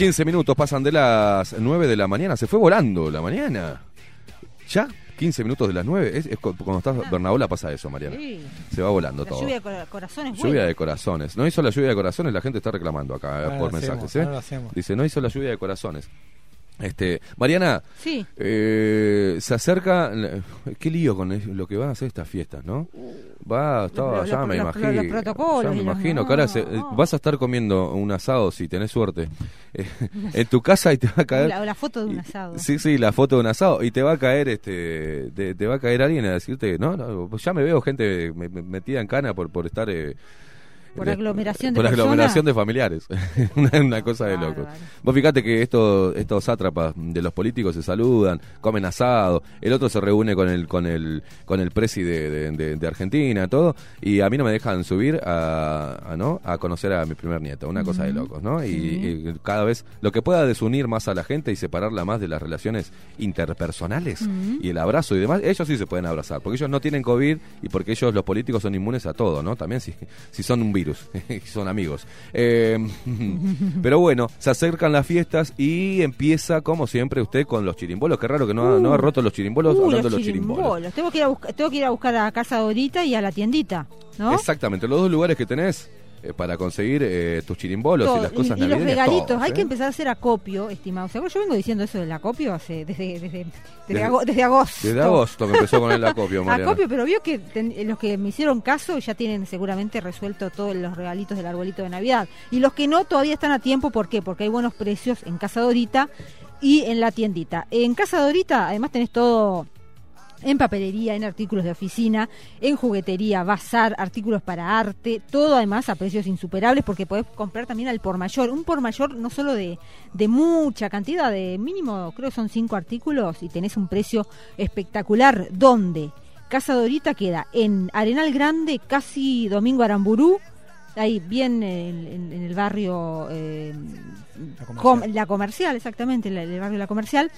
15 minutos pasan de las 9 de la mañana. Se fue volando la mañana. ¿Ya? 15 minutos de las 9. Es, es cu- cuando estás Bernabola pasa eso, Mariana. Sí. Se va volando La todo. lluvia de cora- corazones. Lluvia buena. de corazones. No hizo la lluvia de corazones, la gente está reclamando acá Ahora por lo hacemos, mensajes. ¿eh? ahora lo hacemos. Dice, no hizo la lluvia de corazones. Este, Mariana, Sí. eh, se acerca. Qué lío con lo que van a hacer estas fiestas, ¿no? Va, estaba, Lo- ya lo- me imagino. los ya me los- imagino que ahora se- eh, vas a estar comiendo un asado si tenés suerte eh, en tu casa y te va a caer. La, la foto de un asado. Sí, sí, la foto de un asado y te va a caer este te, te va a caer alguien a decirte, no, no, ya me veo gente me- me- metida en cana por por estar eh, Por de- aglomeración de por personas. aglomeración de familiares. una, una cosa de locos. Vos fíjate que estos, estos sátrapas de los políticos se saludan, comen asado, el otro se reúne con el, con el, con el presi de, de- de- de Argentina, todo, y a mí no me dejan subir a, a, ¿no? a conocer a mi primer nieto, una cosa de locos, ¿no? Y, Sí. y cada vez lo que pueda desunir más a la gente y separarla más de las relaciones interpersonales y el abrazo y demás, ellos sí se pueden abrazar, porque ellos no tienen COVID y porque ellos, los políticos, son inmunes a todo, ¿no? También si, si son un virus, son amigos. Eh, pero bueno, se acercan las fiestas y empieza, como siempre, usted con los chirimbolos. Qué raro que no, ha, no ha roto los chirimbolos Uh, hablando los de los chirimbolos. chirimbolos. Tengo que, ir a buscar, tengo que ir a buscar a casa Dorita y a la tiendita, ¿no? Exactamente, los dos lugares que tenés eh, para conseguir eh, tus chirimbolos Todo. y las cosas y, y los regalitos, todos, hay ¿eh? que empezar a hacer acopio, estimado. O sea, yo vengo diciendo eso del acopio hace, desde, desde, desde, Desde- ago- desde agosto. Desde agosto que empezó con el acopio, Mariana. Acopio, pero vio que ten- los que me hicieron caso ya tienen seguramente resuelto todos los regalitos del arbolito de Navidad. Y los que no todavía están a tiempo, ¿por qué? Porque hay buenos precios en Casa Dorita y en la tiendita. En Casa Dorita además tenés todo en papelería, en artículos de oficina, en juguetería, bazar, artículos para arte, todo además a precios insuperables porque podés comprar también al por mayor. Un por mayor no solo de, de mucha cantidad, de mínimo creo que son cinco artículos y tenés un precio espectacular. ¿Dónde? Casa Dorita queda en Arenal Grande, casi Domingo Aramburú, ahí bien en, en- en el barrio eh, com- la comercial, exactamente, la- el barrio La Comercial.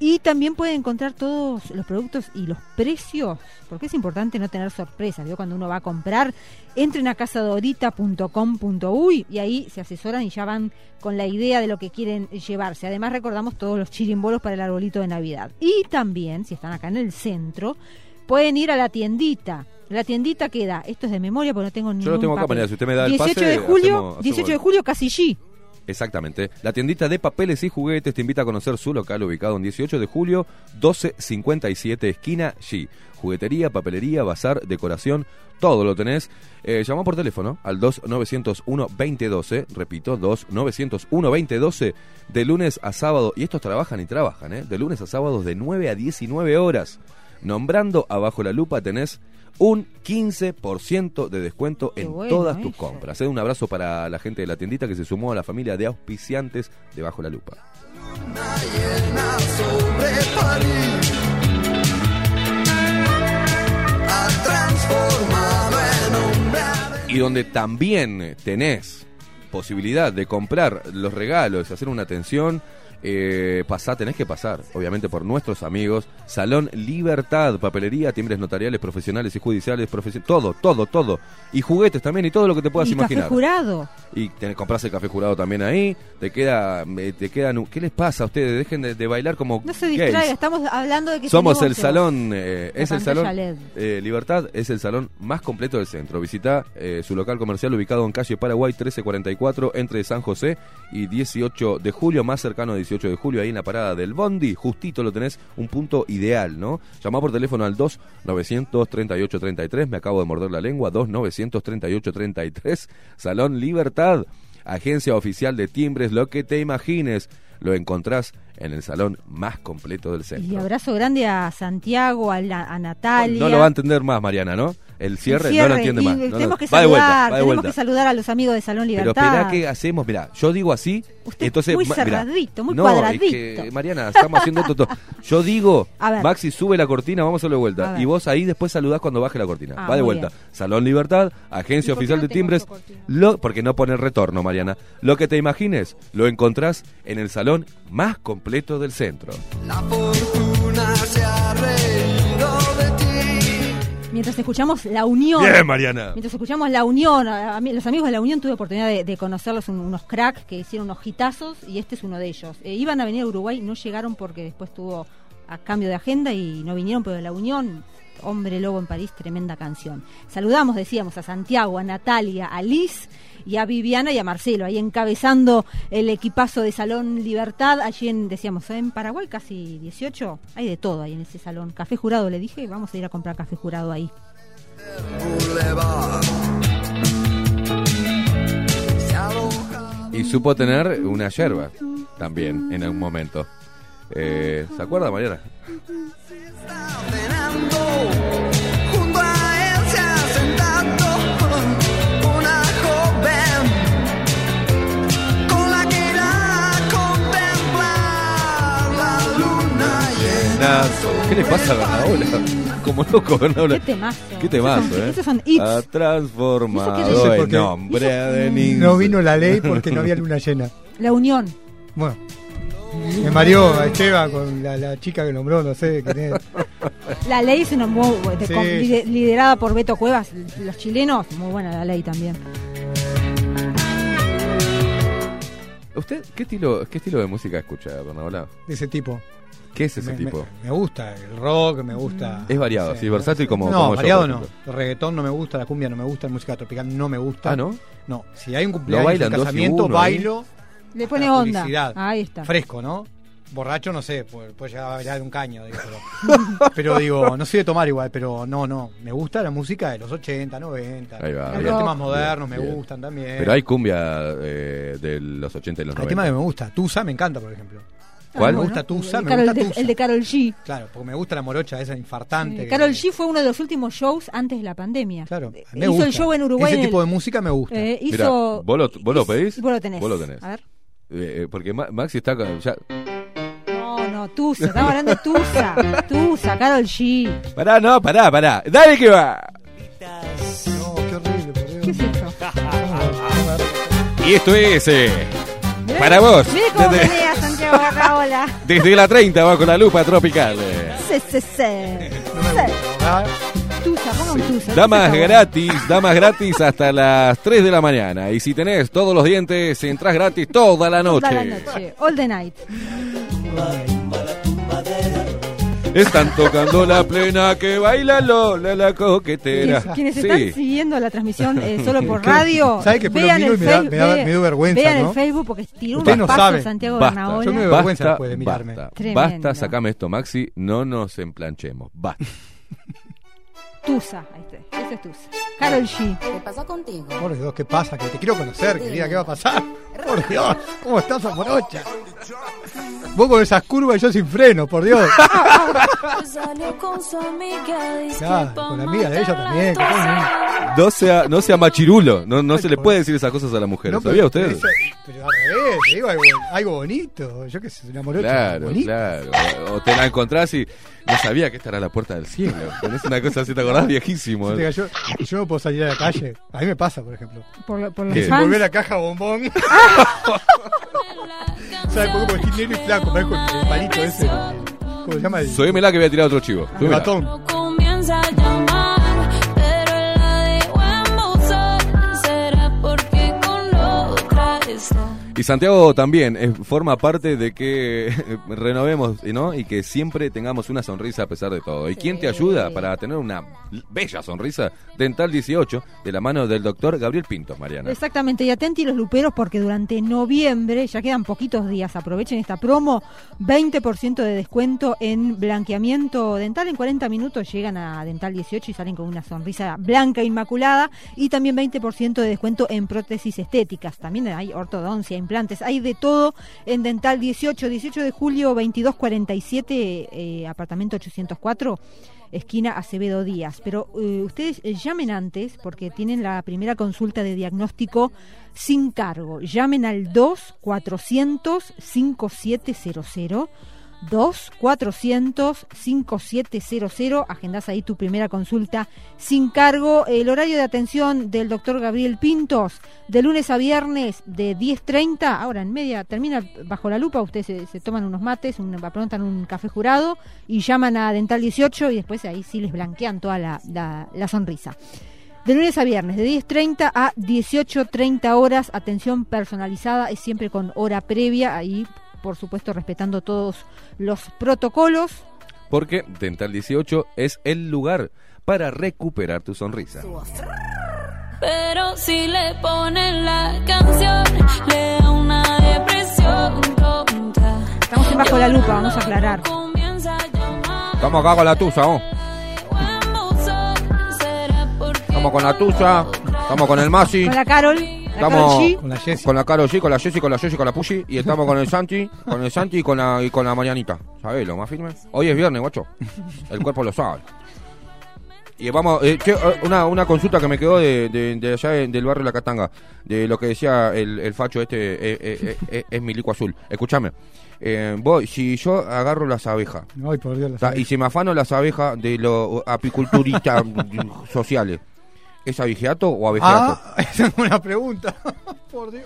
Y también pueden encontrar todos los productos y los precios, porque es importante no tener sorpresas. ¿vio? Cuando uno va a comprar, entren a casadorita.com.uy y ahí se asesoran y ya van con la idea de lo que quieren llevarse. Además recordamos todos los chirimbolos para el arbolito de Navidad. Y también, si están acá en el centro, pueden ir a la tiendita. La tiendita queda, esto es de memoria porque no tengo ningún Yo lo tengo acá, papel. Mariana, si usted me da el 18 pase, de julio, hacemos- 18 de hacemos- julio, Casillí. Exactamente. La tiendita de papeles y juguetes te invita a conocer su local ubicado en 18 de julio, 1257 esquina G. Juguetería, papelería, bazar, decoración, todo lo tenés. Eh, por teléfono al 2901-2012, repito, 2901-2012, de lunes a sábado. Y estos trabajan y trabajan, ¿eh? De lunes a sábados de 9 a 19 horas. Nombrando abajo la lupa tenés un 15% de descuento en bueno todas tus eso. compras. ¿eh? Un abrazo para la gente de la tiendita que se sumó a la familia de auspiciantes de Bajo la Lupa. Y donde también tenés posibilidad de comprar los regalos, hacer una atención, eh, pasá, tenés que pasar, obviamente, por nuestros amigos. Salón Libertad, papelería, timbres notariales, profesionales y judiciales, profesio- todo, todo, todo. Y juguetes también y todo lo que te puedas y imaginar. café jurado. Y te compras el café jurado también ahí, te queda, eh, te quedan, ¿qué les pasa a ustedes? Dejen de, de bailar como No se gays. distraiga, estamos hablando de que Somos el salón, eh, es el salón eh, Libertad, es el salón más completo del centro. Visita eh, su local comercial ubicado en calle Paraguay 1344 entre San José y 18 de julio, más cercano a 18 de julio, ahí en la parada del Bondi, justito lo tenés, un punto ideal, ¿no? Llamá por teléfono al 2 938 33, me acabo de morder la lengua, 2 938 33, Salón Libertad, agencia oficial de timbres, lo que te imagines, lo encontrás en el salón más completo del centro. Y abrazo grande a Santiago, a, la- a Natalia. No lo va a entender más, Mariana, ¿no? El cierre, El no lo cierre, entiende y más. no lo- tenemos que va de vuelta, saludar, va de tenemos vuelta. que saludar a los amigos de Salón Pero Libertad. espera que hacemos, mira, yo digo así, entonces muy mirá. cerradito, muy no, cuadradito. Es que, Mariana, estamos haciendo esto todo. Yo digo. Maxi sube la cortina, vamos a hacerlo de vuelta. Y vos ahí después saludás cuando baje la cortina. Ah, va de vuelta. bien. Salón Libertad, agencia oficial de timbres. Lo, porque no pone retorno, Mariana. Lo que te imagines, lo encontrás en el salón más completo del centro. La fortuna se ti. Mientras escuchamos La Unión. Bien, Mariana. Mientras escuchamos La Unión, a- mí- los amigos de La Unión tuve oportunidad de, de conocerlos, un- unos cracks que hicieron unos hitazos y este es uno de ellos. Eh, iban a venir a Uruguay, no llegaron porque después tuvo a cambio de agenda y no vinieron, pero La Unión, Hombre Lobo en París, tremenda canción. Saludamos, decíamos, a Santiago, a Natalia, a Liz y a Viviana y a Marcelo, ahí encabezando el equipazo de Salón Libertad, allí en, decíamos, en Paraguay casi 18, hay de todo ahí en ese salón. Café jurado, le dije, vamos a ir a comprar café jurado ahí. Y supo tener una yerba también en algún momento. Eh, ¿Se acuerda, Mariana? Le pasa a Bernabola? Como loco, Bernabola. Qué temazo. Qué temazo, Esos son- ¿eh? esos son hits. Ha transformado No sé qué. nombre de Nin- No vino la ley porque no había luna llena. La Unión. Bueno, me mareó a Esteban con la, la chica que nombró, no sé quién es. La ley se nombró de- Sí. liderada por Beto Cuevas, los chilenos. Muy buena la ley también. ¿Usted qué estilo, qué estilo de música escucha, Bernabola? De ese tipo. ¿Qué es ese Me- tipo? Me, me gusta el rock, me gusta. Es variado, sí, versátil como- No, como variado no. El reggaetón no me gusta, la cumbia no me gusta, la música tropical no me gusta. Ah, ¿no? No, si hay un cumpleaños, bailan un casamiento, uno bailo. Le pone onda. Ahí está. Fresco, ¿no? Borracho, no sé, puede, puede llegar a bailar de un caño. digo, pero, pero digo, no soy de tomar igual, pero no, no. Me gusta la música de los 80, 90. Ahí va, los bien. temas modernos Bien, me bien. gustan también. Pero hay cumbia eh, de los 80 y los Hay 90. temas que me gusta. Tusa me encanta, por ejemplo. ¿Cuál? Me gusta Tusa, El me gusta Tusa. el de Carol G. Claro, porque me gusta la morocha esa infartante. Carol G fue uno de los últimos shows antes de la pandemia. Claro, me hizo gusta. el show en Uruguay. Ese en el- tipo de música me gusta. Eh, Mirá. ¿vos, lo, vos lo pedís? Vos lo tenés. Vos lo tenés. A ver. Eh, eh, porque Ma- Maxi está con- ya... No, no, Tusa. Estamos hablando de Tusa. Tusa, Carol G. Pará, no, pará, pará. Dale que va. No, qué horrible, por Dios. ¿Qué es esto? Y esto es... eh, para vos. Mire cómo Desde, menea Santiago Barraola. desde la 30 bajo la lupa tropical. eh. Se, se, se. Damas gratis, damas gratis hasta las 3 de la mañana. Y si tenés todos los dientes, entras gratis toda la noche. Toda la noche. All the night. Están tocando la plena que baila Lola la coquetera. Quienes Sí. están siguiendo la transmisión eh, solo por radio, ¿Sabe que vean el y me da- Facebook, me da- ve- me dio vergüenza, vean ¿no? el Facebook porque tiró un no paso sabe. Santiago. Yo me doy vergüenza basta, después de mirarme. basta, basta, sacame esto, Maxi, no nos emplanchemos. Basta. Tusa, ahí está. Ese es Tusa. Carol G. ¿Qué pasa contigo? Por Dios, ¿qué pasa? Que te quiero conocer, querida, ¿qué va a pasar? Por Dios, ¿cómo estás, amorocha? Vos con esas curvas y yo sin freno, por Dios. Salió con su amiga, dice Claro, con la amiga de ella también. No sea, no sea machirulo, no, no se le puede decir esas cosas a las mujeres. No, pero- ¿Sabía usted? Pero, pero al revés, te digo algo, algo bonito. Yo que sé, una morocha Claro, bonita. claro. O te la encontrás y no sabía que esta era la puerta del cielo. Tenés una cosa así, ¿te acordás? Viejísimo. Yo, yo, yo no puedo salir a la calle. A mí me pasa, por ejemplo. Por, por los fans. volvió la caja bombón. ¿Sabes? Porque estoy negro y flaco. Parezco el, el palito ese. ¿Cómo se llama? El, Subímela que voy a tirar otro chivo. el batón. Y Santiago también eh, forma parte de que renovemos ¿no? y que siempre tengamos una sonrisa a pesar de todo. ¿Y quién te ayuda para tener una bella sonrisa? Dental 18, de la mano del doctor Gabriel Pintos, Mariana. Exactamente, y atenti los luperos porque durante noviembre, ya quedan poquitos días, aprovechen esta promo, 20% de descuento en blanqueamiento dental, en 40 minutos llegan a Dental 18 y salen con una sonrisa blanca inmaculada, y también 20% de descuento en prótesis estéticas, también hay ortodoncia, hay de todo en Dental 18, 18 de julio 2247, eh, apartamento 804 esquina Acevedo Díaz. Pero eh, ustedes eh, llamen antes porque tienen la primera consulta de diagnóstico sin cargo. Llamen al 2-400-5700. 2-400-5700. Agendás ahí tu primera consulta sin cargo. El horario de atención del doctor Gabriel Pintos, de lunes a viernes de 10.30. Ahora en media termina bajo la lupa. Ustedes se, toman unos mates, un, aprontan un café jurado y llaman a Dental 18 y después ahí sí les blanquean toda la, la- la sonrisa. De lunes a viernes, de 10.30 a 18.30 horas, atención personalizada, es siempre con hora previa, ahí por supuesto respetando todos los protocolos. Porque Dental 18 es el lugar para recuperar tu sonrisa. Pero si le ponen la canción, le da una depresión tonta. Estamos en bajo la lupa, vamos a aclarar. Estamos acá con la tusa, ¿no? Estamos con la tusa, estamos con el Masi. Con la Carol, Estamos. Con la Jessie. con la Karol G, con la Jessie, con la Jessie, con la Pushi y estamos con el Santi, con el Santi y con la y con la Marianita. ¿Sabés lo más firme? Hoy es viernes, guacho. El cuerpo lo sabe. Y vamos, eh, che, eh, una, una consulta que me quedó de, de, de allá de- del barrio La Catanga, de lo que decía el, el facho este, eh, eh, eh, eh, es milico azul. Escúchame, eh, vos, si yo agarro las abejas, Ay, por Dios, las ta, y si me afano las abejas de los apiculturistas sociales, ¿es abigeato o abejeato? Ah, esa es una pregunta. por Dios.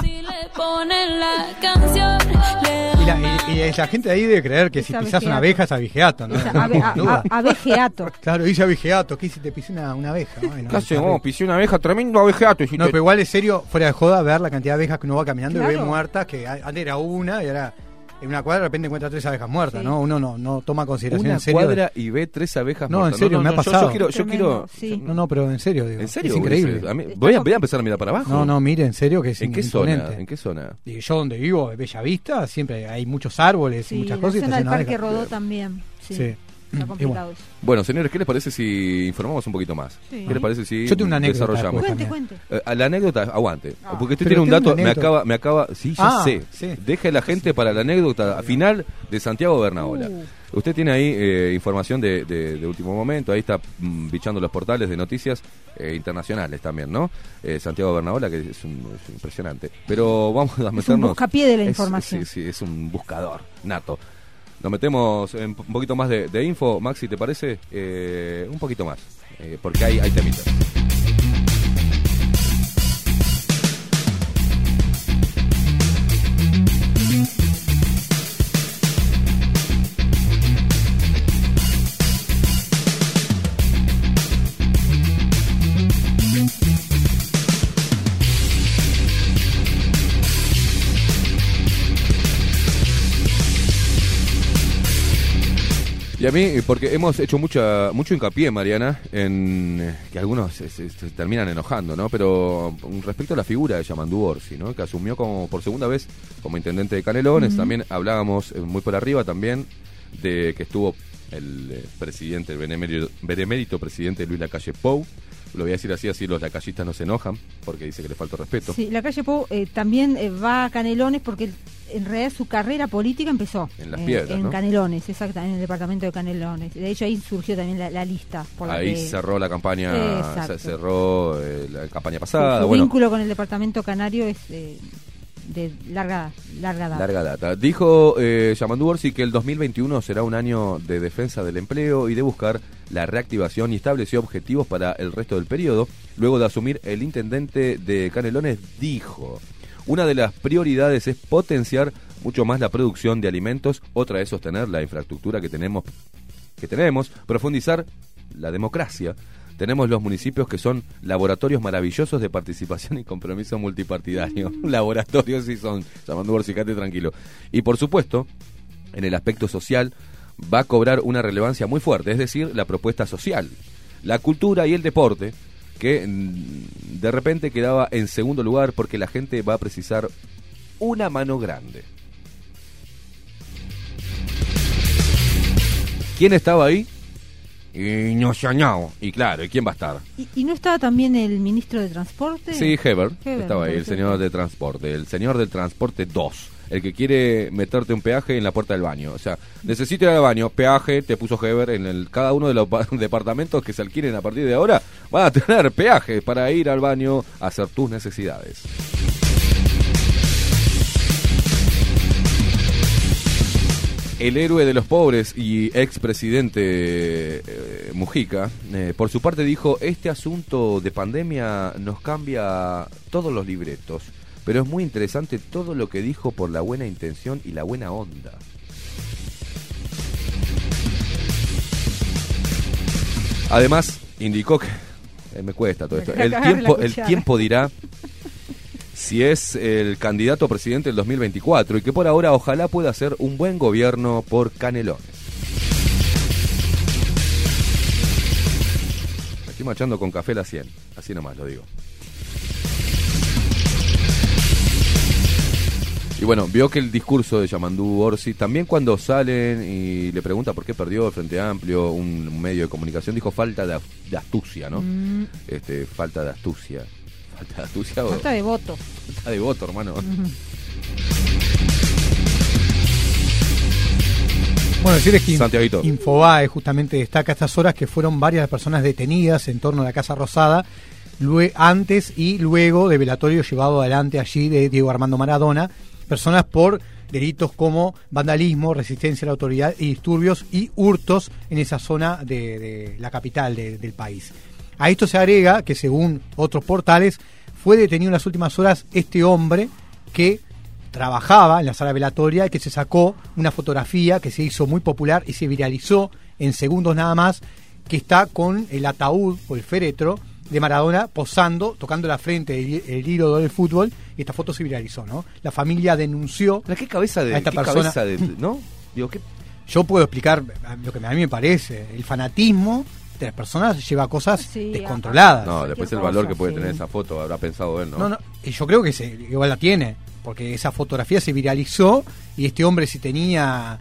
Si le ponen la canción, le Y la, y- y la gente de ahí debe creer que Es si pisas una abeja es abigeato, ¿no? Es ave- a- abejeato. Claro, dice abigeato. ¿Qué si te pisé una, una abeja? Ay, no, ¿Qué hace re- Pisé una abeja, tremendo abejeato. si No, te- pero igual es serio, fuera de joda, ver la cantidad de abejas que uno va caminando y ve muertas, que antes era una y ahora en una cuadra de repente encuentra tres abejas muertas, Sí. ¿no? Uno no, no toma consideración Una en serio. cuadra y ve tres abejas No, en muertas. serio, me ha yo- pasado. Yo, quiero, yo Tremendo, quiero sí. No, no, pero en serio, digo. ¿En serio? Es increíble. A mí- voy, a, voy a empezar a mirar para abajo. No, no, mire, en serio que es ¿En qué imponente. zona? ¿En qué zona? Y yo donde vivo, en Bella Vista, siempre hay muchos árboles Sí, y muchas la cosas. y zona está del Parque. Rodó también. Sí. Está complicado bueno. eso. Bueno, señores, ¿qué les parece si informamos un poquito más? Sí. ¿Qué les parece si Yo tengo una anécdota desarrollamos? Cuente, cuente. Eh, la anécdota, aguante. Ah. Porque usted Pero tiene un dato, me acaba, me acaba, sí, ya Ah, sé. sí. Deje la gente para la anécdota final de Santiago Bernabola. Uh. Usted tiene ahí eh, información de, de- de último momento, ahí está mm, bichando los portales de noticias eh, internacionales también, ¿no? Eh, Santiago Bernabola, que es, un- es impresionante. Pero vamos a meternos... buscapié de la Es- información. Sí, sí, es un buscador nato. Nos metemos en un poquito más de, de info, Maxi, ¿te parece? Eh, un poquito más, eh, porque hay, hay temitas. Y a mí, porque hemos hecho mucha mucho hincapié, Mariana, en eh, que algunos se, se- se terminan enojando, ¿no? Pero um, respecto a la figura de Yamandú Orsi, ¿no? Que asumió como por segunda vez como intendente de Canelones, también hablábamos eh, muy por arriba también de que estuvo el eh, presidente, el benemérito, benemérito presidente Luis Lacalle Pou. Lo voy a decir así, así los lacallistas no se enojan, porque dice que le falta respeto. Sí, la calle Pou eh, también eh, va a Canelones porque en realidad su carrera política empezó En Las Piedras, en ¿no? Canelones, exactamente, en el departamento de Canelones. De hecho ahí surgió también la, la lista. Por la Ahí que- cerró la campaña, Exacto. cerró eh, la campaña pasada. su bueno, vínculo con el departamento canario es eh, de larga, larga data. Larga data. Dijo eh, Yamandú Orsi que el 2021 será un año de defensa del empleo y de buscar la reactivación y estableció objetivos para el resto del periodo. Luego de asumir el intendente de Canelones dijo, una de las prioridades es potenciar mucho más la producción de alimentos, otra es sostener la infraestructura que tenemos, que tenemos profundizar la democracia. Tenemos los municipios que son laboratorios maravillosos de participación y compromiso multipartidario. laboratorios sí son, llamando Borsicate tranquilo. Y por supuesto, en el aspecto social va a cobrar una relevancia muy fuerte, es decir, la propuesta social, la cultura y el deporte, que mm, de repente quedaba en segundo lugar porque la gente va a precisar una mano grande. ¿Quién estaba ahí? Y no Ñañao. Y claro, ¿y quién va a estar? ¿Y, y no estaba también el ministro de Transporte? Sí, Heber, Heber, estaba ahí, el señor de transporte, el señor del transporte 2, el que quiere meterte un peaje en la puerta del baño. O sea, necesito ir al baño, peaje, te puso Heber en el, cada uno de los pa- departamentos que se alquilen a partir de ahora, van a tener peaje para ir al baño a hacer tus necesidades. El héroe de los pobres y expresidente eh, Mujica, eh, por su parte dijo, este asunto de pandemia nos cambia todos los libretos, pero es muy interesante todo lo que dijo por la buena intención y la buena onda. Además, indicó que... eh, me cuesta todo esto. El tiempo, el tiempo dirá si es el candidato a presidente del 2024 y que por ahora ojalá pueda hacer un buen gobierno por Canelones. Me estoy marchando con café la 100, así nomás lo digo. Y bueno, vio que el discurso de Yamandú Orsi, también cuando salen y le pregunta por qué perdió el Frente Amplio, un, medio de comunicación, dijo falta de, de astucia, ¿no? Mm, Este, falta de astucia. Falta de astucia o falta de voto. falta de voto, hermano. Ujú. Bueno, decirles que Santiaguito. Infobae justamente destaca a estas horas que fueron varias las personas detenidas en torno a la Casa Rosada antes y luego de velatorio llevado adelante allí de Diego Armando Maradona, personas por delitos como vandalismo, resistencia a la autoridad y disturbios y hurtos en esa zona de, la capital de- del país. A esto se agrega que según otros portales fue detenido en las últimas horas este hombre que trabajaba en la sala velatoria y que se sacó una fotografía que se hizo muy popular y se viralizó en segundos nada más, que está con el ataúd o el féretro de Maradona posando, tocando la frente del el ídolo del fútbol, y esta foto se viralizó, ¿no? La familia denunció ¿Qué cabeza de, a esta qué persona. cabeza de- ¿no? Digo, ¿qué? Yo puedo explicar lo que a mí me parece. El fanatismo de las personas lleva a cosas Sí, descontroladas. No, después el valor que puede tener esa foto habrá pensado él, ¿no? No, no, y yo creo que se, igual la tiene, porque esa fotografía se viralizó y este hombre si tenía,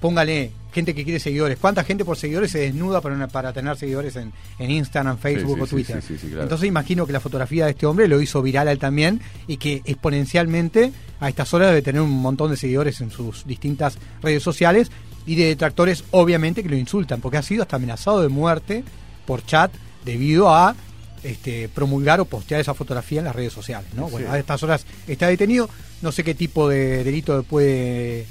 póngale, gente que quiere seguidores, ¿cuánta gente por seguidores se desnuda para, una- para tener seguidores en, en Instagram, Facebook Sí, sí, o Twitter? sí, sí, sí, claro. Entonces imagino que la fotografía de este hombre lo hizo viral a él también y que exponencialmente a estas horas debe tener un montón de seguidores en sus distintas redes sociales y de detractores obviamente que lo insultan, porque ha sido hasta amenazado de muerte por chat debido a este, promulgar o postear esa fotografía en las redes sociales. ¿no? Bueno, a estas horas está detenido, no sé qué tipo de delito puede,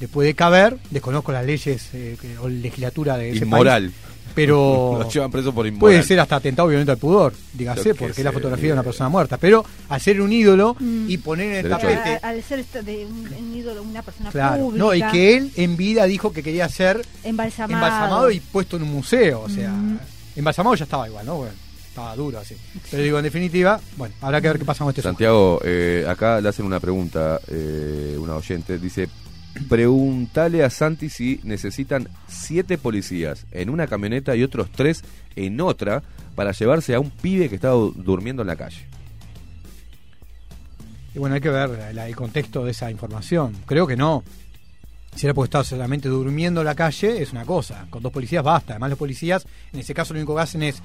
le puede caber, desconozco las leyes eh, que- o legislatura de ese Inmoral. país, pero llevan preso por inmoral. puede ser hasta atentado violento al pudor, dígase, porque sé, es la fotografía de una persona muerta. Pero al ser un ídolo y poner en el tapete... Al, al ser de un, un ídolo, una persona Claro, pública, no, y que él en vida dijo que quería ser embalsamado. embalsamado y puesto en un museo. O sea, Mm. embalsamado ya estaba igual, ¿no? Bueno, estaba duro así. Pero digo, en definitiva, bueno, habrá que ver qué pasa con este Santiago, eh, acá le hacen una pregunta, eh, una oyente, dice, preguntale a Santi si necesitan siete policías en una camioneta y otros tres en otra para llevarse a un pibe que estaba du- durmiendo en la calle. Y bueno, hay que ver el contexto de esa información. Creo que no. Si era porque estaba solamente durmiendo en la calle, es una cosa. Con dos policías basta. Además, los policías, en ese caso, lo único que hacen es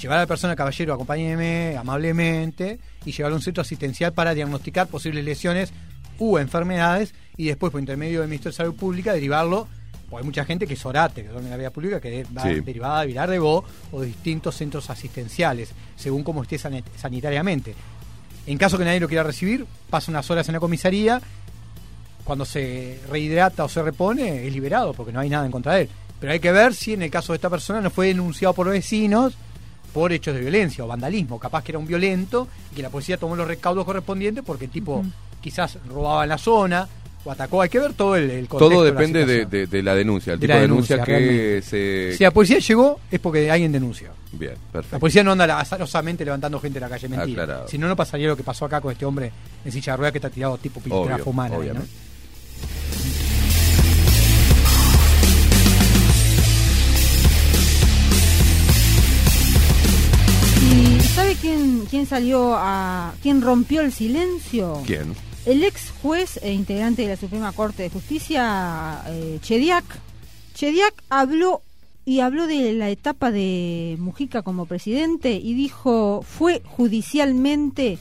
llevar a la persona, caballero, acompáñeme amablemente y llevarlo a un centro asistencial para diagnosticar posibles lesiones u enfermedades y después, por intermedio del Ministerio de Salud Pública, derivarlo. Porque hay mucha gente que es orate, que duerme en la vía pública, que va Sí. derivada de Vilar de Bo o de distintos centros asistenciales, según cómo esté sanit- sanitariamente. En caso que nadie lo quiera recibir, pasa unas horas en la comisaría. Cuando se rehidrata o se repone, es liberado porque no hay nada en contra de él. Pero hay que ver si en el caso de esta persona no fue denunciado por vecinos por hechos de violencia o vandalismo. Capaz que era un violento y que la policía tomó los recaudos correspondientes porque el tipo quizás robaba en la zona o atacó. Hay que ver todo el, el contexto. Todo de la depende de, de- de la denuncia, el De tipo la de denuncia, denuncia, que realmente. se... Si la policía llegó es porque alguien denunció. Bien, La perfecto. policía no anda azarosamente levantando gente en la calle, mentira. Aclarado. Si no, no pasaría lo que pasó acá con este hombre en silla de ruedas que está tirado tipo piltrafa humana. ahí, ¿no? Sabe quién, quién salió a. quién rompió el silencio? ¿Quién? El ex juez e integrante de la Suprema Corte de Justicia, eh, Chediak. Chediak habló y habló de la etapa de Mujica como presidente y dijo fue judicialmente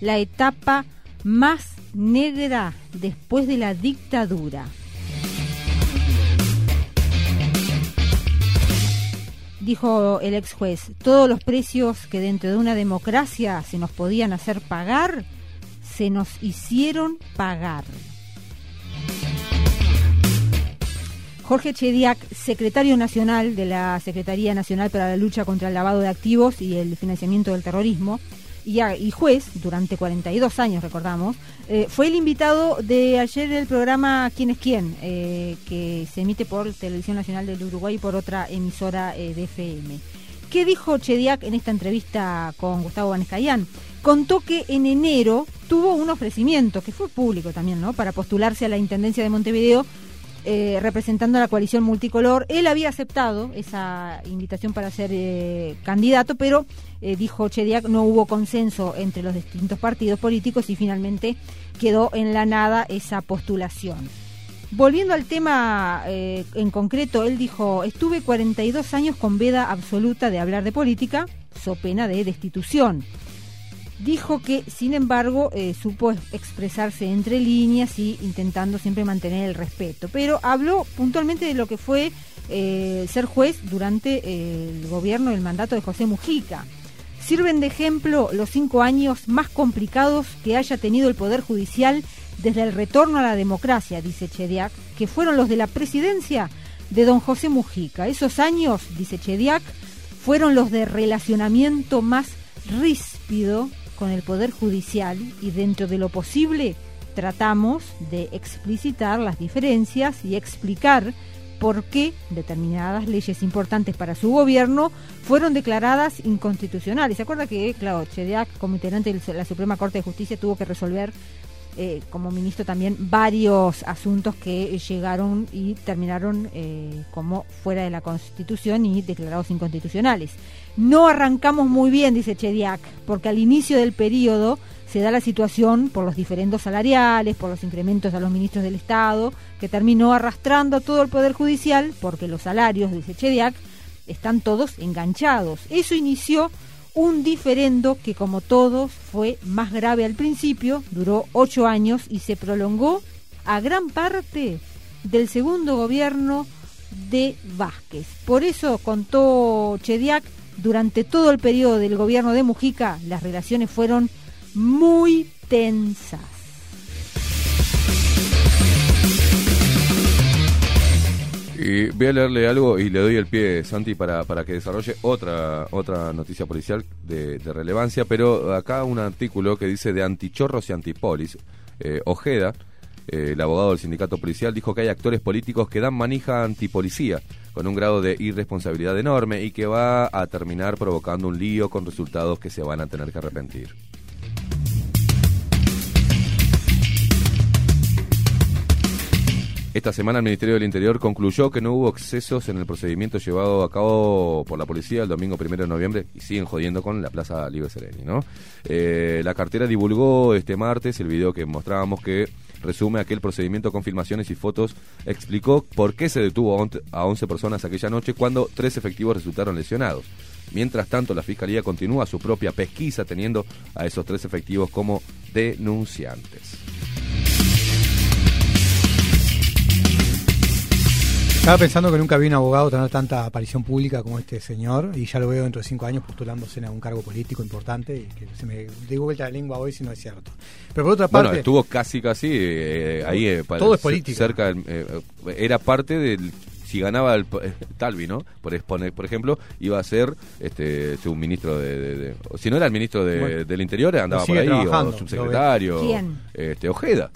la etapa más negra después de la dictadura. Dijo el ex juez, todos los precios que dentro de una democracia se nos podían hacer pagar, se nos hicieron pagar. Jorge Chediak, secretario nacional de la Secretaría Nacional para la Lucha contra el Lavado de Activos y el Financiamiento del Terrorismo, y, juez durante 42 años, recordamos, eh, fue el invitado de ayer del programa ¿Quién es quién?, eh, que se emite por Televisión Nacional del Uruguay y por otra emisora eh, de FM. ¿Qué dijo Chediak en esta entrevista con Gustavo Vanescayán? Contó que en enero tuvo un ofrecimiento, que fue público también, ¿no?, para postularse a la Intendencia de Montevideo eh, representando a la coalición multicolor. Él había aceptado esa invitación para ser eh, candidato, pero eh, dijo Chediak no hubo consenso entre los distintos partidos políticos y finalmente quedó en la nada esa postulación. Volviendo al tema en concreto, él dijo, estuve 42 años con veda absoluta de hablar de política, so pena de destitución. Dijo que, sin embargo, eh, supo ex- expresarse entre líneas y intentando siempre mantener el respeto. Pero habló puntualmente de lo que fue eh, ser juez durante eh, el gobierno del mandato de José Mujica. Sirven de ejemplo los cinco años más complicados que haya tenido el Poder Judicial desde el retorno a la democracia, dice Chediak, que fueron los de la presidencia de don José Mujica. Esos años, dice Chediak, fueron los de relacionamiento más ríspido con el Poder Judicial y dentro de lo posible tratamos de explicitar las diferencias y explicar por qué determinadas leyes importantes para su gobierno fueron declaradas inconstitucionales. ¿Se acuerda que, claro, Chediak, como integrante de la Suprema Corte de Justicia, tuvo que resolver eh, como ministro también varios asuntos que llegaron y terminaron eh, como fuera de la Constitución y declarados inconstitucionales. No arrancamos muy bien, dice Chediak, porque al inicio del periodo se da la situación por los diferendos salariales, por los incrementos a los ministros del Estado, que terminó arrastrando a todo el Poder Judicial, porque los salarios, dice Chediak, están todos enganchados. Eso inició un diferendo que, como todos, fue más grave al principio, duró ocho años y se prolongó a gran parte del segundo gobierno de Vázquez. Por eso, contó Chediak, durante todo el periodo del gobierno de Mujica, las relaciones fueron muy tensas. Y voy a leerle algo y le doy el pie, Santi, para, para que desarrolle otra otra noticia policial de, relevancia, pero acá un artículo que dice de antichorros y antipolis. Eh, Ojeda, eh, el abogado del sindicato policial, dijo que hay actores políticos que dan manija antipolicía con un grado de irresponsabilidad enorme y que va a terminar provocando un lío con resultados que se van a tener que arrepentir. Esta semana el Ministerio del Interior concluyó que no hubo excesos en el procedimiento llevado a cabo por la policía el domingo primero de noviembre y siguen jodiendo con la Plaza Libre Sereni. Eh, la cartera divulgó este martes el video que mostrábamos que resume aquel procedimiento con filmaciones y fotos, explicó por qué se detuvo a 11 personas aquella noche cuando tres efectivos resultaron lesionados. Mientras tanto, la Fiscalía continúa su propia pesquisa teniendo a esos tres efectivos como denunciantes. Estaba pensando que nunca vi un abogado tener tanta aparición pública como este señor y ya lo veo dentro de cinco años postulándose en un cargo político importante y que se me digo vuelta la lengua hoy si no es cierto. Pero por otra parte, Bueno, estuvo casi, casi eh, ahí. eh, para- Todo es política. Cerca del- eh, era parte del. Si ganaba el eh, Talvi, ¿no? Por, exponer- por ejemplo, iba a ser este, un ministro de, de- de- o Si no era el ministro de- Bueno, del Interior, andaba por ahí, trabajando, o subsecretario. ¿Quién? Este, Ojeda.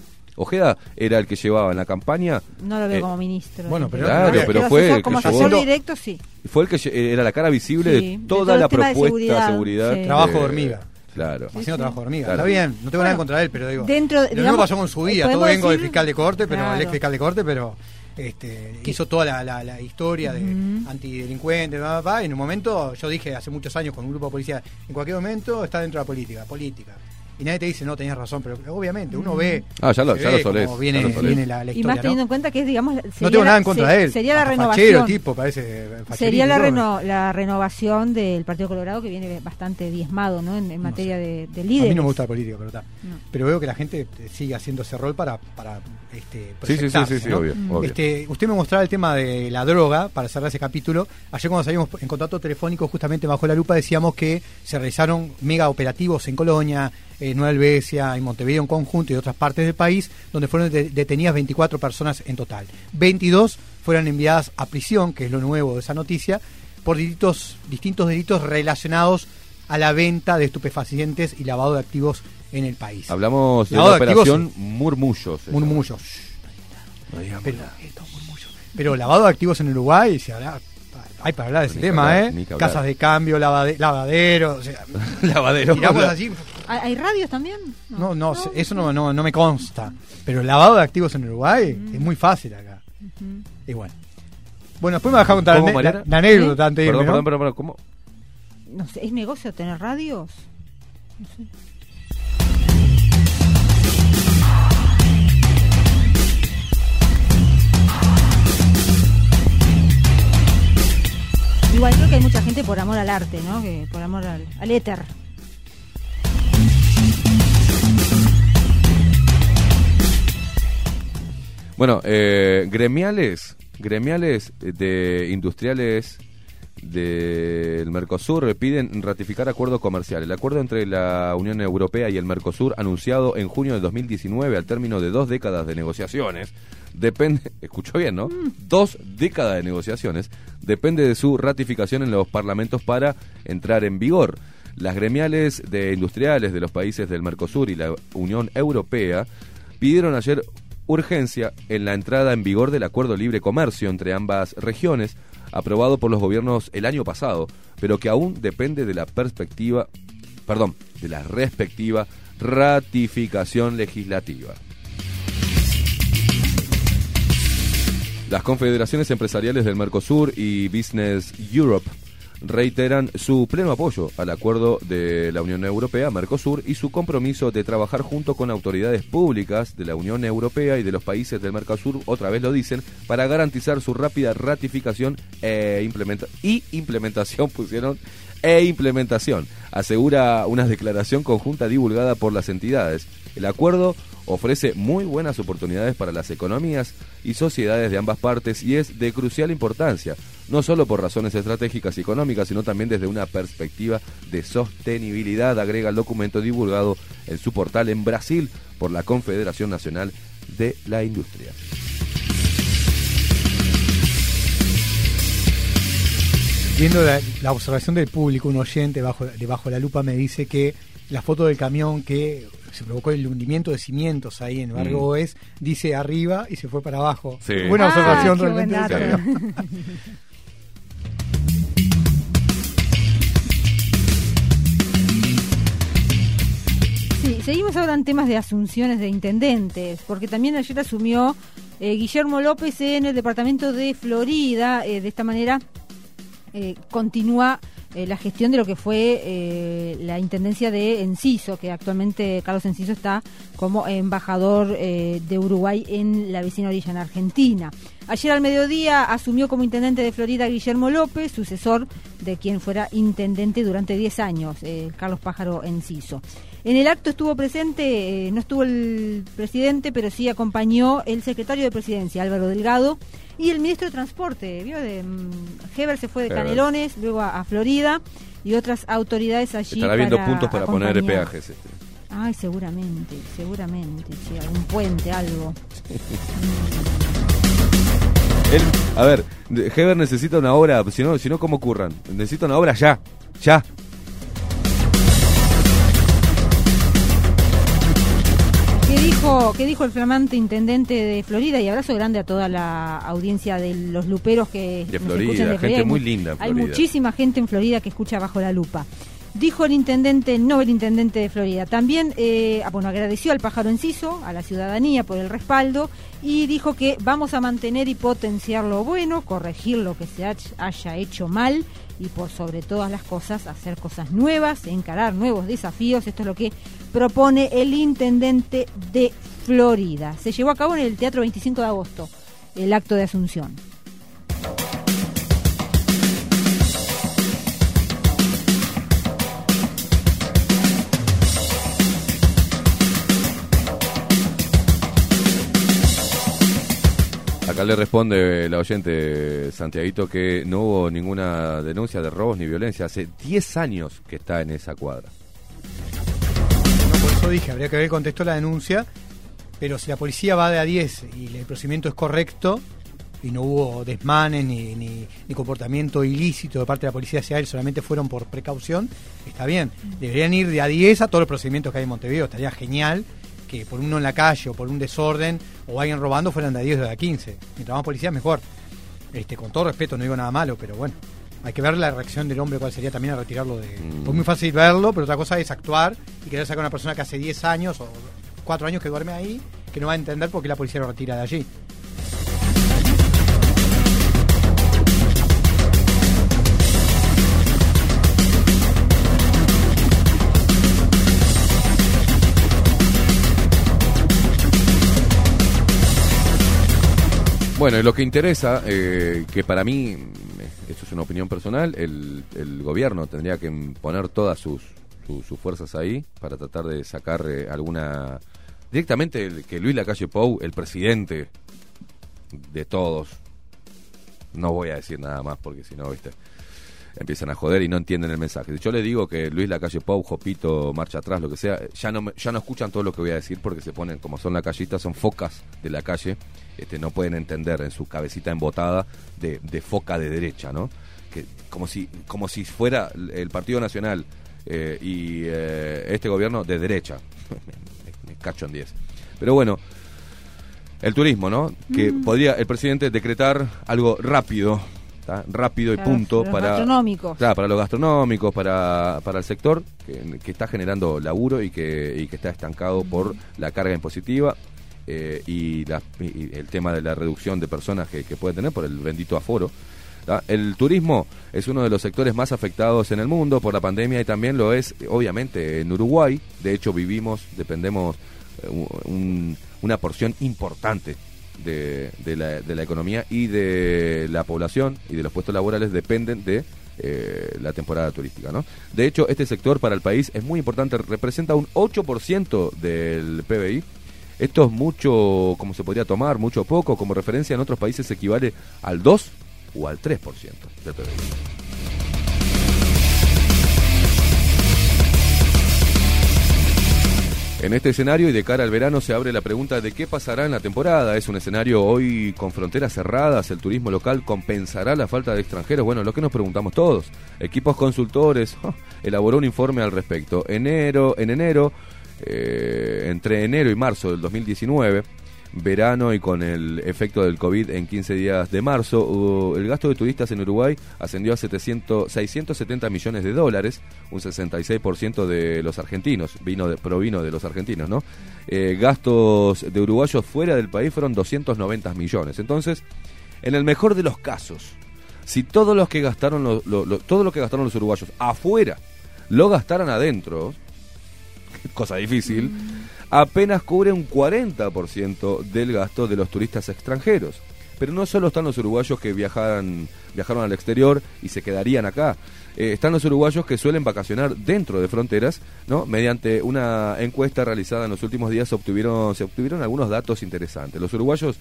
Ojeda era el que llevaba en la campaña. No lo veo eh, como ministro. bueno, pero- Claro, pero- pero fue asesor- el que como llevó- asesor directo, sí. Fue el que era la cara visible Sí, de toda la de propuesta seguridad, de seguridad. sí. Trabajo de- hormiga. Claro. haciendo trabajo de hormiga. Claro. Está bien, no tengo nada contra él, pero digo. dentro de- lo mismo pasó con su vida. Todo vengo del fiscal de corte, pero Claro. el ex fiscal de corte, pero este, hizo toda la, la- la historia de Ujú. antidelincuente, bla, bla, bla, y en un momento, yo dije hace muchos años con un grupo de policía, en cualquier momento está dentro de la política, política. Y nadie te dice, no, tenías razón, pero obviamente uno ve. Ah, ya lo- se ya lo ve solés, cómo ya Viene, lo solés. viene la, la Y más teniendo ¿no? en cuenta que es, digamos, No tengo nada en contra se- de él. Sería la renovación. tipo, parece Sería la, reno- la renovación del Partido Colorado que viene bastante diezmado ¿no? en, en materia de, de A líderes. mí no me gusta la política, pero está. No. Pero veo que la gente sigue haciendo ese rol para, para este, Sí, sí, sí, sí, sí, ¿no? obvio, obvio. Este, usted me mostraba el tema de la droga, para cerrar ese capítulo. Ayer cuando salimos en contacto telefónico, justamente bajo la lupa, decíamos que se realizaron mega operativos en Colonia, en Nueva Helvecia, en Montevideo en conjunto y otras partes del país, donde fueron de- detenidas 24 personas en total. 22 fueron enviadas a prisión, que es lo nuevo de esa noticia, por delitos, distintos delitos relacionados a la venta de estupefacientes y lavado de activos en el país. Hablamos de Lavado la de activos, operación sí. Murmullos. esa. Murmullos. Pero, pero lavado de activos en Uruguay, se habla- hay para hablar de ese Ni que tema, hablar, ¿eh? ni que hablar. Casas de cambio, lavade- lavaderos, o sea, Lavadero. así. ¿Hay, radios también? No, no, eso no, no, no me consta. Pero lavado de activos en Uruguay Mm. es muy fácil acá. Y bueno. Bueno, después me vas a contar ¿Cómo, la, la- la anécdota antes de Perdón, irme, ¿no? perdón, perdón, perdón, ¿cómo? No sé, ¿es negocio tener radios? No sé. Igual creo que hay mucha gente por amor al arte, ¿no? Que por amor al, al éter. Bueno, eh, gremiales, gremiales de industriales del Mercosur piden ratificar acuerdo comercial. El acuerdo entre la Unión Europea y el Mercosur, anunciado en junio de 2019 al término de dos décadas de negociaciones, depende, escuchó bien, ¿no? Dos décadas de negociaciones, depende de su ratificación en los parlamentos para entrar en vigor. Las gremiales de industriales de los países del Mercosur y la Unión Europea pidieron ayer urgencia en la entrada en vigor del acuerdo libre comercio entre ambas regiones, aprobado por los gobiernos el año pasado, pero que aún depende de la perspectiva, perdón, de la respectiva ratificación legislativa. Las confederaciones empresariales del Mercosur y Business Europe reiteran su pleno apoyo al acuerdo de la Unión Europea, Mercosur, y su compromiso de trabajar junto con autoridades públicas de la Unión Europea y de los países del Mercosur, otra vez lo dicen, para garantizar su rápida ratificación e implementa y implementación, pusieron, e implementación, asegura una declaración conjunta divulgada por las entidades. El acuerdo ofrece muy buenas oportunidades para las economías y sociedades de ambas partes y es de crucial importancia, no solo por razones estratégicas y económicas, sino también desde una perspectiva de sostenibilidad, agrega el documento divulgado en su portal en Brasil por la Confederación Nacional de la Industria. Viendo la, observación del público, un oyente bajo, debajo de la lupa me dice que la foto del camión que se provocó el hundimiento de cimientos ahí en el barrio Mm. Oes, dice arriba y se fue para abajo. Sí. Buena Ah, observación qué buen realmente. dato. Sí, seguimos ahora en temas de asunciones de intendentes, porque también ayer asumió eh, Guillermo López en el departamento de Florida. eh, de esta manera eh, continúa eh, la gestión de lo que fue eh, la intendencia de Enciso, que actualmente Carlos Enciso está como embajador eh, de Uruguay en la vecina orilla en Argentina. Ayer al mediodía asumió como intendente de Florida Guillermo López, sucesor de quien fuera intendente durante 10 años, Carlos Pájaro Enciso. En el acto estuvo presente, no estuvo el presidente, pero sí acompañó el secretario de presidencia, Álvaro Delgado, y el ministro de Transporte. ¿vio? De, mm, Heber se fue de Heber. Canelones, luego a, a Florida, y otras autoridades allí. Estará viendo puntos para poner peajes. Este. Ay, seguramente, seguramente, sí, algún puente, algo. Él, a ver, Heber necesita una obra, si no, si no ¿cómo ocurran? Necesita una obra ya, ya. ¿Qué dijo, ¿Qué dijo el flamante intendente de Florida? Y abrazo grande a toda la audiencia de los luperos que De nos Florida, escuchan de gente Hay muy mu- linda en Hay Florida. muchísima gente en Florida que escucha bajo la lupa. Dijo el intendente, no el intendente de Florida. También, eh, ah, bueno, agradeció al pájaro enciso, a la ciudadanía por el respaldo y dijo que vamos a mantener y potenciar lo bueno, corregir lo que se haya hecho mal y por sobre todas las cosas hacer cosas nuevas, encarar nuevos desafíos. Esto es lo que propone el intendente de Florida. Se llevó a cabo en el Teatro 25 de agosto el acto de asunción. Acá le responde la oyente Santiaguito que no hubo ninguna denuncia de robos ni violencia. Hace 10 años que está en esa cuadra. No, por eso dije, habría que ver el la denuncia, pero si la policía va de a 10 y el procedimiento es correcto y no hubo desmanes ni, ni- ni comportamiento ilícito de parte de la policía hacia él, solamente fueron por precaución, está bien. Deberían ir de a 10 a todos los procedimientos que hay en Montevideo, estaría genial que por uno en la calle o por un desorden o alguien robando fueran de a 10 o de a 15. Mientras más policía, mejor. Este, con todo respeto, no digo nada malo, pero bueno. Hay que ver la reacción del hombre, cuál sería también a retirarlo de... Mm. Es muy fácil verlo, pero otra cosa es actuar y querer sacar a una persona que hace 10 años o 4 años que duerme ahí, que no va a entender por qué la policía lo retira de allí. Bueno, y lo que interesa, eh, que para mí, esto es una opinión personal, el, el gobierno tendría que poner todas sus, sus, sus fuerzas ahí para tratar de sacar eh, alguna... Directamente el- que Luis Lacalle Pou, el presidente, de todos. No voy a decir nada más porque si no, viste, empiezan a joder y no entienden el mensaje. Yo le digo que Luis Lacalle Pau, Jopito, Marcha Atrás, lo que sea, ya no, ya no escuchan todo lo que voy a decir porque se ponen, como son lacallistas, son focas de la calle, este, no pueden entender en su cabecita embotada de, de foca de derecha, ¿no? Que, como, si, como si fuera el Partido Nacional eh, y eh, este gobierno de derecha. me, me cacho en 10. Pero bueno, el turismo, ¿no? Que Mm. podría el presidente decretar algo rápido, ¿tá? rápido y punto los para gastronómicos. Claro, para los gastronómicos, para, para el sector que, que está generando laburo y que, y que está estancado por la carga impositiva eh, y, la- y el tema de la reducción de personas que, que puede tener por el bendito aforo. ¿tá? El turismo es uno de los sectores más afectados en el mundo por la pandemia y también lo es, obviamente, en Uruguay. De hecho, vivimos, dependemos eh, un- una porción importante de, de la, de la economía y de la población y de los puestos laborales dependen de eh, la temporada turística. ¿no? De hecho, este sector para el país es muy importante, representa un 8% del PBI. Esto es mucho, como se podría tomar, mucho poco, como referencia en otros países equivale al 2 o al 3% del PBI. En este escenario y de cara al verano se abre la pregunta de qué pasará en la temporada. Es un escenario hoy con fronteras cerradas, el turismo local compensará la falta de extranjeros. Bueno, lo que nos preguntamos todos. Equipos consultores oh, elaboró un informe al respecto. Enero, en enero, eh, entre enero y marzo del 2019, verano y con el efecto del COVID en 15 días de marzo, el gasto de turistas en Uruguay ascendió a 700, 670 millones de dólares, un 66% de los argentinos, vino de, provino de los argentinos, ¿no? Eh, gastos de uruguayos fuera del país fueron 290 millones. Entonces, en el mejor de los casos, si todos los que gastaron lo- lo- lo- todo lo que gastaron los uruguayos afuera lo gastaran adentro, cosa difícil, apenas cubre un 40% del gasto de los turistas extranjeros. Pero no solo están los uruguayos que viajaran, viajaron al exterior y se quedarían acá. Eh, están los uruguayos que suelen vacacionar dentro de fronteras, ¿no? Mediante una encuesta realizada en los últimos días obtuvieron, se obtuvieron algunos datos interesantes. Los uruguayos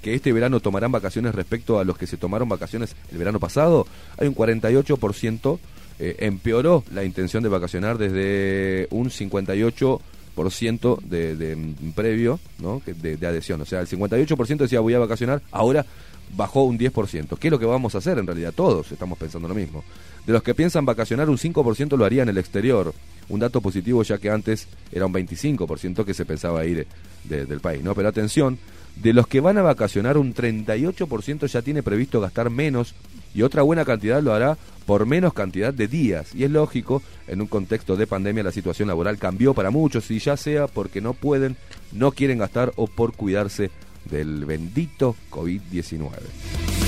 que este verano tomarán vacaciones respecto a los que se tomaron vacaciones el verano pasado, hay un 48% eh, empeoró la intención de vacacionar desde un 58% de, de, mm, previo ¿no? de, de adhesión. O sea, el 58% decía voy a vacacionar, ahora bajó un 10%. ¿Qué es lo que vamos a hacer en realidad? Todos estamos pensando lo mismo. De los que piensan vacacionar, un 5% lo haría en el exterior. Un dato positivo ya que antes era un 25% que se pensaba ir de- del país. ¿no? Pero atención, de los que van a vacacionar, un 38% ya tiene previsto gastar menos y otra buena cantidad lo hará por menos cantidad de días. Y es lógico, en un contexto de pandemia la situación laboral cambió para muchos y ya sea porque no pueden, no quieren gastar o por cuidarse del bendito COVID-19.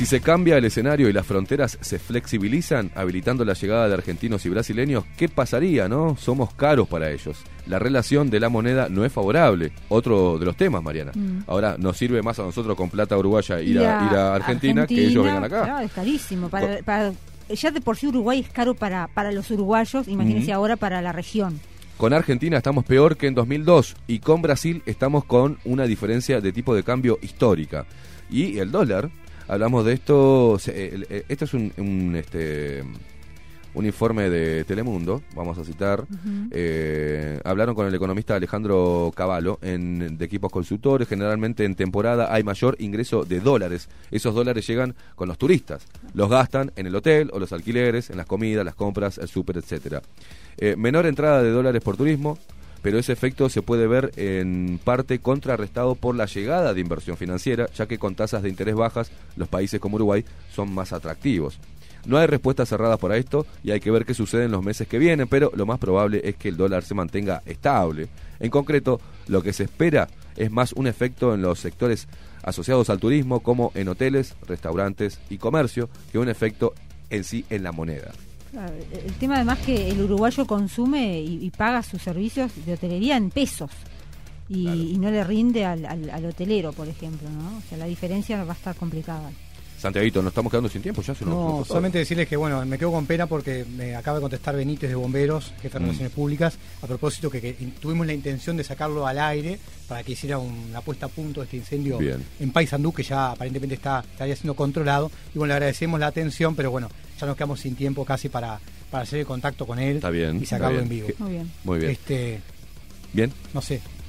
Si se cambia el escenario y las fronteras se flexibilizan, habilitando la llegada de argentinos y brasileños, ¿qué pasaría, no? Somos caros para ellos. La relación de la moneda no es favorable. Otro de los temas, Mariana. Mm. Ahora, nos sirve más a nosotros con plata uruguaya ir, a, ir a Argentina, que ellos vengan acá. Claro, es carísimo. Para, para- ya de por sí Uruguay es caro para, para los uruguayos, imagínense ahora para la región. Con Argentina estamos peor que en 2002 y con Brasil estamos con una diferencia de tipo de cambio histórica. Y el dólar, hablamos de esto, el- el- esto es un, un, este, un informe de Telemundo, vamos a citar, eh, hablaron con el economista Alejandro Cavallo en, de equipos consultores, generalmente en temporada hay mayor ingreso de dólares, esos dólares llegan con los turistas, los gastan en el hotel o los alquileres, en las comidas, las compras, el súper, etcétera. Eh, menor entrada de dólares por turismo, pero ese efecto se puede ver en parte contrarrestado por la llegada de inversión financiera, ya que con tasas de interés bajas los países como Uruguay son más atractivos. No hay respuestas cerradas para esto y hay que ver qué sucede en los meses que vienen, pero lo más probable es que el dólar se mantenga estable. En concreto, lo que se espera es más un efecto en los sectores asociados al turismo, como en hoteles, restaurantes y comercio, que un efecto en sí en la moneda. El tema además que el uruguayo consume y, y paga sus servicios de hotelería en pesos y, y no le rinde al, al- al hotelero, por ejemplo, ¿no? O sea, la diferencia va a estar complicada. Santiaguito, nos estamos quedando sin tiempo, ya se nos No, nos- solamente decirles que bueno, me quedo con pena porque me acaba de contestar Benítez de Bomberos, jefe de Mm. Relaciones Públicas, a propósito que, que tuvimos la intención de sacarlo al aire para que hiciera una puesta a punto de este incendio Bien. en Paysandú, que ya aparentemente está estaría siendo controlado. Y bueno, le agradecemos la atención, pero bueno, ya nos quedamos sin tiempo casi para, para hacer el contacto con él Está bien, y está sacarlo bien. en vivo. Muy bien. muy bien. Este, Bien. no sé, ¿qué-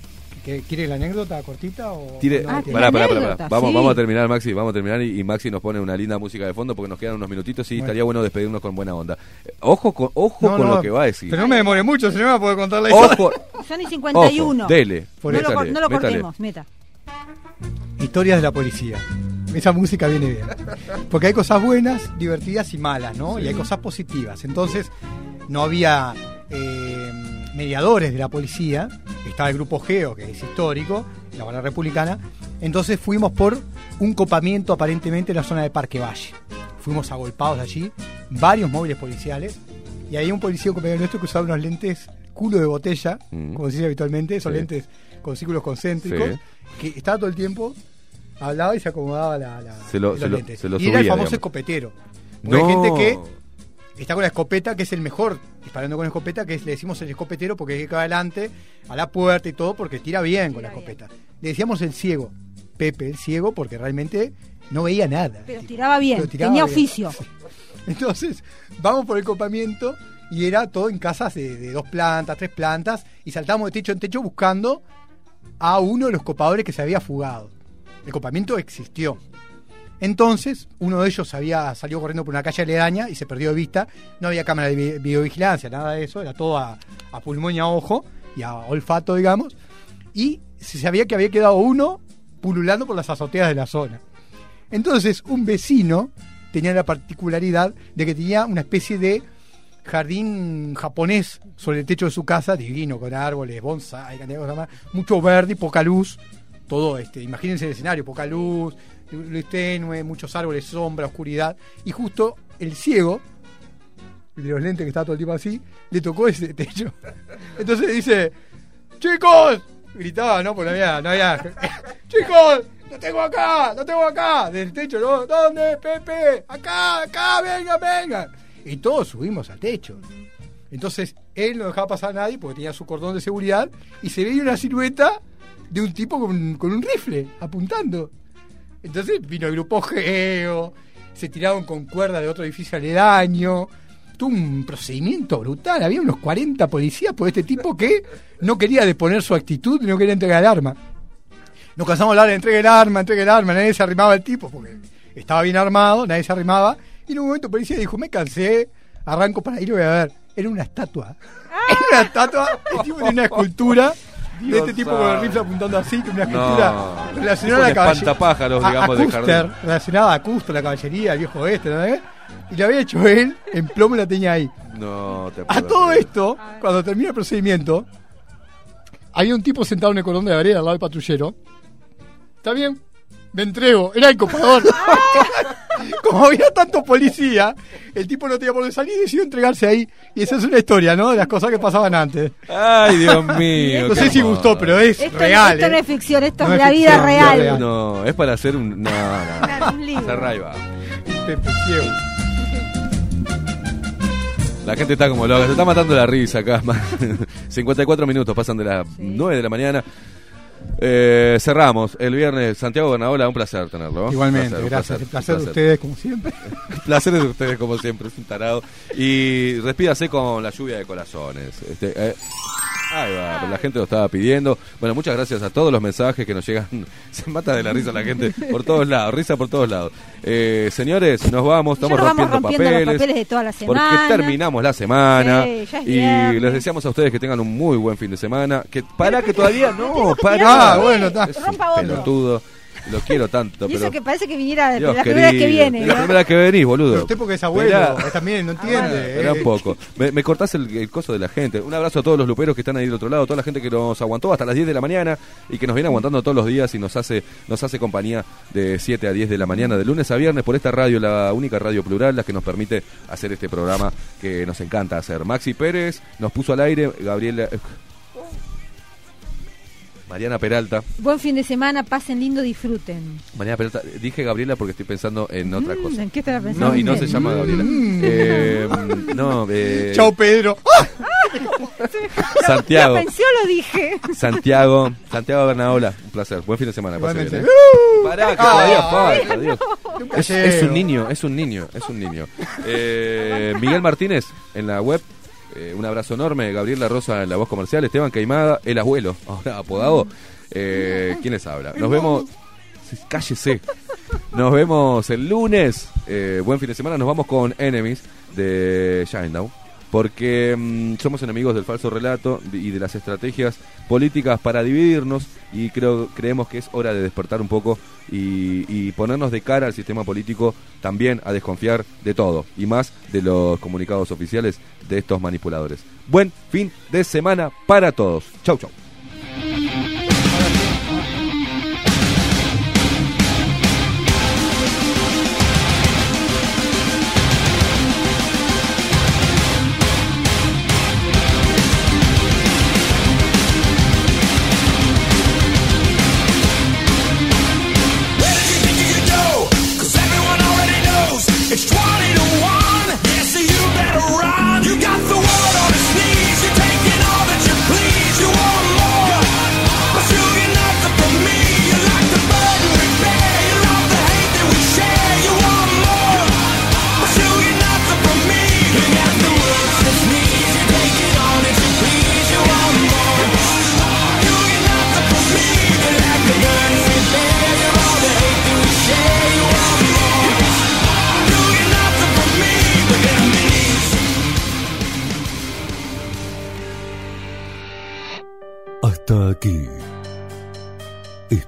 ¿quiere la anécdota cortita o Tire, no pará, pará, pará, pará. Vamos, vamos a terminar, Maxi, vamos a terminar y, y Maxi nos pone una linda música de fondo porque nos quedan unos minutitos y Bueno. estaría bueno despedirnos con buena onda. Eh, Ojo con, ojo No, con no, lo que va a decir. Pero no me demore mucho, si no me va a poder contar la Ojo, Son y 51. Ojo, dele. No lo, Métale, no lo métale. cortemos, meta. Historias de la policía. Esa música viene bien. Porque hay cosas buenas, divertidas y malas, ¿no? Y hay cosas positivas. Entonces, no había eh, mediadores de la policía. Estaba el grupo Geo, que es histórico, la banda republicana. Entonces fuimos por un copamiento aparentemente en la zona de Parque Valle. Fuimos agolpados allí, varios móviles policiales. Y hay un policía, compañero nuestro, que usaba unos lentes culo de botella, Mm. como se dice habitualmente, esos Sí. lentes con círculos concéntricos, Sí. que estaba todo el tiempo, hablaba y se acomodaba la, la- Se lo- los se lo- lentes. se lo y era el famoso digamos. escopetero. Porque hay gente que está con la escopeta, que es el mejor disparando con escopeta, que es, le decimos el escopetero porque hay que ir adelante a la puerta y todo, porque tira bien con la escopeta. Le decíamos el ciego, Pepe, el ciego, porque realmente no veía nada. Pero tiraba bien, Pero tiraba tenía bien. oficio. Entonces, vamos por el copamiento y era todo en casas de, de dos plantas, tres plantas, y saltamos de techo en techo buscando a uno de los copadores que se había fugado. El copamiento existió. Entonces, uno de ellos había salido corriendo por una calle aledaña y se perdió de vista. No había cámara de vi- videovigilancia, nada de eso, era todo a, a pulmón y a ojo y a olfato, digamos. Y se sabía que había quedado uno pululando por las azoteas de la zona. Entonces, un vecino tenía la particularidad de que tenía una especie de jardín japonés sobre el techo de su casa, divino, con árboles, bonsai, cantidad de mucho verde y poca luz. Todo este, imagínense el escenario, poca luz, luz tenue, muchos árboles, sombra, oscuridad. Y justo el ciego, de los lentes que está todo el tiempo así, le tocó ese techo. Entonces dice, chicos, gritaba, ¿no? Porque no había, no había. chicos, lo tengo acá, lo tengo acá, del techo, ¿no? ¿Dónde, Pepe? Acá, acá, venga, venga. Y todos subimos al techo. Entonces él no dejaba pasar a nadie porque tenía su cordón de seguridad y se veía una silueta de un tipo con un rifle apuntando. Entonces vino el grupo Geo, se tiraron con cuerda de otro edificio aledaño. Tuvo un procedimiento brutal. Había unos 40 policías por este tipo que no quería deponer su actitud no quería entregar el arma. Nos cansamos de hablar de entrega el arma, entrega el arma, nadie se arrimaba al tipo porque estaba bien armado, nadie se arrimaba. Y en un momento el policía dijo, me cansé, arranco para ir y voy a ver. Era una estatua. Era una estatua, el tipo tenía una escultura de Dios este tipo con el rifle apuntando así, con una No. escultura relacionada a la caballería. a- digamos, a de Custer, jardín. relacionada a Custer, la caballería, el viejo oeste, ¿no? ¿Eh? Y lo había hecho él, en plomo la tenía ahí. No, te A todo creer. esto, cuando termina el procedimiento, había un tipo sentado en el cordón de la vereda al lado del patrullero. ¿Está bien? Me entrego. Era el copador. Como había tanto policía, el tipo no tenía por dónde salir y decidió entregarse ahí. Y esa es una historia, ¿no? De las cosas que pasaban antes. Ay, Dios mío. No sé si gustó, pero es Esto, real. esto no ¿eh? es ficción, esto No es es la vida real. real. No, es para hacer un. No, no. Un libro. Va. La gente está como loca, se está matando la risa acá. 54 minutos pasan de las 9 de la mañana. Eh, cerramos el viernes. Santiago Bernabola, un placer tenerlo. Igualmente, gracias. El placer de ustedes, como siempre. Placer de ustedes, como siempre, es un tarado. Y despídase con la lluvia de corazones. Este, eh, ahí va, la gente lo estaba pidiendo. Bueno, muchas gracias a todos los mensajes que nos llegan. Se mata de la risa la gente por todos lados, risa por todos lados. Eh, señores, nos vamos, estamos nos vamos rompiendo, rompiendo los papeles. papeles de toda la Porque semana. terminamos la semana Sí, ya es y viernes. les deseamos a ustedes que tengan un muy buen fin de semana. Que para que todavía no, para. Ah, bueno, está. Es un pelotudo. Lo quiero tanto, Y eso pero que parece que viniera de Dios la primera vez que viene. La ¿no? primera vez que venís, boludo. Pero usted porque es abuelo, Esperá. también no entiende. Espera eh. un poco. Me, me cortás el, el coso de la gente. Un abrazo a todos los luperos que están ahí del otro lado, toda la gente que nos aguantó hasta las 10 de la mañana y que nos viene aguantando todos los días y nos hace nos hace compañía de 7 a 10 de la mañana, de lunes a viernes, por esta radio, la única radio plural, la que nos permite hacer este programa que nos encanta hacer. Maxi Pérez nos puso al aire, Gabriela... Mariana Peralta. Buen fin de semana, pasen lindo, disfruten. Mariana Peralta. Dije Gabriela porque estoy pensando en otra Mm, cosa. ¿En qué estará pensando? No, y no se llama Gabriela. Eh, no, eh, Chao, Pedro. Santiago. La pensión lo dije. Santiago, Santiago Bernaola, un placer. Buen fin de semana. pase Igualmente. bien, ¿eh? Pará, que todavía falta, Dios. Es, es un niño, es un niño, es un niño. Eh, Miguel Martínez en la web. Eh, un abrazo enorme. Gabriel La Rosa en la voz comercial. Esteban Caimada, el abuelo, ahora apodado. Eh, ¿Quién les habla? Nos vemos. Cállese. Nos vemos el lunes. Eh, buen fin de semana. Nos vamos con Enemies de Shinedown. Porque mm, somos enemigos del falso relato y de las estrategias políticas para dividirnos. Y creo, creemos que es hora de despertar un poco y, y ponernos de cara al sistema político también a desconfiar de todo. Y más de los comunicados oficiales de estos manipuladores. Buen fin de semana para todos. Chau, chau.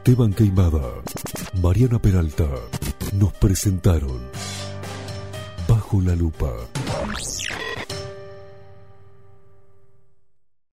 Esteban Queimada, Mariana Peralta nos presentaron Bajo la Lupa.